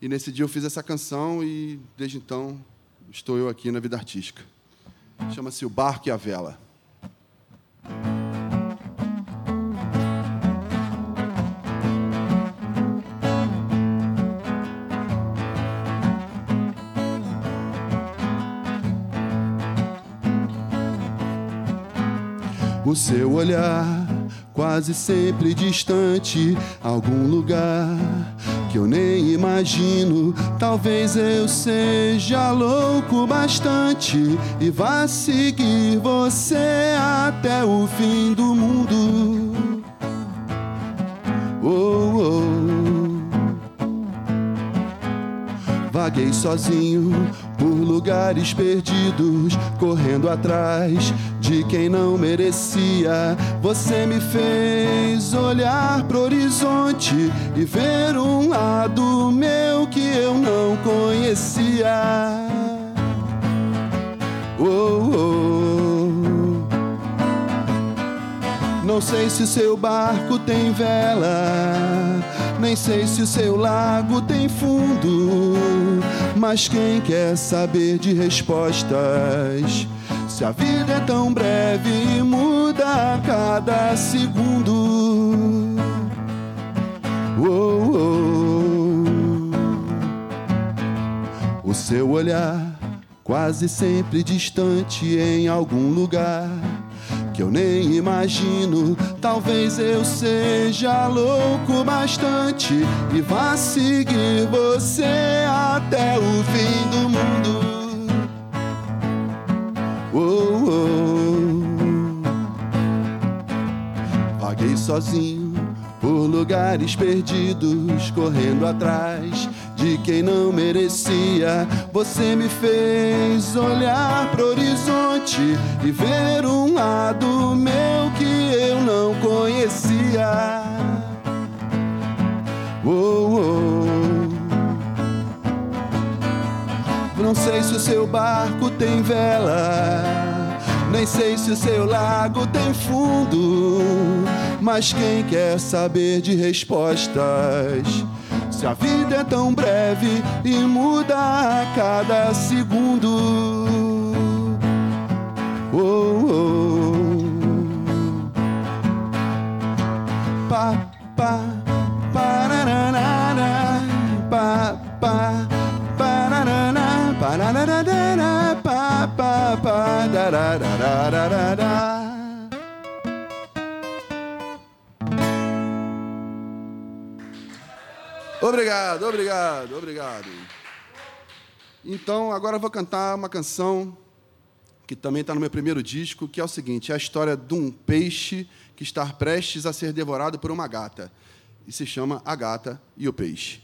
E nesse dia eu fiz essa canção e desde então estou eu aqui na vida artística. Chama-se O Barco e a Vela. O seu olhar, quase sempre distante, algum lugar que eu nem imagino. Talvez eu seja louco bastante e vá seguir você até o fim do mundo. Oh, oh. Vaguei sozinho por lugares perdidos, correndo atrás de quem não merecia. Você me fez olhar pro horizonte e ver um lado meu que eu não conhecia. Oh, oh. Não Não sei se seu barco tem vela, nem sei se o seu lago tem fundo. Mas quem quer saber de respostas? Se a vida é tão breve e muda a cada segundo. Oh, oh. O seu olhar, quase sempre distante em algum lugar que eu nem imagino. Talvez eu seja louco bastante e vá seguir você até o fim do mundo. Oh, oh. Vaguei sozinho por lugares perdidos, correndo atrás de quem não merecia. Você me fez olhar pro horizonte e ver um lado meu que eu não conhecia. Oh, oh. Não sei se o seu barco tem vela, nem sei se o seu lago tem fundo. Mas quem quer saber de respostas? Se a vida é tão breve e muda a cada segundo. Oh, oh. Pa, pa, pararara, pa, pa, Obrigado, obrigado, obrigado. Então, agora eu vou cantar uma canção que também está no meu primeiro disco, que é o seguinte: é a história de um peixe que está prestes a ser devorado por uma gata. E se chama A Gata e o Peixe.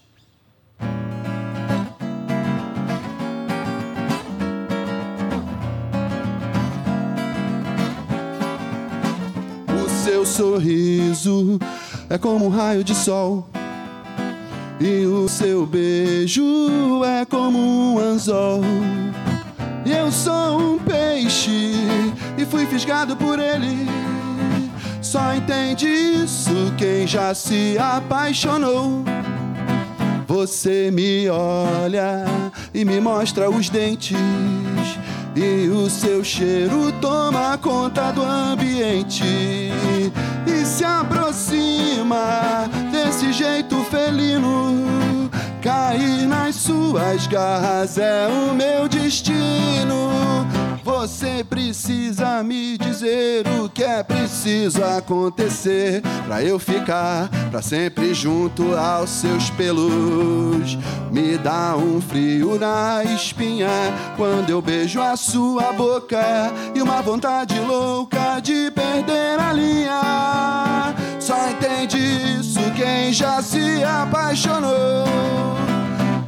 Seu sorriso é como um raio de sol. E o seu beijo é como um anzol. E eu sou um peixe e fui fisgado por ele. Só entende isso quem já se apaixonou. Você me olha e me mostra os dentes. E o seu cheiro toma conta do ambiente e se aproxima desse jeito felino. Cair nas suas garras é o meu destino. Você precisa me dizer o que é preciso acontecer pra eu ficar pra sempre junto aos seus pelos. Me dá um frio na espinha quando eu beijo a sua boca e uma vontade louca de perder a linha. Só entende isso quem já se apaixonou.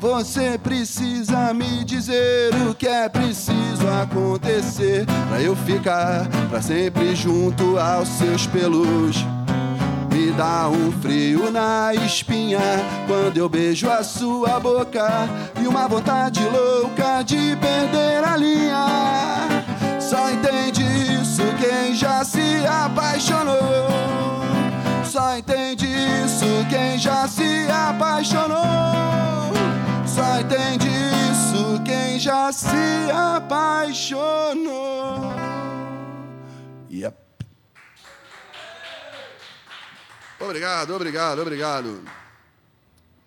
Você precisa me dizer o que é preciso acontecer pra eu ficar pra sempre junto aos seus pelos. Me dá um frio na espinha quando eu beijo a sua boca e uma vontade louca de perder a linha. Só entende isso quem já se apaixonou. Só entende isso quem já se apaixonou. Só entende isso quem já se apaixonou. Yep. Obrigado, obrigado, obrigado.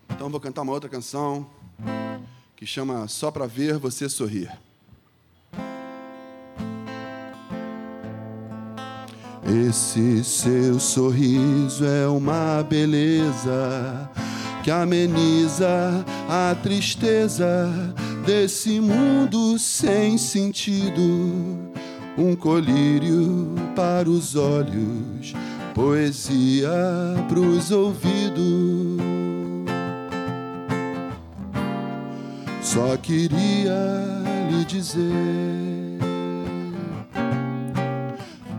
Então vou cantar uma outra canção que chama Só pra ver você sorrir. Esse seu sorriso é uma beleza que ameniza a tristeza desse mundo sem sentido. Um colírio para os olhos, poesia pros ouvidos. Só queria lhe dizer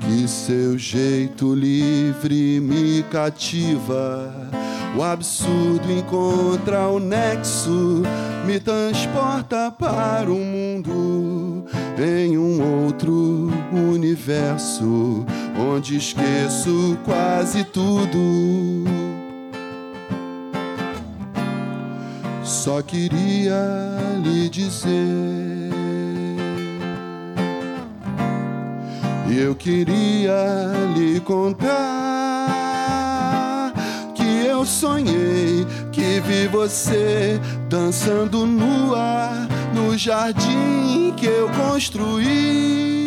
que seu jeito livre me cativa. O absurdo encontra o nexo, me transporta para o mundo em um outro universo onde esqueço quase tudo. Só queria lhe dizer. Eu queria lhe contar eu sonhei que vi você dançando nua no jardim que eu construí.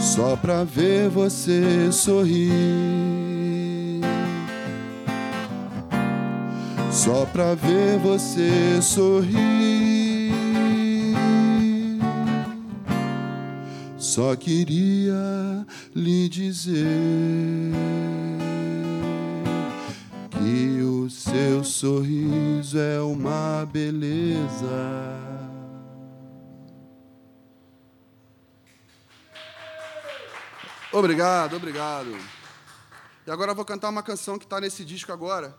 Só pra ver você sorrir. Só pra ver você sorrir. Só queria lhe dizer que o seu sorriso é uma beleza. Obrigado, obrigado. E agora eu vou cantar uma canção que está nesse disco agora,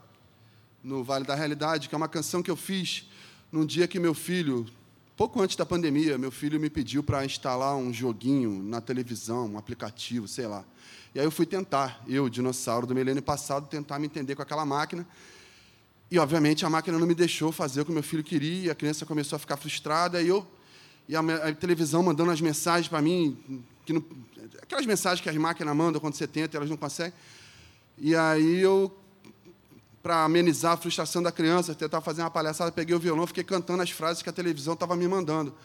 no Vale da Realidade, que é uma canção que eu fiz num dia que meu filho, pouco antes da pandemia, meu filho me pediu para instalar um joguinho na televisão, um aplicativo, sei lá. E aí eu fui tentar, eu, dinossauro do milênio passado, tentar me entender com aquela máquina. E, obviamente, a máquina não me deixou fazer o que meu filho queria, a criança começou a ficar frustrada, e eu e a, a televisão mandando as mensagens para mim, não, aquelas mensagens que as máquinas mandam quando você tenta, elas não conseguem. E aí eu, para amenizar a frustração da criança, tentar fazer uma palhaçada, peguei o violão, fiquei cantando as frases que a televisão estava me mandando.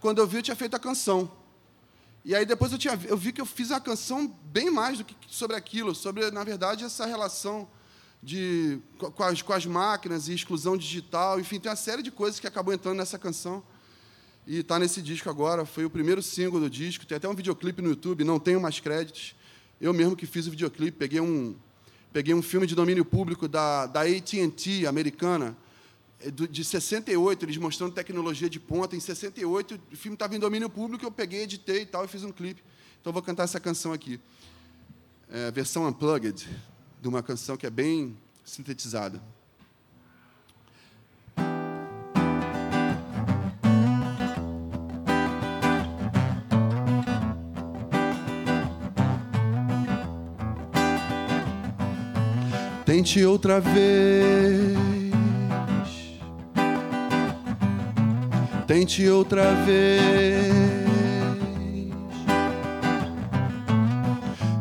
Quando eu vi, eu tinha feito a canção. E aí depois eu, tinha, eu vi que eu fiz a canção bem mais do que sobre aquilo, sobre, na verdade, essa relação de, com, as, com as máquinas e exclusão digital. Enfim, tem uma série de coisas que acabou entrando nessa canção. E está nesse disco agora, foi o primeiro single do disco. Tem até um videoclipe no YouTube, não tenho mais créditos. Eu mesmo que fiz o videoclipe, peguei um, peguei um filme de domínio público da, da AT&T americana, é de 68, eles mostrando tecnologia de ponta. Em 68, o filme estava em domínio público, eu peguei, editei e tal, e fiz um clipe. Então, vou cantar essa canção aqui. É, versão unplugged, de uma canção que é bem sintetizada. Tente outra vez. Tente outra vez.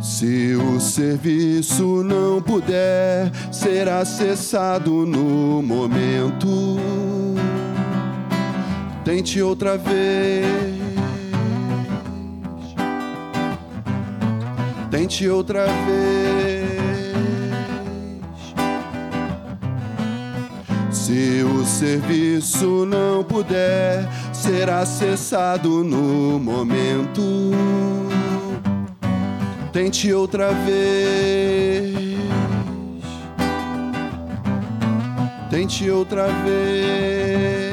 Se o serviço não puder ser acessado no momento, tente outra vez. Tente outra vez. Se o serviço não puder ser acessado no momento, tente outra vez. Tente outra vez.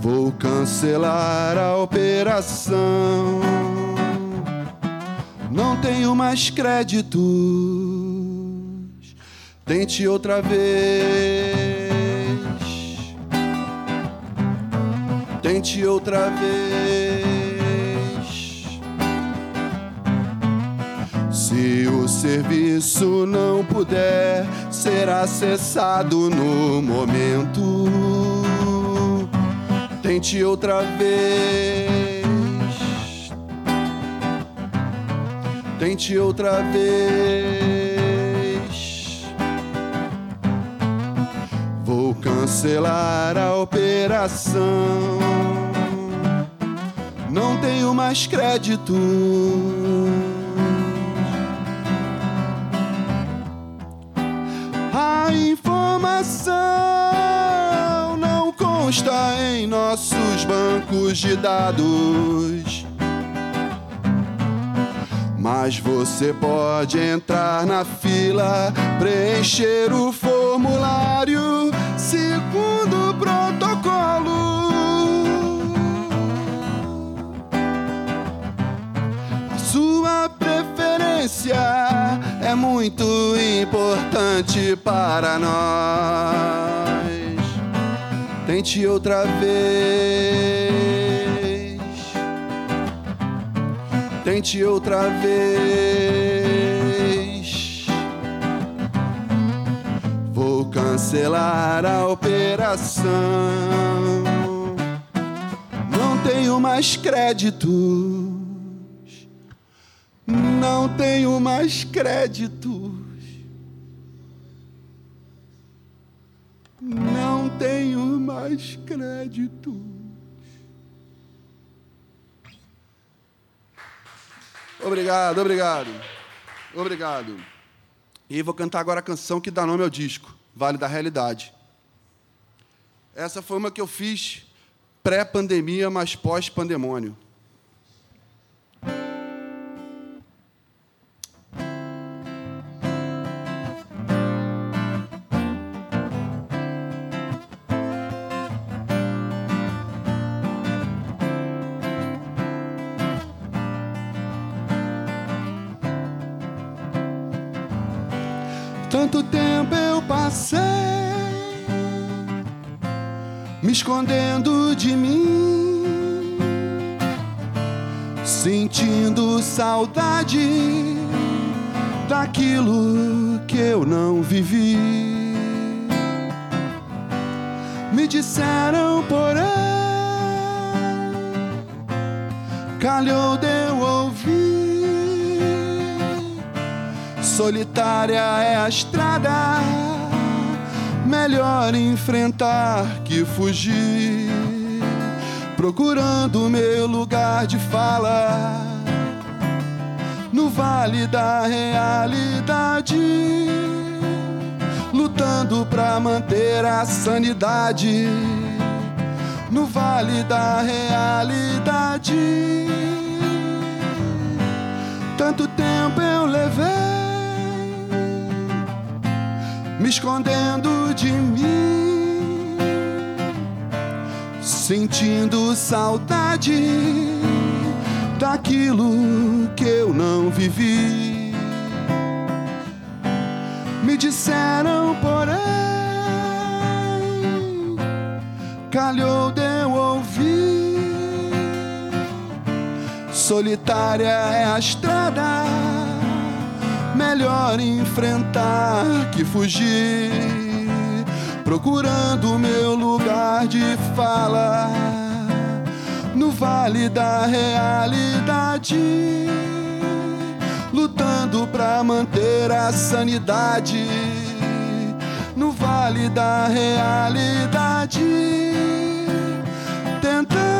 Vou cancelar a operação. Não tenho mais crédito. Tente outra vez. Tente outra vez. Se o serviço não puder ser acessado no momento, tente outra vez. Tente outra vez. Cancelar a operação. Não tenho mais crédito. A informação não consta em nossos bancos de dados. Mas você pode entrar na fila, preencher o formulário segundo protocolo. A sua preferência é muito importante para nós. Tente outra vez. Tente outra vez. Vou cancelar a operação. Não tenho mais créditos. Não tenho mais créditos. Não tenho mais créditos. Obrigado, obrigado. Obrigado. E vou cantar agora a canção que dá nome ao disco, Vale da Realidade. Essa foi uma que eu fiz pré-pandemia, mas pós-pandemônio. Escondendo de mim, sentindo saudade daquilo que eu não vivi. Me disseram, porém, calhou de eu ouvir. Solitária é a estrada, melhor enfrentar que fugir. Procurando meu lugar de fala no vale da realidade, lutando pra manter a sanidade no vale da realidade. Tanto tempo eu levei me escondendo de mim, sentindo saudade daquilo que eu não vivi. Me disseram, porém, calhou de eu ouvir. Solitária é a estrada melhor enfrentar que fugir, procurando meu lugar de fala no vale da realidade, lutando pra manter a sanidade no vale da realidade, tentando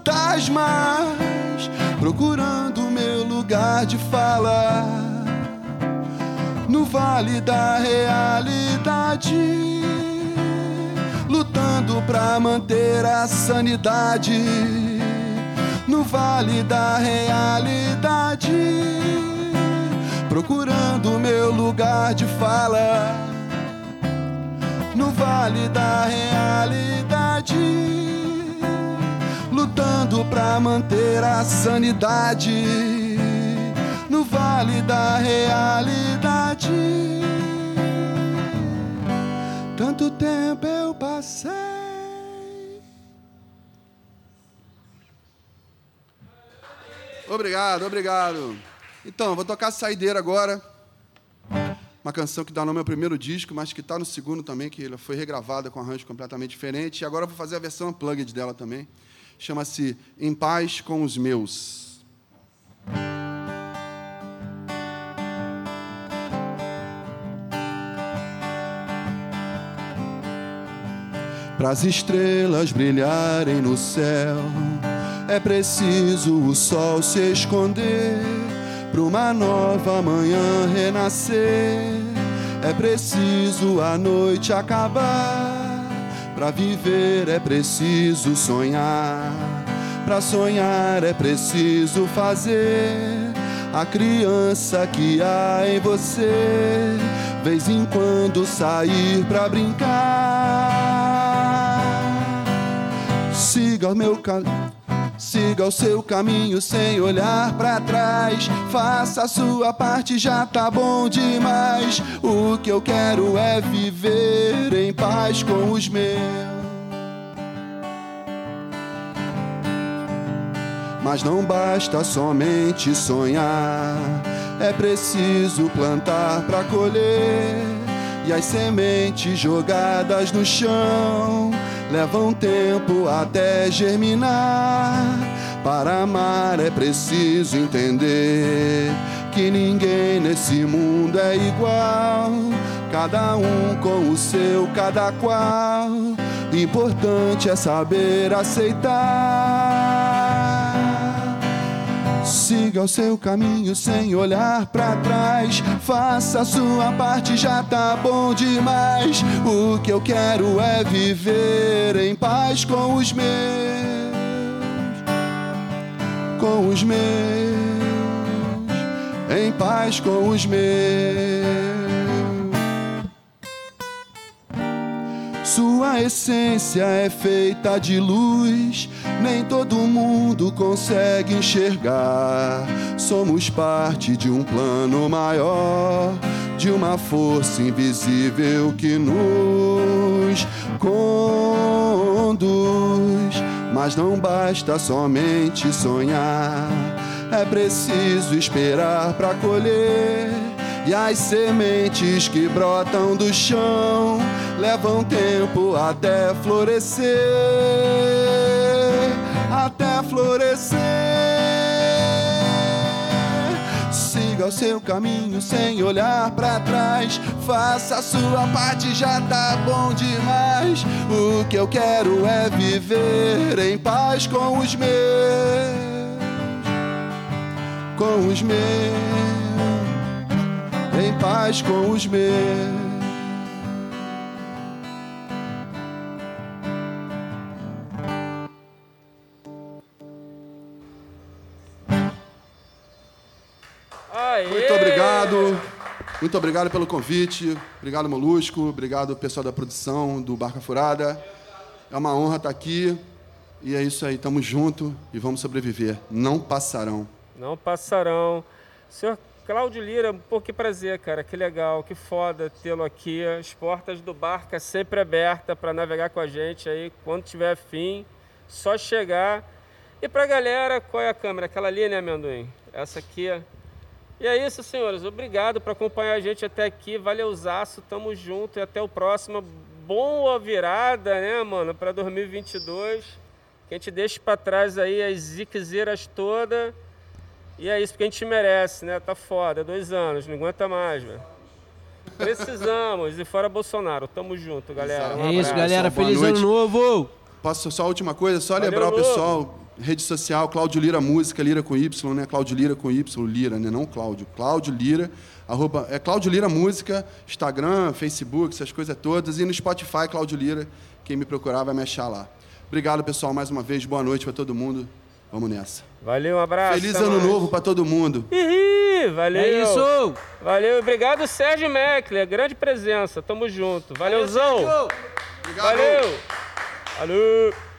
fantasmas, procurando meu lugar de fala. No vale da realidade, lutando pra manter a sanidade. No vale da realidade, procurando meu lugar de fala. No vale da realidade lutando pra manter a sanidade no vale da realidade. Tanto tempo eu passei. Obrigado, obrigado. Então, vou tocar Saideira agora. Uma canção que dá nome ao primeiro disco, mas que está no segundo também, que foi regravada com arranjo completamente diferente. E agora eu vou fazer a versão unplugged dela também chama-se Em Paz com os Meus. Para as estrelas brilharem no céu, é preciso o sol se esconder, para uma nova manhã renascer, é preciso a noite acabar para viver é preciso sonhar, para sonhar é preciso fazer a criança que há em você, vez em quando sair para brincar. Siga o meu caminho. Siga o seu caminho sem olhar pra trás. Faça a sua parte, já tá bom demais. O que eu quero é viver em paz com os meus. Mas não basta somente sonhar, é preciso plantar para colher. E as sementes jogadas no chão levam tempo até germinar. Para amar é preciso entender que ninguém nesse mundo é igual. Cada um com o seu, cada qual. Importante é saber aceitar. Siga o seu caminho sem olhar pra trás. Faça a sua parte, já tá bom demais. O que eu quero é viver em paz com os meus. Com os meus. Em paz com os meus. Sua essência é feita de luz, nem todo mundo consegue enxergar. Somos parte de um plano maior, de uma força invisível que nos conduz. Mas não basta somente sonhar, é preciso esperar para colher. E as sementes que brotam do chão levam tempo até florescer, até florescer. Siga o seu caminho sem olhar pra trás. Faça a sua parte, já tá bom demais. O que eu quero é viver em paz com os meus, com os meus, em paz com os meus. Aê! Muito obrigado. Muito obrigado pelo convite. Obrigado, Molusco. Obrigado, pessoal da produção do Barca Furada. É uma honra estar aqui. E é isso aí. Tamo junto e vamos sobreviver. Não passarão. Não passarão. Senhor Cláudio Lira, pô, que prazer, cara. Que legal, que foda tê-lo aqui. As portas do Barca sempre abertas para navegar com a gente aí, quando tiver fim. Só chegar. E pra galera, qual é a câmera? Aquela ali, né, amendoim? Essa aqui. E é isso, senhores. Obrigado por acompanhar a gente até aqui. Valeuzaço, tamo junto e até o próximo. Boa virada, né, mano, para 2022. Que a gente deixe para trás aí as ziquezeiras todas. E é isso que a gente merece, né? Tá foda, dois anos, não aguenta mais, velho. Precisamos. E fora Bolsonaro, tamo junto, galera. Um É isso, galera. boa Feliz noite. ano novo! Posso só a última coisa? Só Valeu, lembrar o pessoal, rede social, Cláudio Lira Música, Lira com Y, né? Cláudio Lira com Y, Lira, né? Não Cláudio. Cláudio Lira, arroba, é Cláudio Lira Música, Instagram, Facebook, essas coisas todas. E no Spotify, Cláudio Lira, quem me procurar vai me achar lá. Obrigado, pessoal, mais uma vez. Boa noite para todo mundo. Vamos nessa. Valeu, um abraço. Feliz ano mais. novo para todo mundo. Ih, valeu. É isso! Valeu, obrigado, Sérgio Meckler. Grande presença, tamo junto. Valeuzão. Obrigado. Valeu. Valeu.